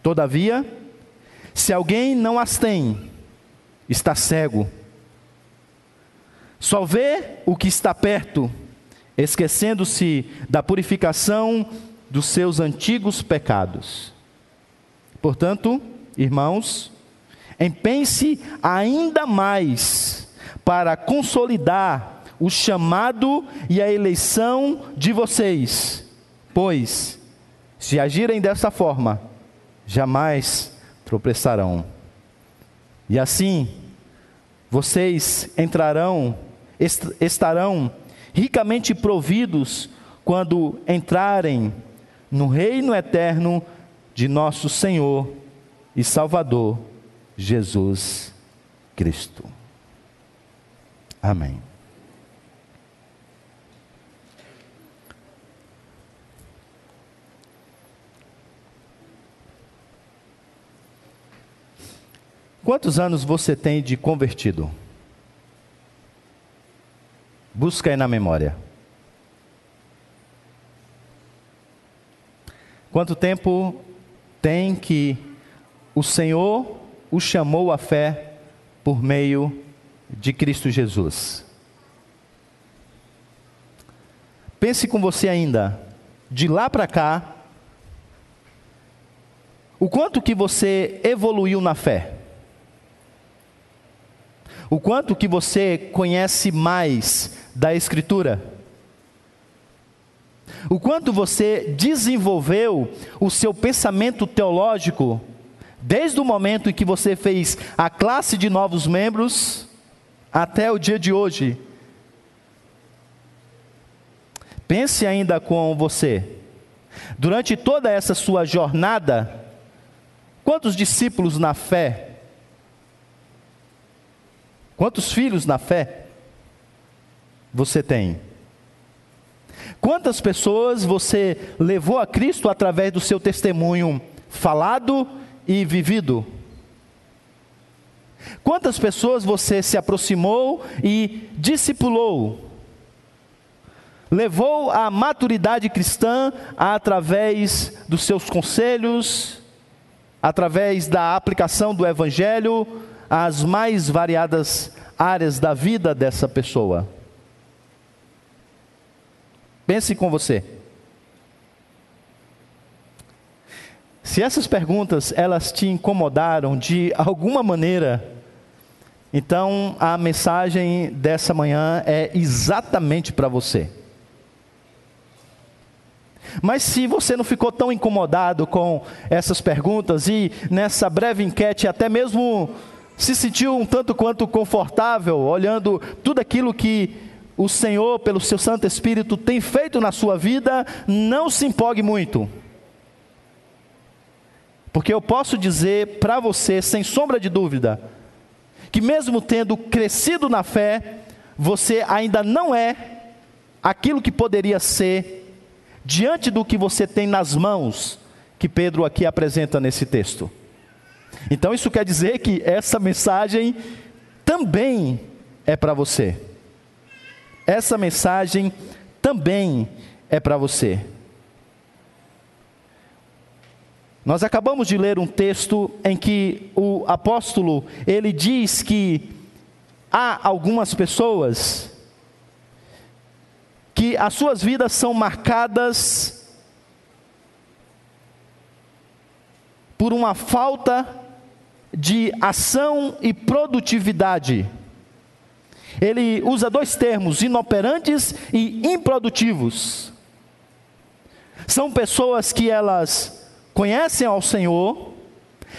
Todavia, se alguém não as tem, está cego. Só vê o que está perto, esquecendo-se da purificação dos seus antigos pecados. Portanto, irmãos, empenhe-se ainda mais para consolidar o chamado e a eleição de vocês, pois, se agirem dessa forma, jamais tropeçarão. E assim, vocês entrarão, estarão ricamente providos quando entrarem no reino eterno de nosso Senhor e Salvador Jesus Cristo. Amém. Quantos anos você tem de convertido? Busca aí na memória. Quanto tempo tem que o Senhor o chamou à fé por meio de Cristo Jesus? Pense com você ainda, de lá para cá, o quanto que você evoluiu na fé? O quanto que você conhece mais da Escritura? O quanto você desenvolveu o seu pensamento teológico desde o momento em que você fez a classe de novos membros até o dia de hoje? Pense ainda com você. Durante toda essa sua jornada, quantos discípulos na fé Quantos filhos na fé você tem? Quantas pessoas você levou a Cristo através do seu testemunho falado e vivido? Quantas pessoas você se aproximou e discipulou? Levou a maturidade cristã através dos seus conselhos, através da aplicação do Evangelho, as mais variadas áreas da vida dessa pessoa. Pense com você. Se essas perguntas elas te incomodaram de alguma maneira, então a mensagem dessa manhã é exatamente para você. Mas se você não ficou tão incomodado com essas perguntas e nessa breve enquete até mesmo se sentiu um tanto quanto confortável olhando tudo aquilo que o Senhor, pelo seu Santo Espírito, tem feito na sua vida, não se empolgue muito. Porque eu posso dizer para você, sem sombra de dúvida, que mesmo tendo crescido na fé, você ainda não é aquilo que poderia ser diante do que você tem nas mãos, que Pedro aqui apresenta nesse texto. Então isso quer dizer que essa mensagem também é para você. Essa mensagem também é para você. Nós acabamos de ler um texto em que o apóstolo, ele diz que há algumas pessoas que as suas vidas são marcadas por uma falta de ação e produtividade. Ele usa dois termos, inoperantes e improdutivos. São pessoas que elas conhecem ao Senhor,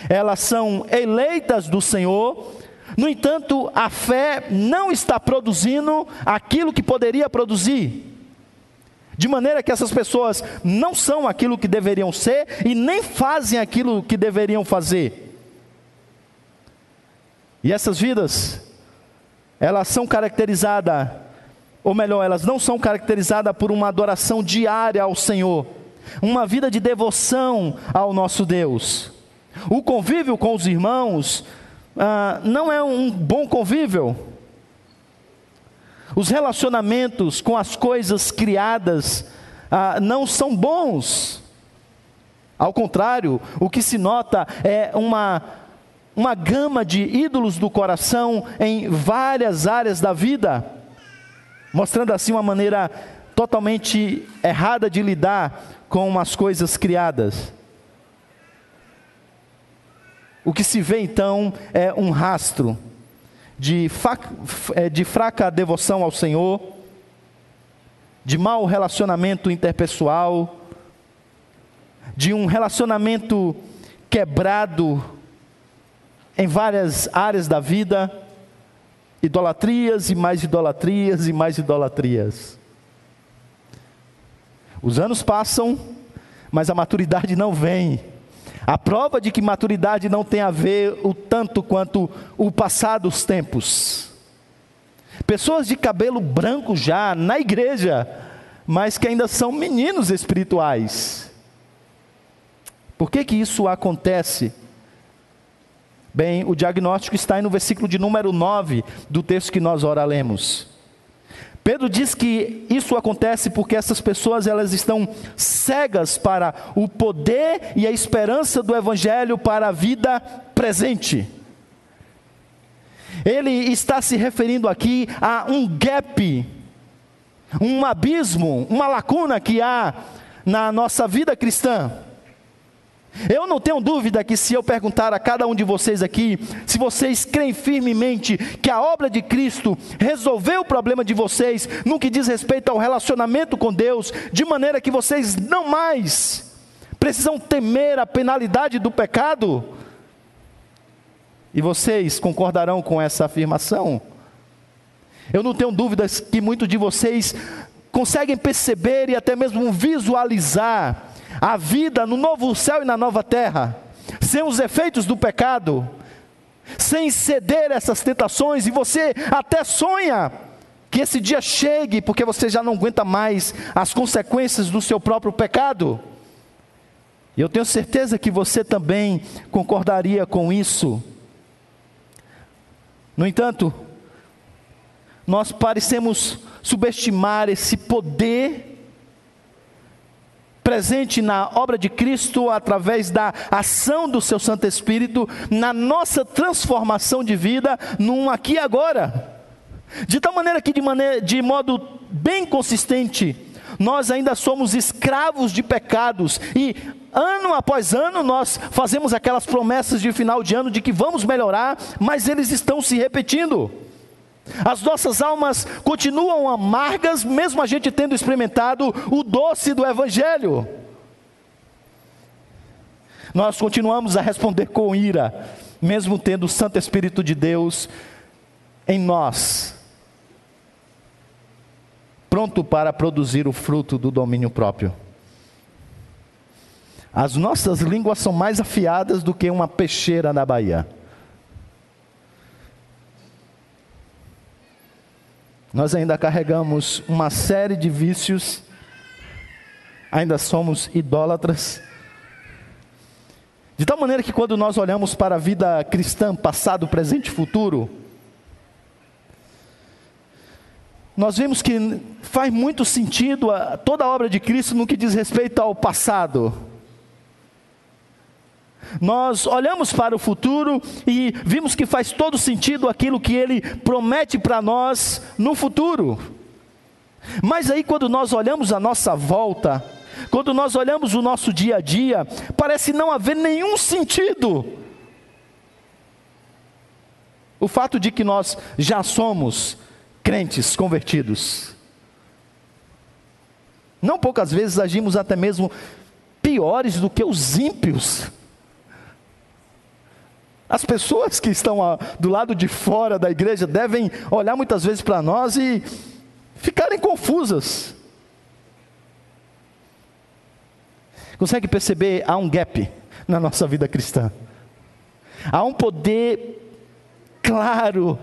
elas são eleitas do Senhor, no entanto, a fé não está produzindo aquilo que poderia produzir. De maneira que essas pessoas não são aquilo que deveriam ser e nem fazem aquilo que deveriam fazer. E essas vidas, elas são caracterizadas, ou melhor, elas não são caracterizadas por uma adoração diária ao Senhor, uma vida de devoção ao nosso Deus. O convívio com os irmãos ah, não é um bom convívio. Os relacionamentos com as coisas criadas ah, não são bons. Ao contrário, o que se nota é uma, uma gama de ídolos do coração em várias áreas da vida, mostrando assim uma maneira totalmente errada de lidar com as coisas criadas. O que se vê então é um rastro de, é, de fraca devoção ao Senhor, de mau relacionamento interpessoal, de um relacionamento quebrado em várias áreas da vida, idolatrias e mais idolatrias e mais idolatrias. Os anos passam, mas a maturidade não vem. A prova de que maturidade não tem a ver o tanto quanto o passar dos tempos. Pessoas de cabelo branco já na igreja, mas que ainda são meninos espirituais. Por que que isso acontece? Bem, o diagnóstico está aí no versículo de número 9 do texto que nós ora lemos. Pedro diz que isso acontece porque essas pessoas elas estão cegas para o poder e a esperança do evangelho para a vida presente. Ele está se referindo aqui a um gap, um abismo, uma lacuna que há na nossa vida cristã. Eu não tenho dúvida que se eu perguntar a cada um de vocês aqui, se vocês creem firmemente que a obra de Cristo resolveu o problema de vocês no que diz respeito ao relacionamento com Deus, de maneira que vocês não mais precisam temer a penalidade do pecado, e vocês concordarão com essa afirmação? Eu não tenho dúvidas que muitos de vocês conseguem perceber e até mesmo visualizar a vida no novo céu e na nova terra, sem os efeitos do pecado, sem ceder essas tentações, e você até sonha que esse dia chegue, porque você já não aguenta mais as consequências do seu próprio pecado. E eu tenho certeza que você também concordaria com isso. No entanto, nós parecemos subestimar esse poder presente na obra de Cristo através da ação do seu Santo Espírito na nossa transformação de vida num aqui e agora. De tal maneira que de, maneira, de modo bem consistente, nós ainda somos escravos de pecados e ano após ano nós fazemos aquelas promessas de final de ano de que vamos melhorar, mas eles estão se repetindo. As nossas almas continuam amargas, mesmo a gente tendo experimentado o doce do Evangelho. Nós continuamos a responder com ira, mesmo tendo o Santo Espírito de Deus em nós, pronto para produzir o fruto do domínio próprio. As nossas línguas são mais afiadas do que uma peixeira na Bahia. Nós ainda carregamos uma série de vícios, ainda somos idólatras. De tal maneira que quando nós olhamos para a vida cristã, passado, presente e futuro, nós vemos que faz muito sentido a, toda a obra de Cristo no que diz respeito ao passado. Nós olhamos para o futuro e vimos que faz todo sentido aquilo que ele promete para nós no futuro. Mas aí, quando nós olhamos a nossa volta, quando nós olhamos o nosso dia a dia, parece não haver nenhum sentido o fato de que nós já somos crentes convertidos. Não poucas vezes agimos até mesmo piores do que os ímpios. As pessoas que estão do lado de fora da igreja devem olhar muitas vezes para nós e ficarem confusas. Consegue perceber? Há um gap na nossa vida cristã. Há um poder claro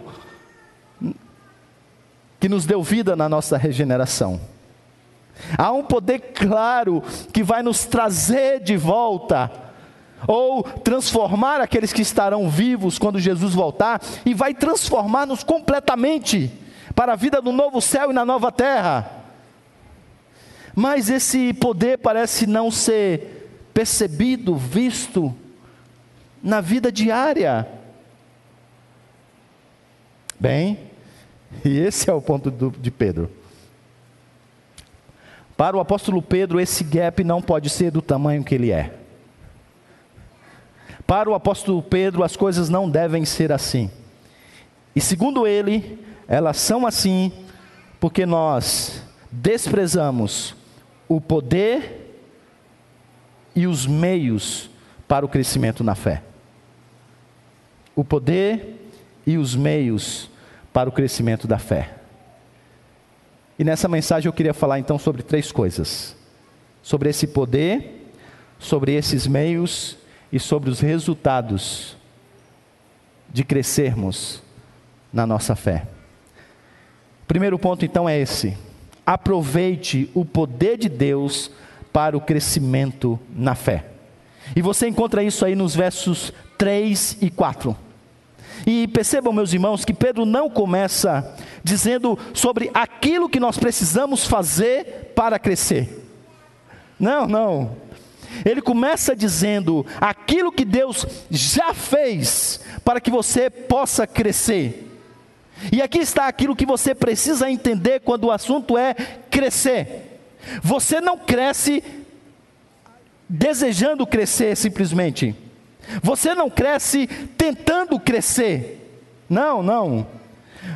que nos deu vida na nossa regeneração. Há um poder claro que vai nos trazer de volta, ou transformar aqueles que estarão vivos quando Jesus voltar, e vai transformar-nos completamente para a vida no novo céu e na nova terra. Mas esse poder parece não ser percebido, visto na vida diária. Bem, e esse é o ponto do, de Pedro. Para o apóstolo Pedro, esse gap não pode ser do tamanho que ele é. Para o apóstolo Pedro, as coisas não devem ser assim. E segundo ele, elas são assim porque nós desprezamos o poder e os meios para o crescimento na fé. O poder e os meios para o crescimento da fé. E nessa mensagem eu queria falar então sobre três coisas: sobre esse poder, sobre esses meios e sobre os resultados de crescermos na nossa fé. Primeiro ponto então é esse: aproveite o poder de Deus para o crescimento na fé. E você encontra isso aí nos versos 3 e 4. E percebam, meus irmãos, que Pedro não começa dizendo sobre aquilo que nós precisamos fazer para crescer. Não, não. Ele começa dizendo aquilo que Deus já fez para que você possa crescer. E aqui está aquilo que você precisa entender quando o assunto é crescer. Você não cresce desejando crescer simplesmente. Você não cresce tentando crescer. Não, não.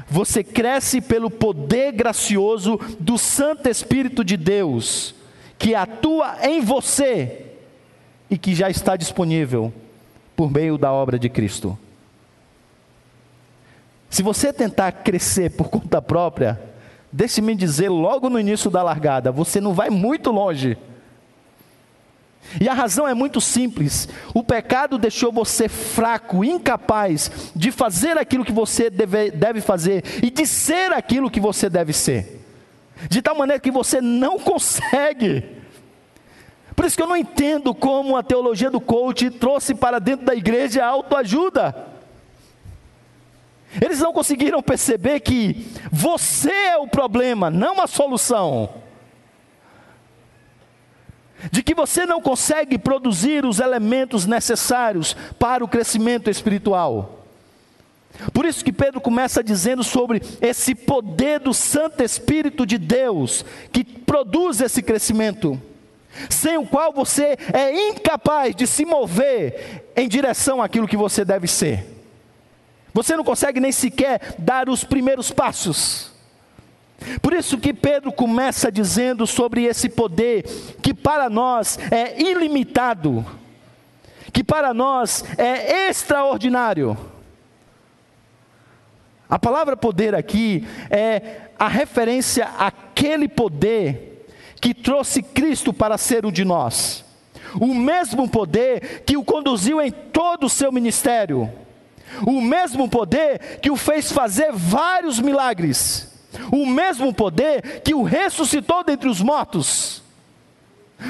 Você cresce pelo poder gracioso do Santo Espírito de Deus, que atua em você e que já está disponível por meio da obra de Cristo. Se você tentar crescer por conta própria, deixe-me dizer logo no início da largada, você não vai muito longe. E a razão é muito simples: o pecado deixou você fraco, incapaz de fazer aquilo que você deve, deve fazer e de ser aquilo que você deve ser, de tal maneira que você não consegue. Por isso que eu não entendo como a teologia do coach trouxe para dentro da igreja a autoajuda. Eles não conseguiram perceber que você é o problema, não a solução de que você não consegue produzir os elementos necessários para o crescimento espiritual. Por isso que Pedro começa dizendo sobre esse poder do Santo Espírito de Deus que produz esse crescimento, sem o qual você é incapaz de se mover em direção àquilo que você deve ser. Você não consegue nem sequer dar os primeiros passos. Por isso que Pedro começa dizendo sobre esse poder que para nós é ilimitado, que para nós é extraordinário. A palavra poder aqui é a referência àquele poder que trouxe Cristo para ser um de nós. O mesmo poder que o conduziu em todo o seu ministério. O mesmo poder que o fez fazer vários milagres o mesmo poder que o ressuscitou dentre os mortos,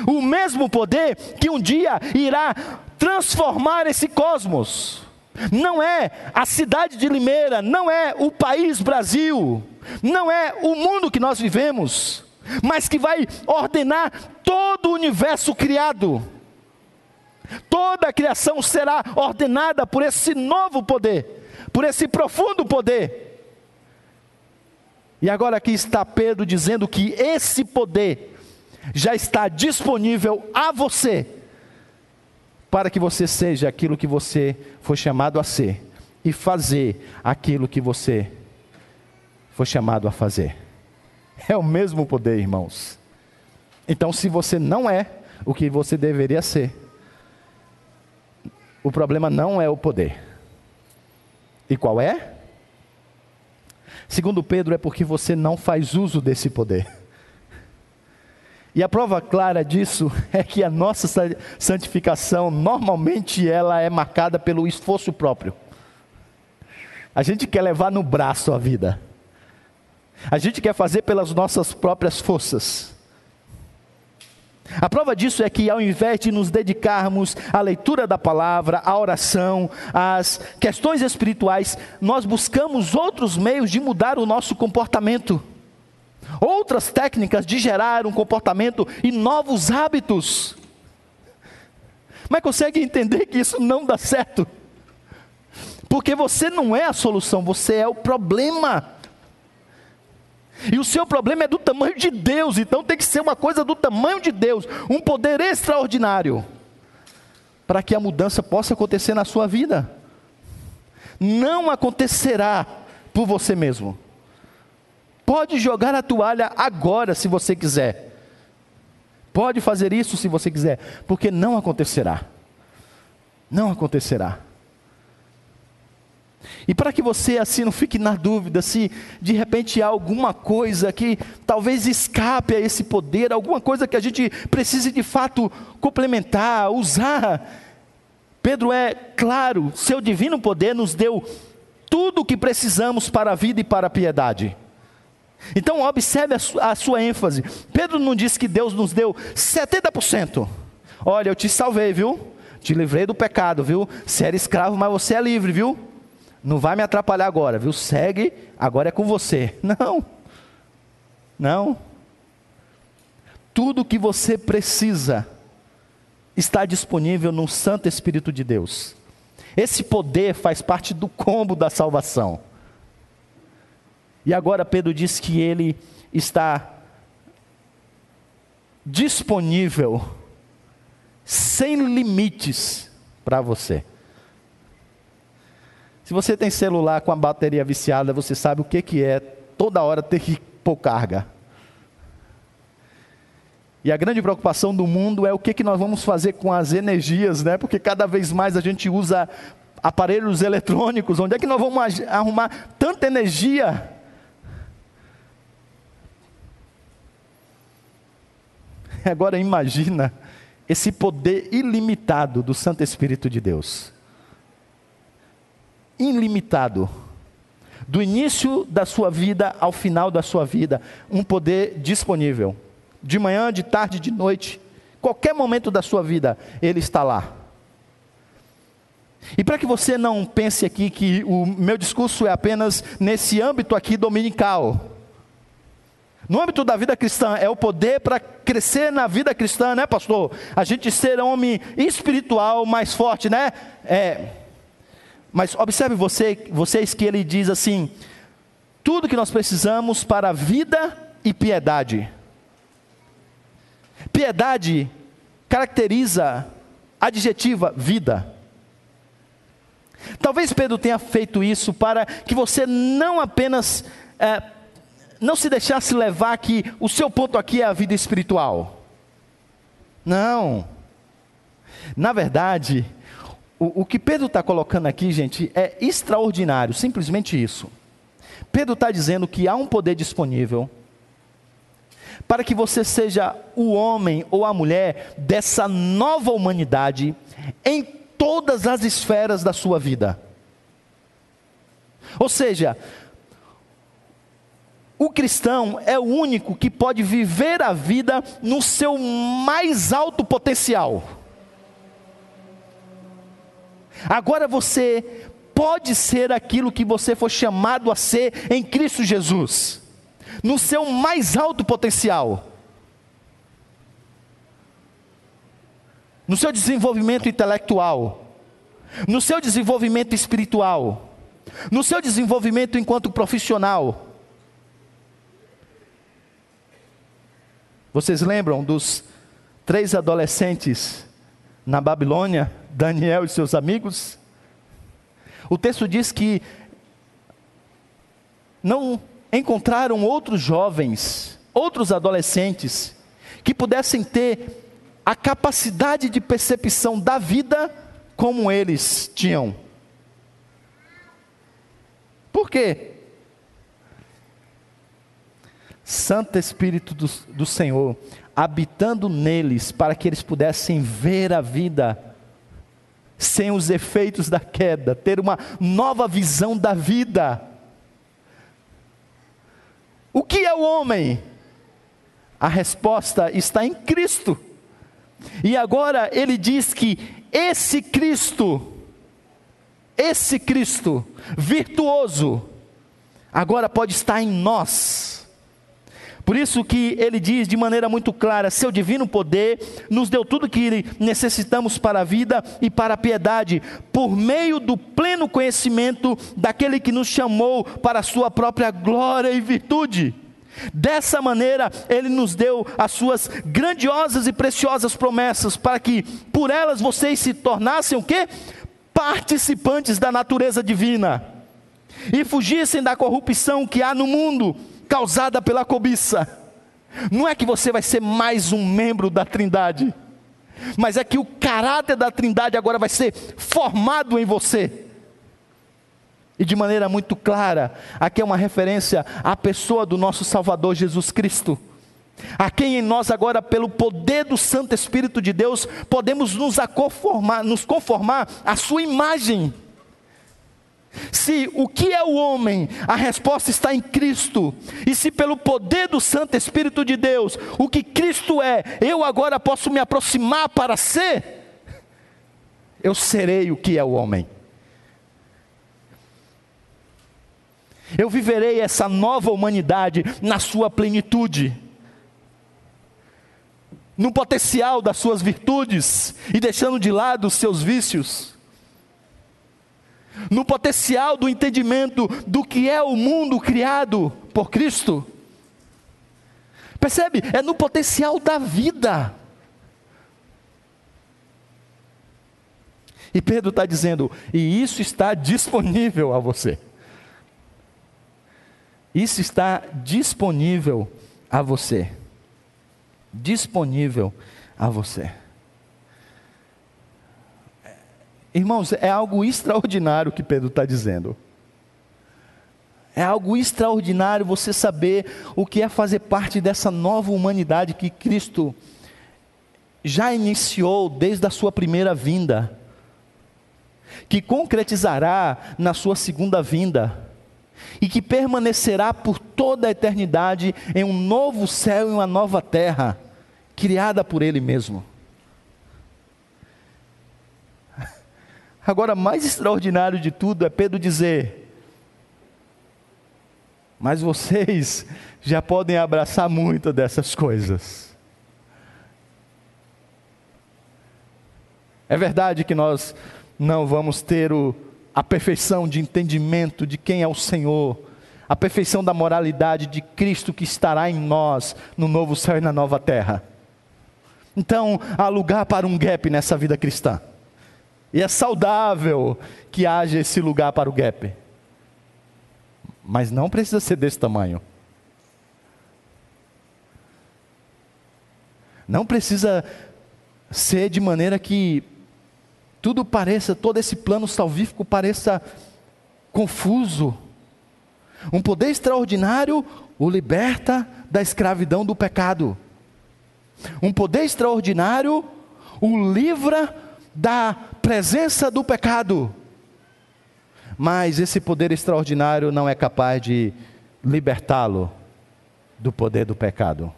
o mesmo poder que um dia irá transformar esse cosmos. Não é a cidade de Limeira, não é o país Brasil, não é o mundo que nós vivemos, mas que vai ordenar todo o universo criado. Toda a criação será ordenada por esse novo poder, por esse profundo poder e agora aqui está Pedro dizendo que esse poder já está disponível a você, para que você seja aquilo que você foi chamado a ser, e fazer aquilo que você foi chamado a fazer. É o mesmo poder, irmãos. Então, se você não é o que você deveria ser, o problema não é o poder. E qual é? Segundo Pedro, é porque você não faz uso desse poder. E a prova clara disso é que a nossa santificação normalmente ela é marcada pelo esforço próprio. A gente quer levar no braço a vida. A gente quer fazer pelas nossas próprias forças. A prova disso é que, ao invés de nos dedicarmos à leitura da palavra, à oração, às questões espirituais, nós buscamos outros meios de mudar o nosso comportamento, outras técnicas de gerar um comportamento e novos hábitos. Mas consegue entender que isso não dá certo? Porque você não é a solução, você é o problema. E o seu problema é do tamanho de Deus, então tem que ser uma coisa do tamanho de Deus, um poder extraordinário, para que a mudança possa acontecer na sua vida. Não acontecerá por você mesmo. Pode jogar a toalha agora, se você quiser. Pode fazer isso se você quiser, porque não acontecerá. Não acontecerá. E para que você assim não fique na dúvida se de repente há alguma coisa que talvez escape a esse poder, alguma coisa que a gente precise de fato complementar, usar. Pedro é claro, seu divino poder nos deu tudo o que precisamos para a vida e para a piedade. Então observe a, su a sua ênfase. Pedro não disse que Deus nos deu 70%. Olha, eu te salvei, viu? Te livrei do pecado, viu? Você era escravo, mas você é livre, viu? Não vai me atrapalhar agora, viu? Segue, agora é com você. Não. Não. Tudo que você precisa está disponível no Santo Espírito de Deus. Esse poder faz parte do combo da salvação. E agora Pedro diz que ele está disponível, sem limites, para você. Se você tem celular com a bateria viciada, você sabe o que, que é toda hora ter que pôr carga. E a grande preocupação do mundo é o que, que nós vamos fazer com as energias, né? Porque cada vez mais a gente usa aparelhos eletrônicos. Onde é que nós vamos arrumar tanta energia? Agora imagina esse poder ilimitado do Santo Espírito de Deus ilimitado. Do início da sua vida ao final da sua vida, um poder disponível. De manhã, de tarde, de noite, qualquer momento da sua vida, ele está lá. E para que você não pense aqui que o meu discurso é apenas nesse âmbito aqui dominical. No âmbito da vida cristã, é o poder para crescer na vida cristã, né, pastor? A gente ser homem espiritual mais forte, né? É, mas observe você, vocês que ele diz assim: tudo que nós precisamos para vida e piedade. Piedade caracteriza, adjetiva, vida. Talvez Pedro tenha feito isso para que você não apenas é, não se deixasse levar que o seu ponto aqui é a vida espiritual. Não. Na verdade, o, o que Pedro está colocando aqui, gente, é extraordinário, simplesmente isso. Pedro está dizendo que há um poder disponível para que você seja o homem ou a mulher dessa nova humanidade em todas as esferas da sua vida. Ou seja, o cristão é o único que pode viver a vida no seu mais alto potencial. Agora você pode ser aquilo que você foi chamado a ser em Cristo Jesus, no seu mais alto potencial. No seu desenvolvimento intelectual, no seu desenvolvimento espiritual, no seu desenvolvimento enquanto profissional. Vocês lembram dos três adolescentes na Babilônia, Daniel e seus amigos. O texto diz que não encontraram outros jovens, outros adolescentes, que pudessem ter a capacidade de percepção da vida como eles tinham. Por quê? Santo Espírito do, do Senhor habitando neles, para que eles pudessem ver a vida sem os efeitos da queda, ter uma nova visão da vida. O que é o homem? A resposta está em Cristo. E agora ele diz que esse Cristo, esse Cristo virtuoso, agora pode estar em nós por isso que ele diz de maneira muito clara: seu divino poder nos deu tudo que necessitamos para a vida e para a piedade, por meio do pleno conhecimento daquele que nos chamou para a sua própria glória e virtude. Dessa maneira, Ele nos deu as suas grandiosas e preciosas promessas, para que por elas vocês se tornassem o quê? Participantes da natureza divina e fugissem da corrupção que há no mundo causada pela cobiça. Não é que você vai ser mais um membro da Trindade, mas é que o caráter da Trindade agora vai ser formado em você. E de maneira muito clara, aqui é uma referência à pessoa do nosso Salvador Jesus Cristo, a quem em nós agora, pelo poder do Santo Espírito de Deus, podemos nos, conformar, nos conformar à sua imagem. Se o que é o homem, a resposta está em Cristo. E se pelo poder do Santo Espírito de Deus, o que Cristo é, eu agora posso me aproximar para ser, eu serei o que é o homem. Eu viverei essa nova humanidade na sua plenitude, no potencial das suas virtudes e deixando de lado os seus vícios no potencial do entendimento do que é o mundo criado por Cristo. Percebe? É no potencial da vida. E Pedro está dizendo, e isso está disponível a você. Isso está disponível a você. Disponível a você. Irmãos, é algo extraordinário que Pedro está dizendo. É algo extraordinário você saber o que é fazer parte dessa nova humanidade que Cristo já iniciou desde a sua primeira vinda, que concretizará na sua segunda vinda, e que permanecerá por toda a eternidade em um novo céu e uma nova terra, criada por Ele mesmo. Agora, mais extraordinário de tudo é Pedro dizer: Mas vocês já podem abraçar muito dessas coisas. É verdade que nós não vamos ter o, a perfeição de entendimento de quem é o Senhor, a perfeição da moralidade de Cristo que estará em nós no novo céu e na nova terra. Então, há lugar para um gap nessa vida cristã. E é saudável que haja esse lugar para o gap. Mas não precisa ser desse tamanho. Não precisa ser de maneira que tudo pareça, todo esse plano salvífico pareça confuso. Um poder extraordinário o liberta da escravidão do pecado. Um poder extraordinário o livra da presença do pecado. Mas esse poder extraordinário não é capaz de libertá-lo do poder do pecado.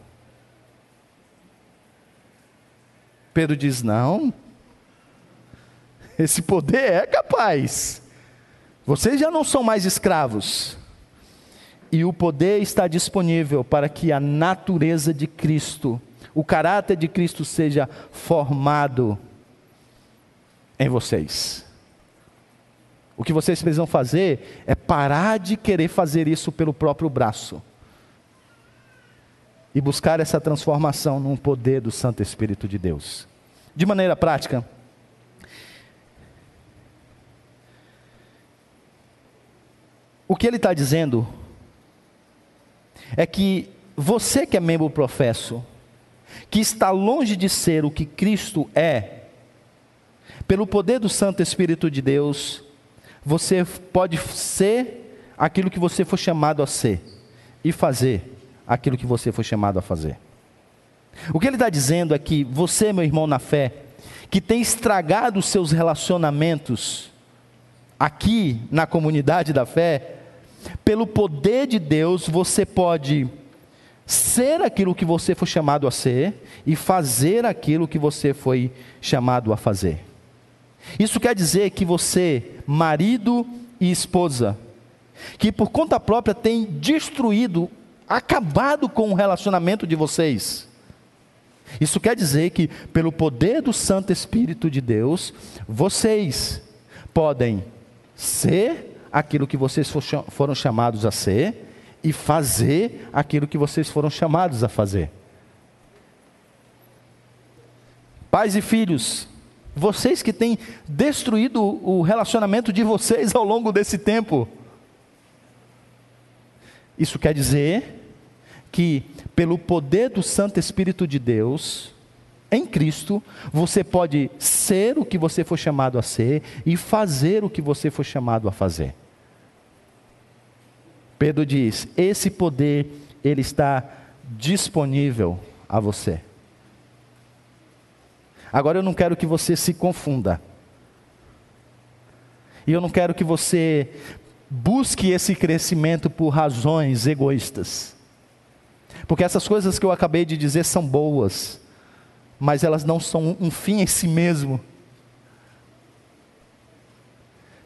Pedro diz: não, esse poder é capaz. Vocês já não são mais escravos. E o poder está disponível para que a natureza de Cristo, o caráter de Cristo seja formado em vocês. O que vocês precisam fazer é parar de querer fazer isso pelo próprio braço e buscar essa transformação no poder do Santo Espírito de Deus. De maneira prática, O que ele está dizendo é que você que é membro professo, que está longe de ser o que Cristo é, pelo poder do Santo Espírito de Deus, você pode ser aquilo que você foi chamado a ser e fazer aquilo que você foi chamado a fazer. O que ele está dizendo é que você, meu irmão na fé, que tem estragado os seus relacionamentos aqui na comunidade da fé, pelo poder de Deus, você pode ser aquilo que você foi chamado a ser e fazer aquilo que você foi chamado a fazer. Isso quer dizer que você, marido e esposa, que por conta própria tem destruído, acabado com o relacionamento de vocês. Isso quer dizer que, pelo poder do Santo Espírito de Deus, vocês podem ser aquilo que vocês foram chamados a ser e fazer aquilo que vocês foram chamados a fazer. Pais e filhos, vocês que têm destruído o relacionamento de vocês ao longo desse tempo. Isso quer dizer que, pelo poder do Santo Espírito de Deus, em Cristo, você pode ser o que você foi chamado a ser e fazer o que você foi chamado a fazer. Pedro diz: esse poder ele está disponível a você. Agora eu não quero que você se confunda. E eu não quero que você busque esse crescimento por razões egoístas. Porque essas coisas que eu acabei de dizer são boas, mas elas não são um fim em si mesmo.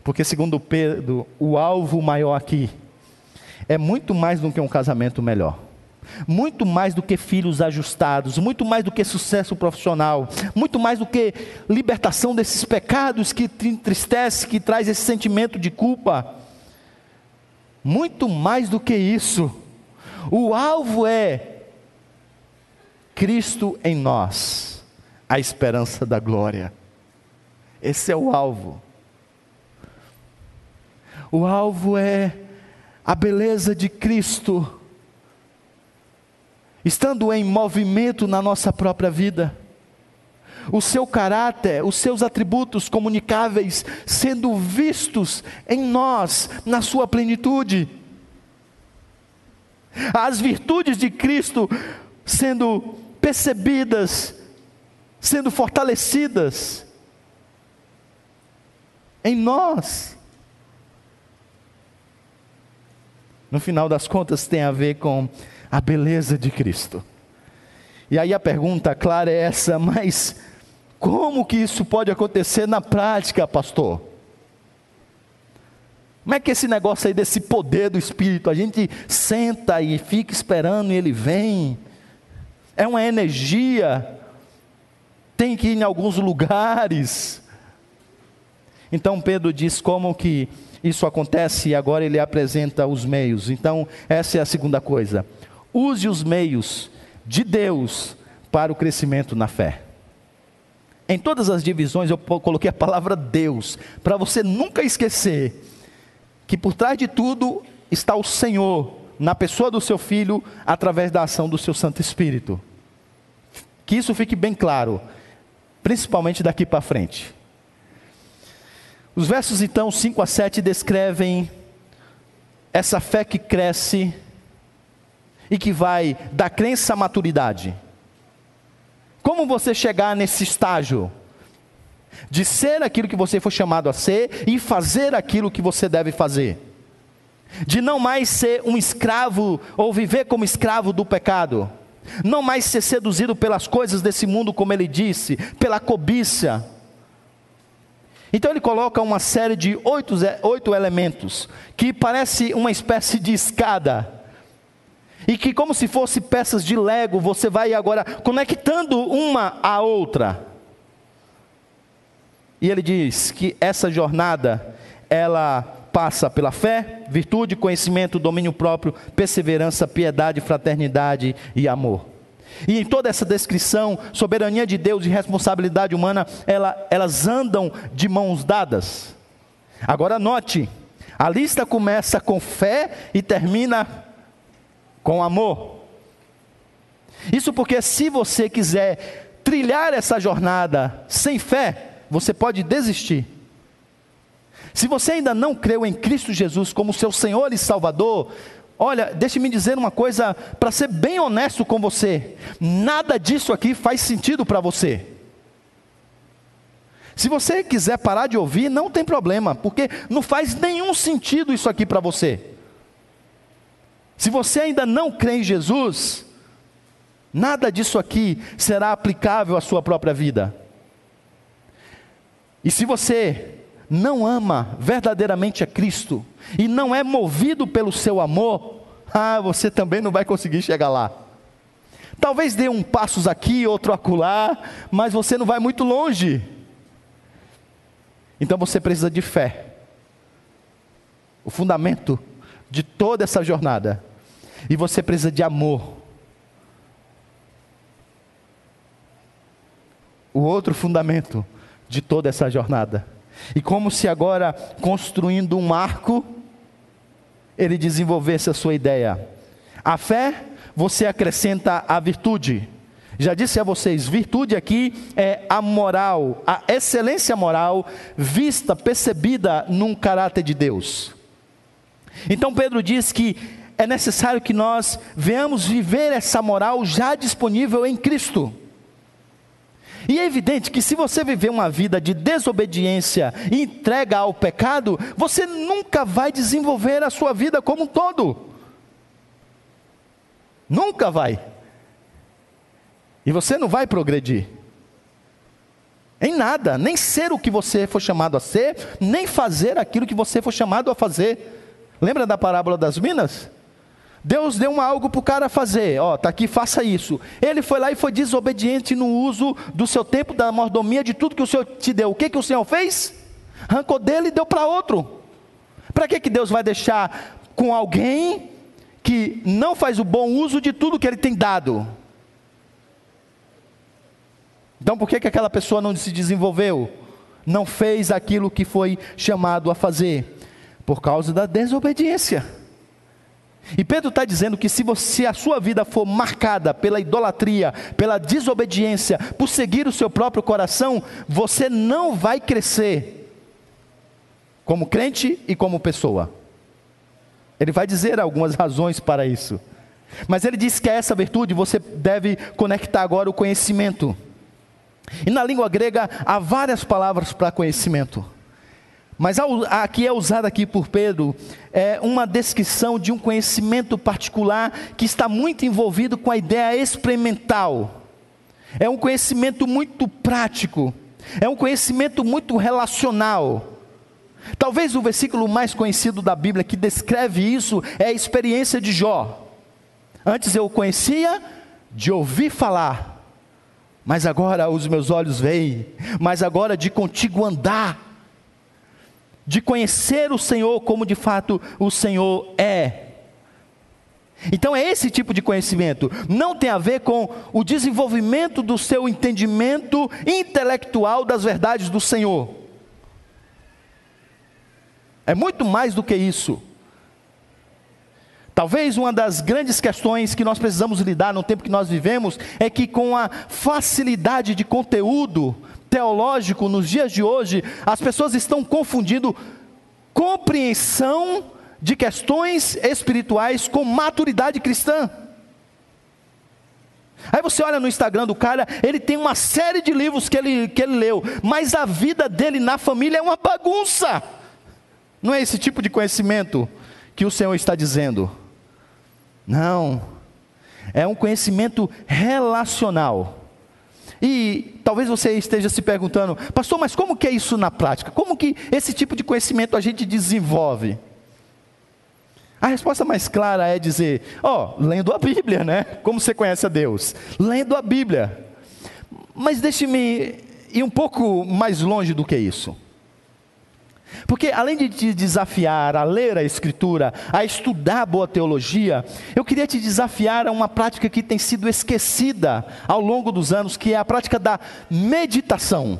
Porque, segundo Pedro, o alvo maior aqui é muito mais do que um casamento melhor muito mais do que filhos ajustados, muito mais do que sucesso profissional, muito mais do que libertação desses pecados que te entristece, que traz esse sentimento de culpa. Muito mais do que isso. O alvo é Cristo em nós, a esperança da glória. Esse é o alvo. O alvo é a beleza de Cristo estando em movimento na nossa própria vida. O seu caráter, os seus atributos comunicáveis sendo vistos em nós, na sua plenitude. As virtudes de Cristo sendo percebidas, sendo fortalecidas em nós. No final das contas, tem a ver com a beleza de Cristo. E aí a pergunta clara é essa, mas como que isso pode acontecer na prática, pastor? Como é que esse negócio aí desse poder do Espírito, a gente senta e fica esperando e ele vem? É uma energia, tem que ir em alguns lugares. Então Pedro diz como que isso acontece e agora ele apresenta os meios. Então, essa é a segunda coisa use os meios de Deus para o crescimento na fé. Em todas as divisões eu coloquei a palavra Deus, para você nunca esquecer que por trás de tudo está o Senhor, na pessoa do seu filho, através da ação do seu Santo Espírito. Que isso fique bem claro, principalmente daqui para frente. Os versos então 5 a 7 descrevem essa fé que cresce e que vai da crença à maturidade. Como você chegar nesse estágio de ser aquilo que você foi chamado a ser e fazer aquilo que você deve fazer? De não mais ser um escravo ou viver como escravo do pecado, não mais ser seduzido pelas coisas desse mundo, como ele disse, pela cobiça. Então ele coloca uma série de oito, oito elementos que parece uma espécie de escada e que, como se fosse peças de lego, você vai agora conectando uma à outra. E ele diz que essa jornada, ela passa pela fé, virtude, conhecimento, domínio próprio, perseverança, piedade, fraternidade e amor. E em toda essa descrição, soberania de Deus e responsabilidade humana, ela, elas andam de mãos dadas. Agora note, A lista começa com fé e termina com amor. Isso porque se você quiser trilhar essa jornada sem fé, você pode desistir. Se você ainda não creu em Cristo Jesus como seu Senhor e Salvador, olha, deixe-me dizer uma coisa para ser bem honesto com você: nada disso aqui faz sentido para você. Se você quiser parar de ouvir, não tem problema, porque não faz nenhum sentido isso aqui para você. Se você ainda não crê em Jesus, nada disso aqui será aplicável à sua própria vida. E se você não ama verdadeiramente a Cristo e não é movido pelo seu amor, ah, você também não vai conseguir chegar lá. Talvez dê um passos aqui, outro acolá, mas você não vai muito longe. Então você precisa de fé. O fundamento de toda essa jornada. E você precisa de amor. O outro fundamento de toda essa jornada. E como se agora, construindo um arco, ele desenvolvesse a sua ideia. A fé, você acrescenta a virtude. Já disse a vocês, virtude aqui é a moral, a excelência moral vista, percebida num caráter de Deus. Então Pedro diz que é necessário que nós venhamos viver essa moral já disponível em Cristo. E é evidente que se você viver uma vida de desobediência e entrega ao pecado, você nunca vai desenvolver a sua vida como um todo. Nunca vai. E você não vai progredir. Em nada, nem ser o que você foi chamado a ser, nem fazer aquilo que você foi chamado a fazer. Lembra da parábola das minas? Deus deu um algo para o cara fazer, ó, tá aqui, faça isso. Ele foi lá e foi desobediente no uso do seu tempo, da mordomia, de tudo que o Senhor te deu. O que, que o Senhor fez? Arrancou dele e deu para outro. Para que, que Deus vai deixar com alguém que não faz o bom uso de tudo que ele tem dado? Então por que, que aquela pessoa não se desenvolveu? Não fez aquilo que foi chamado a fazer? Por causa da desobediência. E Pedro está dizendo que se, você, a sua vida for marcada pela idolatria, pela desobediência, por seguir o seu próprio coração, você não vai crescer como crente e como pessoa. Ele vai dizer algumas razões para isso. Mas ele diz que a essa virtude você deve conectar agora o conhecimento. E na língua grega há várias palavras para conhecimento. Mas a que é usada aqui por Pedro é uma descrição de um conhecimento particular que está muito envolvido com a ideia experimental. É um conhecimento muito prático. É um conhecimento muito relacional. Talvez o versículo mais conhecido da Bíblia que descreve isso é a experiência de Jó. Antes eu o conhecia de ouvir falar, mas agora os meus olhos veem, mas agora de contigo andar, de conhecer o Senhor como de fato o Senhor é. Então é esse tipo de conhecimento, não tem a ver com o desenvolvimento do seu entendimento intelectual das verdades do Senhor. É muito mais do que isso. Talvez uma das grandes questões que nós precisamos lidar no tempo que nós vivemos é que, com a facilidade de conteúdo teológico nos dias de hoje, as pessoas estão confundindo compreensão de questões espirituais com maturidade cristã. Aí você olha no Instagram do cara, ele tem uma série de livros que ele, que ele leu, mas a vida dele na família é uma bagunça. Não é esse tipo de conhecimento que o Senhor está dizendo. Não. É um conhecimento relacional. E talvez você esteja se perguntando, pastor, mas como que é isso na prática? Como que esse tipo de conhecimento a gente desenvolve? A resposta mais clara é dizer, ó, oh, lendo a Bíblia, né? Como você conhece a Deus? Lendo a Bíblia. Mas deixe-me ir um pouco mais longe do que isso. Porque além de te desafiar a ler a Escritura, a estudar boa teologia, eu queria te desafiar a uma prática que tem sido esquecida ao longo dos anos, que é a prática da meditação.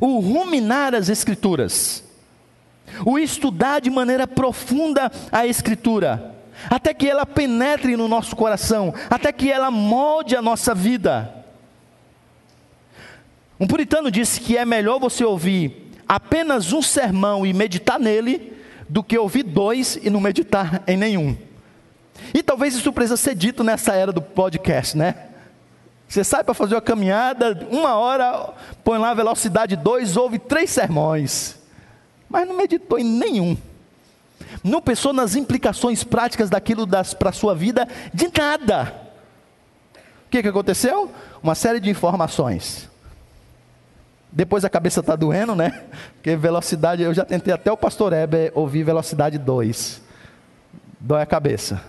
O ruminar as Escrituras. o estudar de maneira profunda a Escritura, até que ela penetre no nosso coração, até que ela molde a nossa vida. Um puritano disse que é melhor você ouvir apenas um sermão e meditar nele, do que ouvir dois e não meditar em nenhum. E talvez isso precisa ser dito nessa era do podcast, né? Você sai para fazer uma caminhada, uma hora, põe lá velocidade 2, ouve três sermões, mas não meditou em nenhum. Não pensou nas implicações práticas daquilo para a sua vida, de nada. O que, que aconteceu? Uma série de informações. Depois a cabeça está doendo, né? Porque velocidade, eu já tentei até o pastor Heber ouvir velocidade 2. Dói a cabeça.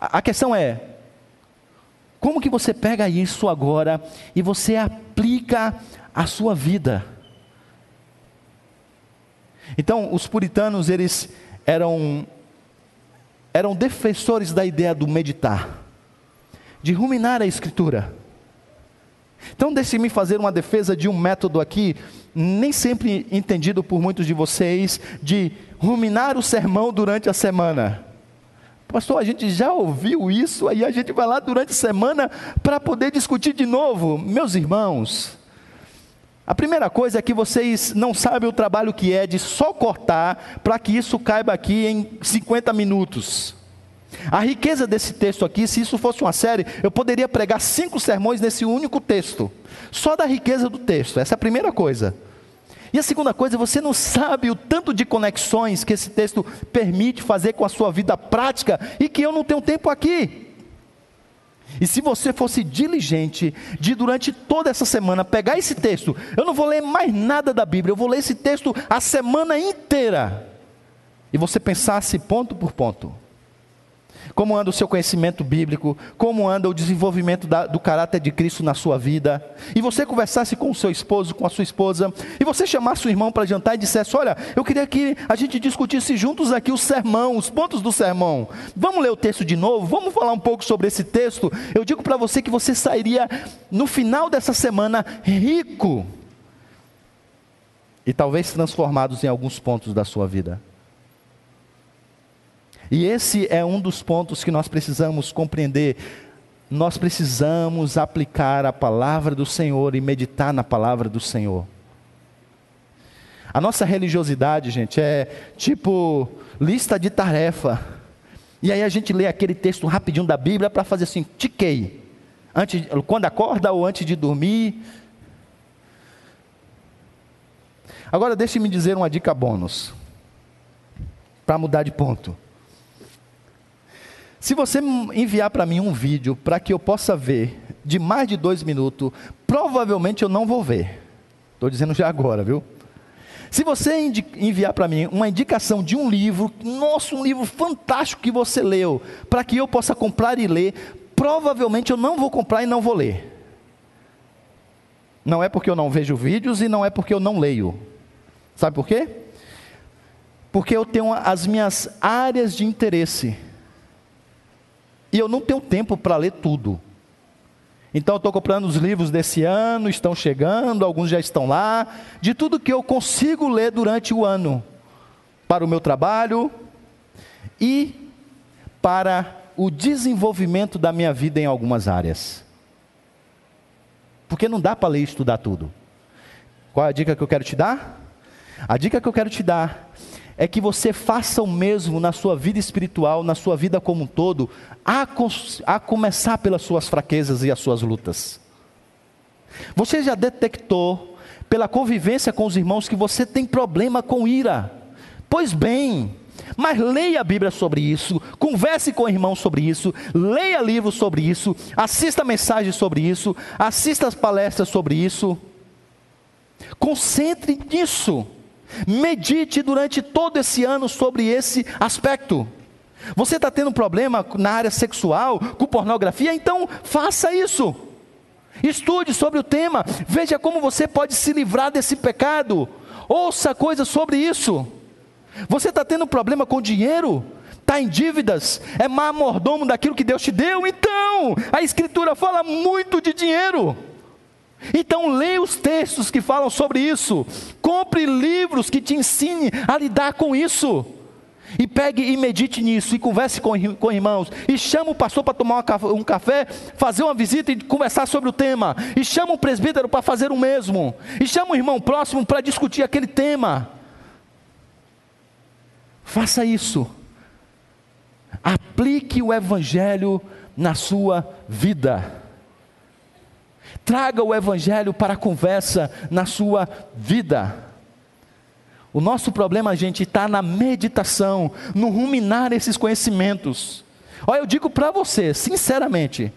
A questão é, como que você pega isso agora e você aplica a sua vida? Então, os puritanos, eles eram eram defensores da ideia do meditar, de ruminar a escritura. Então, deixe-me fazer uma defesa de um método aqui, nem sempre entendido por muitos de vocês, de ruminar o sermão durante a semana. Pastor, a gente já ouviu isso, aí a gente vai lá durante a semana para poder discutir de novo. Meus irmãos, a primeira coisa é que vocês não sabem o trabalho que é de só cortar para que isso caiba aqui em 50 minutos. A riqueza desse texto aqui, se isso fosse uma série, eu poderia pregar cinco sermões nesse único texto, só da riqueza do texto, essa é a primeira coisa. E a segunda coisa, você não sabe o tanto de conexões que esse texto permite fazer com a sua vida prática e que eu não tenho tempo aqui. E se você fosse diligente de durante toda essa semana pegar esse texto, eu não vou ler mais nada da Bíblia, eu vou ler esse texto a semana inteira. E você pensasse ponto por ponto como anda o seu conhecimento bíblico, como anda o desenvolvimento da, do caráter de Cristo na sua vida, e você conversasse com o seu esposo, com a sua esposa, e você chamasse o irmão para jantar e dissesse: Olha, eu queria que a gente discutisse juntos aqui o sermão, os pontos do sermão. Vamos ler o texto de novo, vamos falar um pouco sobre esse texto. Eu digo para você que você sairia no final dessa semana rico e talvez transformados em alguns pontos da sua vida. E esse é um dos pontos que nós precisamos compreender. Nós precisamos aplicar a palavra do Senhor e meditar na palavra do Senhor. A nossa religiosidade, gente, é tipo lista de tarefa. E aí a gente lê aquele texto rapidinho da Bíblia para fazer assim, tiquei. Antes, quando acorda ou antes de dormir. Agora deixe-me dizer uma dica bônus. Para mudar de ponto. Se você enviar para mim um vídeo para que eu possa ver de mais de dois minutos, provavelmente eu não vou ver. Estou dizendo já agora, viu? Se você enviar para mim uma indicação de um livro, nossa, um livro fantástico que você leu, para que eu possa comprar e ler, provavelmente eu não vou comprar e não vou ler. Não é porque eu não vejo vídeos e não é porque eu não leio. Sabe por quê? Porque eu tenho as minhas áreas de interesse e eu não tenho tempo para ler tudo. Então eu estou comprando os livros desse ano, estão chegando, alguns já estão lá, de tudo que eu consigo ler durante o ano, para o meu trabalho e para o desenvolvimento da minha vida em algumas áreas. Porque não dá para ler e estudar tudo. Qual é a dica que eu quero te dar? A dica que eu quero te dar é que você faça o mesmo na sua vida espiritual, na sua vida como um todo, a, a começar pelas suas fraquezas e as suas lutas. Você já detectou, pela convivência com os irmãos, que você tem problema com ira? Pois bem, mas leia a Bíblia sobre isso, converse com o irmão sobre isso, leia livros sobre isso, assista mensagens sobre isso, assista as palestras sobre isso. Concentre nisso. Medite durante todo esse ano sobre esse aspecto. Você está tendo problema na área sexual, com pornografia? Então faça isso. Estude sobre o tema, veja como você pode se livrar desse pecado. Ouça coisas sobre isso. Você está tendo problema com dinheiro? Está em dívidas? É má mordomo daquilo que Deus te deu? Então, a Escritura fala muito de dinheiro. Então leia os textos que falam sobre isso. Compre livros que te ensinem a lidar com isso. E pegue e medite nisso, e converse com, com irmãos, e chama o pastor para tomar um café, fazer uma visita e conversar sobre o tema, e chama o presbítero para fazer o mesmo, e chama o irmão próximo para discutir aquele tema. Faça isso. Aplique o Evangelho na sua vida. Traga o Evangelho para a conversa na sua vida. O nosso problema, gente, está na meditação, no ruminar esses conhecimentos. Olha, eu digo para você, sinceramente,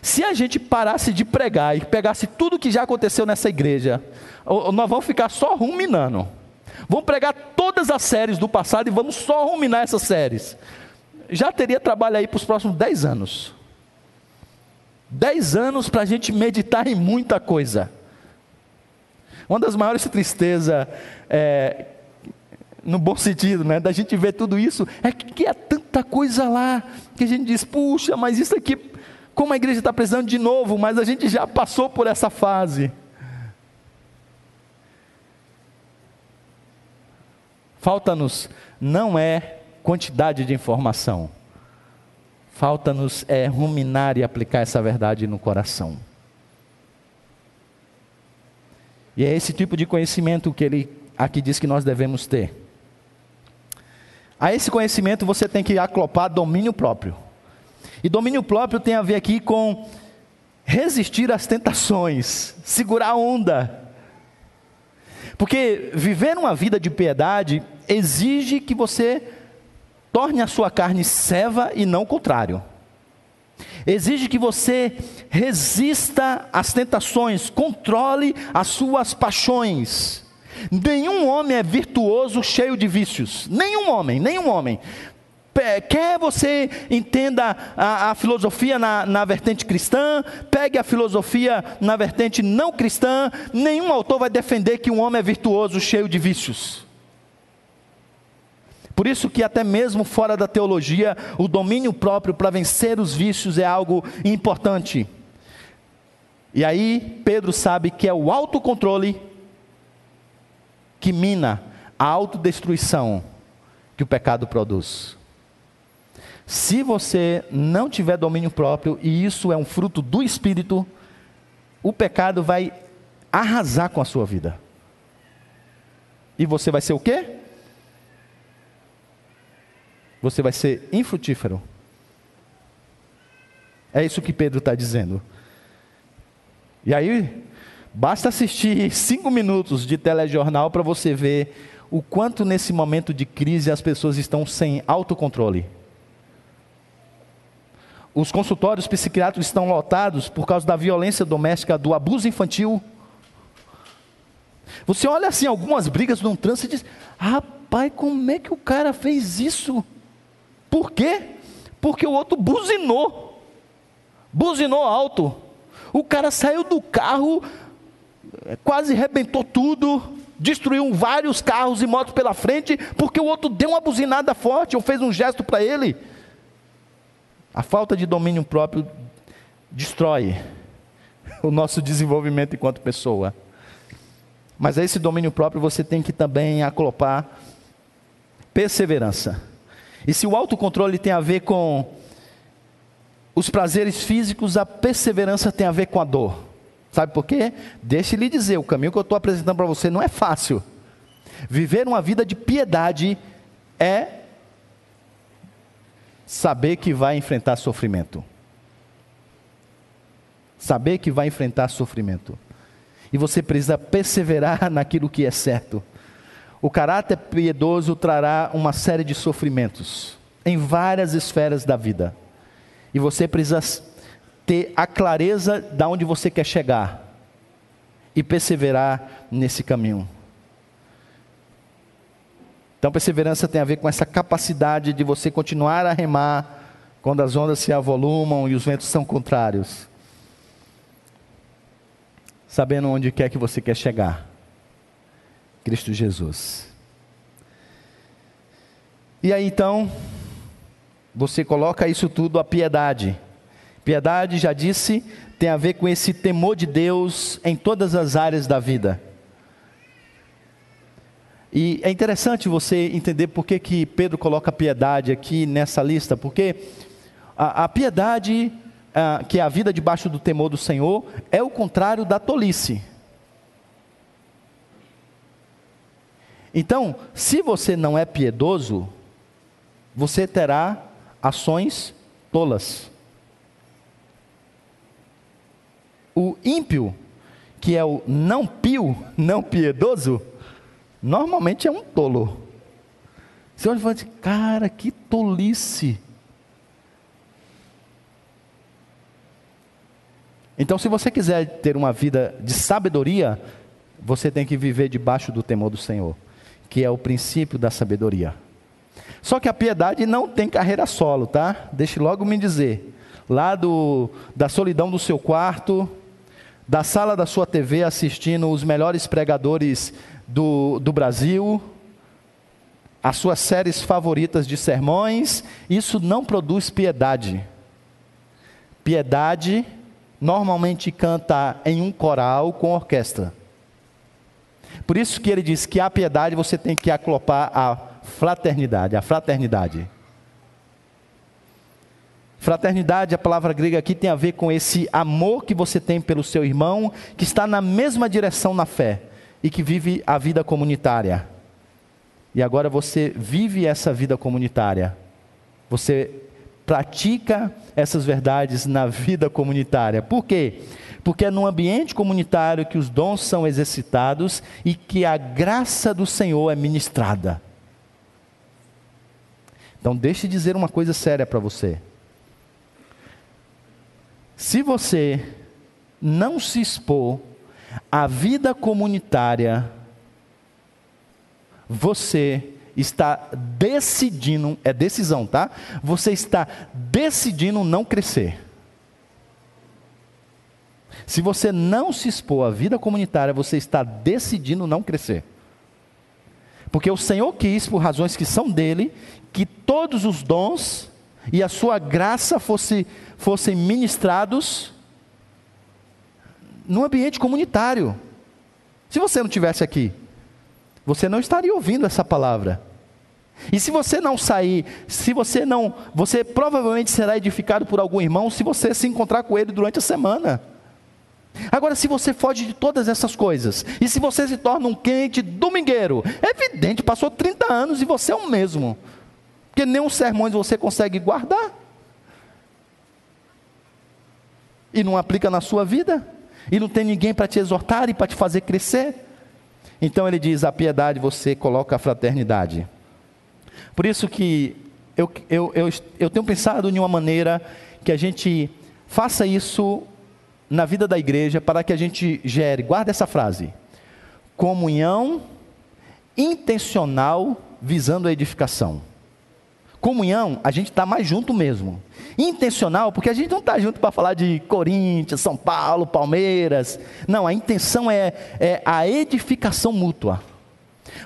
se a gente parasse de pregar e pegasse tudo que já aconteceu nessa igreja, nós vamos ficar só ruminando. Vamos pregar todas as séries do passado e vamos só ruminar essas séries. Já teria trabalho aí para os próximos 10 anos. 10 anos para a gente meditar em muita coisa. Uma das maiores tristezas, é, no bom sentido, né, da gente ver tudo isso, é que, há tanta coisa lá, que a gente diz, puxa, mas isso aqui, como a igreja está precisando de novo, mas a gente já passou por essa fase. Falta-nos, não é quantidade de informação, falta-nos é ruminar e aplicar essa verdade no coração. E é esse tipo de conhecimento que ele aqui diz que nós devemos ter. A esse conhecimento você tem que aclopar domínio próprio. E domínio próprio tem a ver aqui com resistir às tentações, segurar a onda. Porque viver uma vida de piedade exige que você torne a sua carne serva e não o contrário exige que você resista às tentações, controle as suas paixões. Nenhum homem é virtuoso cheio de vícios. Nenhum homem, nenhum homem. Quer você entenda a, a filosofia na, na, vertente cristã, pegue a filosofia na vertente não cristã, nenhum autor vai defender que um homem é virtuoso cheio de vícios. Por isso que até mesmo fora da teologia, o domínio próprio para vencer os vícios é algo importante. E aí Pedro sabe que é o autocontrole que mina a autodestruição que o pecado produz. Se você não tiver domínio próprio, e isso é um fruto do espírito, o pecado vai arrasar com a sua vida. E você vai ser o quê? Você vai ser infrutífero. É isso que Pedro está dizendo. E aí, basta assistir cinco minutos de telejornal para você ver o quanto nesse momento de crise as pessoas estão sem autocontrole. Os consultórios psiquiátricos estão lotados por causa da violência doméstica, do abuso infantil. Você olha assim algumas brigas num trânsito e diz: rapaz, como é que o cara fez isso? Por quê? Porque o outro buzinou. Buzinou alto. O cara saiu do carro, é, quase arrebentou tudo, destruiu vários carros e motos pela frente, porque o outro deu uma buzinada forte ou fez um gesto para ele. A falta de domínio próprio destrói o nosso desenvolvimento enquanto pessoa. Mas a esse domínio próprio você tem que também aclopar perseverança. E se o autocontrole tem a ver com os prazeres físicos, a perseverança tem a ver com a dor. Sabe por quê? Deixe-lhe dizer, o caminho que eu estou apresentando para você não é fácil. Viver uma vida de piedade é saber que vai enfrentar sofrimento. Saber que vai enfrentar sofrimento. E você precisa perseverar naquilo que é certo. O caráter piedoso trará uma série de sofrimentos em várias esferas da vida. E você precisa ter a clareza de onde você quer chegar e perseverar nesse caminho. Então, perseverança tem a ver com essa capacidade de você continuar a remar quando as ondas se avolumam e os ventos são contrários, sabendo onde quer que você quer chegar. Cristo Jesus. E aí então, você coloca isso tudo a piedade. Piedade, já disse, tem a ver com esse temor de Deus em todas as áreas da vida. E é interessante você entender por que, que Pedro coloca piedade aqui nessa lista, porque a, a piedade, a, que é a vida debaixo do temor do Senhor, é o contrário da tolice. Então, se você não é piedoso, você terá ações tolas. O ímpio, que é o não pio, não piedoso, normalmente é um tolo. Você olha e fala assim, cara, que tolice. Então, se você quiser ter uma vida de sabedoria, você tem que viver debaixo do temor do Senhor, que é o princípio da sabedoria. Só que a piedade não tem carreira solo, tá? Deixe logo me dizer. Lá do, da solidão do seu quarto, da sala da sua TV assistindo os melhores pregadores do, do Brasil, as suas séries favoritas de sermões, isso não produz piedade. Piedade normalmente canta em um coral com orquestra. Por isso que ele diz que a piedade você tem que aclopar a fraternidade, a fraternidade. Fraternidade, a palavra grega aqui tem a ver com esse amor que você tem pelo seu irmão, que está na mesma direção na fé e que vive a vida comunitária. E agora você vive essa vida comunitária. Você pratica essas verdades na vida comunitária. Por quê? Porque é no ambiente comunitário que os dons são exercitados e que a graça do Senhor é ministrada. Então, deixe de dizer uma coisa séria para você. Se você não se expor à vida comunitária, você está decidindo, é decisão, tá? Você está decidindo não crescer. Se você não se expor à vida comunitária, você está decidindo não crescer. Porque o Senhor quis, por razões que são dele, que todos os dons e a sua graça fosse, fossem ministrados no ambiente comunitário. Se você não tivesse aqui, você não estaria ouvindo essa palavra. E se você não sair, se você não, você provavelmente será edificado por algum irmão se você se encontrar com ele durante a semana. Agora, se você foge de todas essas coisas, e se você se torna um quente domingueiro, é evidente, passou 30 anos e você é o mesmo. Porque os sermões você consegue guardar. E não aplica na sua vida. E não tem ninguém para te exortar e para te fazer crescer. Então ele diz: a piedade você coloca a fraternidade. Por isso que eu, eu, eu, eu tenho pensado em uma maneira que a gente faça isso na vida da igreja para que a gente gere, guarda essa frase, comunhão intencional visando a edificação. Comunhão, a gente está mais junto mesmo. Intencional, porque a gente não está junto para falar de Corinthians, São Paulo, Palmeiras. Não, a intenção é, é a edificação mútua.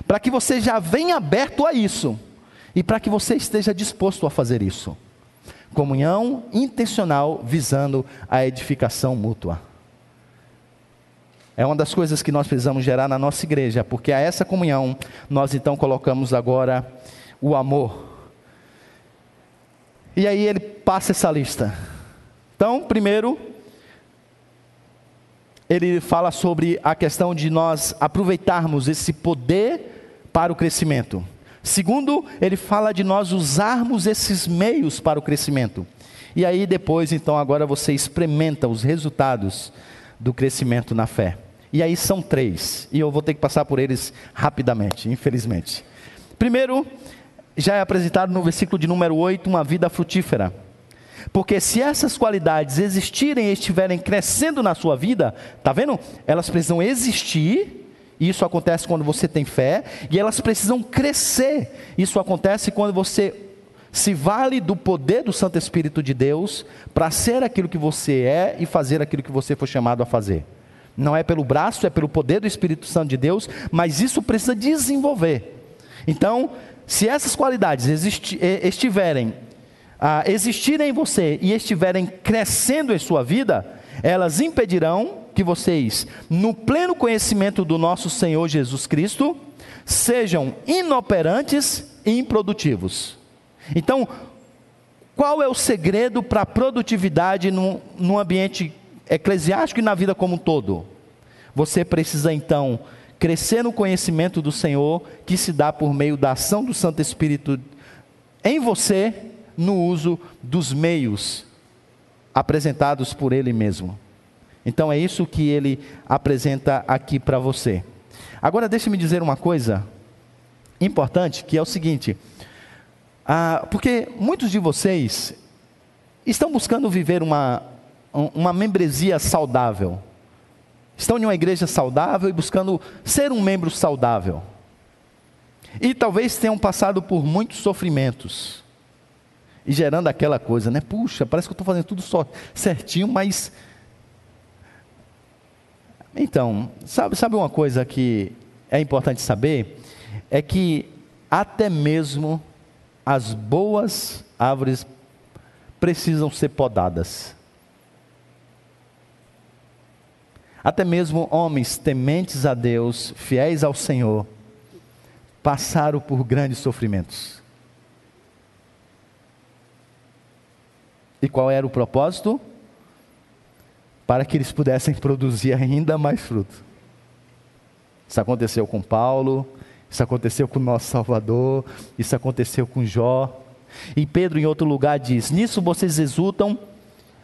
Para que você já venha aberto a isso. E para que você esteja disposto a fazer isso. Comunhão intencional visando a edificação mútua. É uma das coisas que nós precisamos gerar na nossa igreja, porque a essa comunhão nós então colocamos agora o amor. E aí ele passa essa lista. Então, primeiro, ele fala sobre a questão de nós aproveitarmos esse poder para o crescimento. Segundo, ele fala de nós usarmos esses meios para o crescimento. E aí depois, então, agora você experimenta os resultados do crescimento na fé. E aí são três, e eu vou ter que passar por eles rapidamente, infelizmente. Primeiro, já é apresentado no versículo de número 8, uma vida frutífera. Porque se essas qualidades existirem e estiverem crescendo na sua vida, tá vendo? Elas precisam existir isso acontece quando você tem fé, e elas precisam crescer. Isso acontece quando você se vale do poder do Santo Espírito de Deus para ser aquilo que você é e fazer aquilo que você foi chamado a fazer. Não é pelo braço, é pelo poder do Espírito Santo de Deus, mas isso precisa desenvolver. Então, se essas qualidades estiverem ah, existirem em você e estiverem crescendo em sua vida, elas impedirão que vocês, no pleno conhecimento do nosso Senhor Jesus Cristo, sejam inoperantes e improdutivos. Então, qual é o segredo para a produtividade no, no ambiente eclesiástico e na vida como um todo? Você precisa então crescer no conhecimento do Senhor, que se dá por meio da ação do Santo Espírito em você, no uso dos meios apresentados por Ele mesmo. Então é isso que ele apresenta aqui para você. Agora deixe-me dizer uma coisa importante, que é o seguinte: ah, porque muitos de vocês estão buscando viver uma, uma membresia saudável. Estão em uma igreja saudável e buscando ser um membro saudável. E talvez tenham passado por muitos sofrimentos. E gerando aquela coisa, né? Puxa, parece que eu estou fazendo tudo só certinho, mas então, sabe, sabe uma coisa que é importante saber? É que até mesmo as boas árvores precisam ser podadas. Até mesmo homens tementes a Deus, fiéis ao Senhor, passaram por grandes sofrimentos. E qual era o propósito? Para que eles pudessem produzir ainda mais fruto. Isso aconteceu com Paulo, isso aconteceu com o nosso Salvador, isso aconteceu com Jó. E Pedro, em outro lugar, diz: Nisso vocês exultam,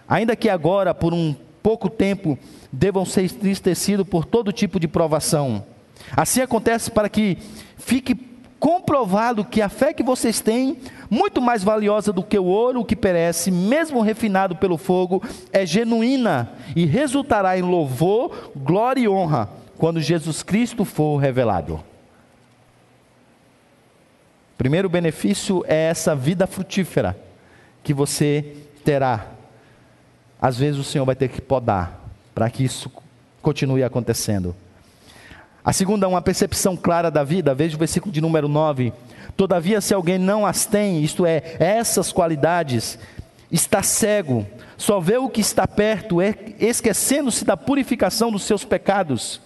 ainda que agora, por um pouco tempo, devam ser entristecidos por todo tipo de provação. Assim acontece para que fique comprovado que a fé que vocês têm, muito mais valiosa do que o ouro que perece, mesmo refinado pelo fogo, é genuína e resultará em louvor, glória e honra quando Jesus Cristo for revelado. Primeiro benefício é essa vida frutífera que você terá. Às vezes o Senhor vai ter que podar para que isso continue acontecendo. A segunda, uma percepção clara da vida, veja o versículo de número 9. Todavia, se alguém não as tem, isto é, essas qualidades, está cego, só vê o que está perto, é, esquecendo-se da purificação dos seus pecados.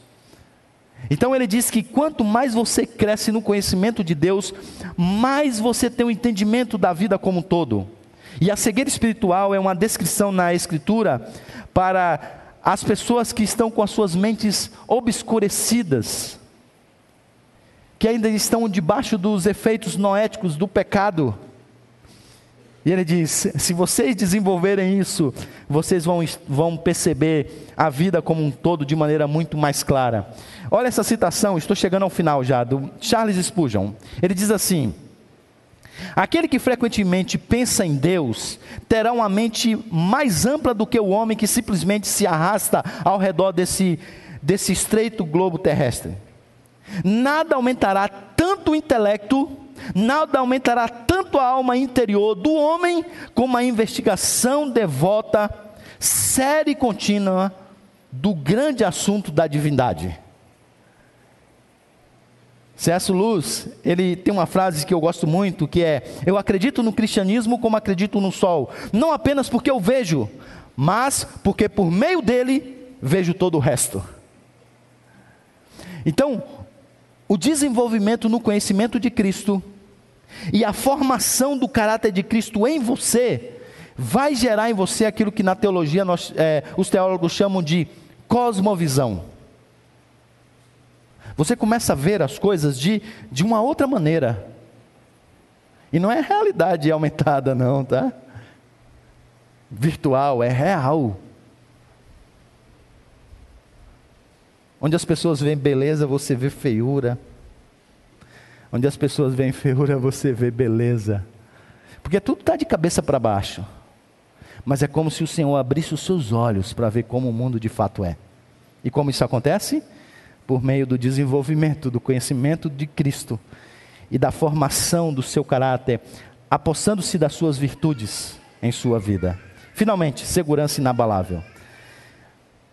Então ele diz que quanto mais você cresce no conhecimento de Deus, mais você tem o um entendimento da vida como um todo. E a cegueira espiritual é uma descrição na Escritura para as pessoas que estão com as suas mentes obscurecidas, que ainda estão debaixo dos efeitos noéticos do pecado. E ele diz: se vocês desenvolverem isso, vocês vão, vão perceber a vida como um todo de maneira muito mais clara. Olha essa citação, estou chegando ao final já, do Charles Spurgeon. Ele diz assim: Aquele que frequentemente pensa em Deus terá uma mente mais ampla do que o homem que simplesmente se arrasta ao redor desse, desse estreito globo terrestre. Nada aumentará tanto o intelecto, nada aumentará tanto a alma interior do homem como a investigação devota, séria e contínua do grande assunto da divindade. C.S. Luz, ele tem uma frase que eu gosto muito, que é: Eu acredito no cristianismo como acredito no sol, não apenas porque eu vejo, mas porque por meio dele vejo todo o resto. Então, o desenvolvimento no conhecimento de Cristo e a formação do caráter de Cristo em você vai gerar em você aquilo que na teologia nós, é, os teólogos chamam de cosmovisão. Você começa a ver as coisas de, de uma outra maneira. E não é realidade aumentada, não, tá? Virtual, é real. Onde as pessoas veem beleza, você vê feiura. Onde as pessoas veem feiura, você vê beleza. Porque tudo está de cabeça para baixo. Mas é como se o Senhor abrisse os seus olhos para ver como o mundo de fato é. E como isso acontece? Por meio do desenvolvimento do conhecimento de Cristo e da formação do seu caráter, apossando-se das suas virtudes em sua vida. Finalmente, segurança inabalável.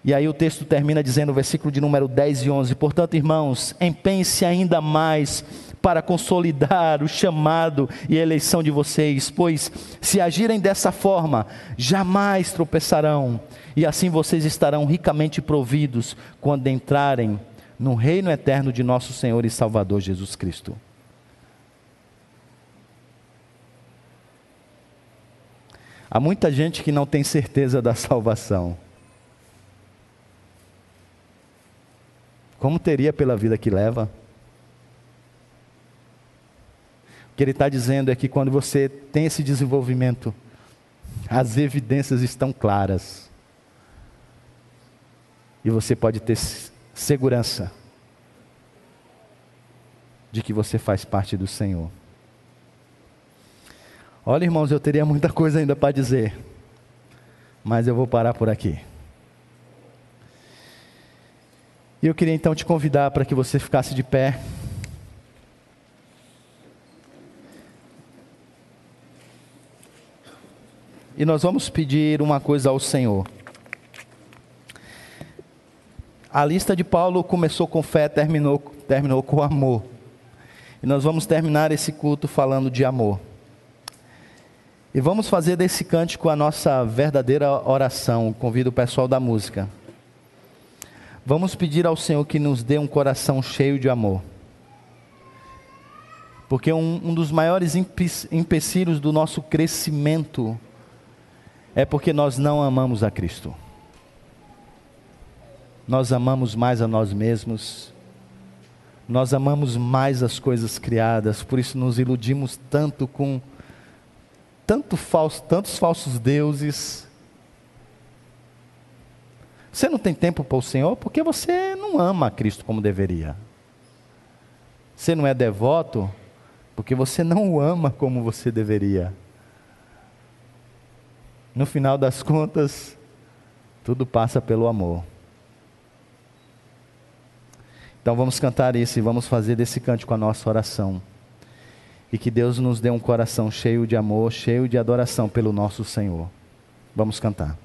E aí o texto termina dizendo, o versículo de número 10 e 11: Portanto, irmãos, empenhe-se ainda mais para consolidar o chamado e a eleição de vocês, pois se agirem dessa forma, jamais tropeçarão, e assim vocês estarão ricamente providos quando entrarem no reino eterno de nosso Senhor e Salvador Jesus Cristo. Há muita gente que não tem certeza da salvação. Como teria pela vida que leva? O que ele está dizendo é que quando você tem esse desenvolvimento, as evidências estão claras. E você pode ter segurança de que você faz parte do Senhor. Olha, irmãos, eu teria muita coisa ainda para dizer, mas eu vou parar por aqui. E eu queria então te convidar para que você ficasse de pé. E nós vamos pedir uma coisa ao Senhor. A lista de Paulo começou com fé, terminou, terminou com amor. E nós vamos terminar esse culto falando de amor. E vamos fazer desse cântico a nossa verdadeira oração. Convido o pessoal da música. Vamos pedir ao Senhor que nos dê um coração cheio de amor. Porque um, um dos maiores empecilhos do nosso crescimento é porque nós não amamos a Cristo. Nós amamos mais a nós mesmos, nós amamos mais as coisas criadas, por isso nos iludimos tanto com tanto falso, tantos falsos deuses. Você não tem tempo para o Senhor porque você não ama a Cristo como deveria. Você não é devoto porque você não o ama como você deveria. No final das contas, tudo passa pelo amor. Então vamos cantar isso e vamos fazer desse cântico a nossa oração. E que Deus nos dê um coração cheio de amor, cheio de adoração pelo nosso Senhor. Vamos cantar.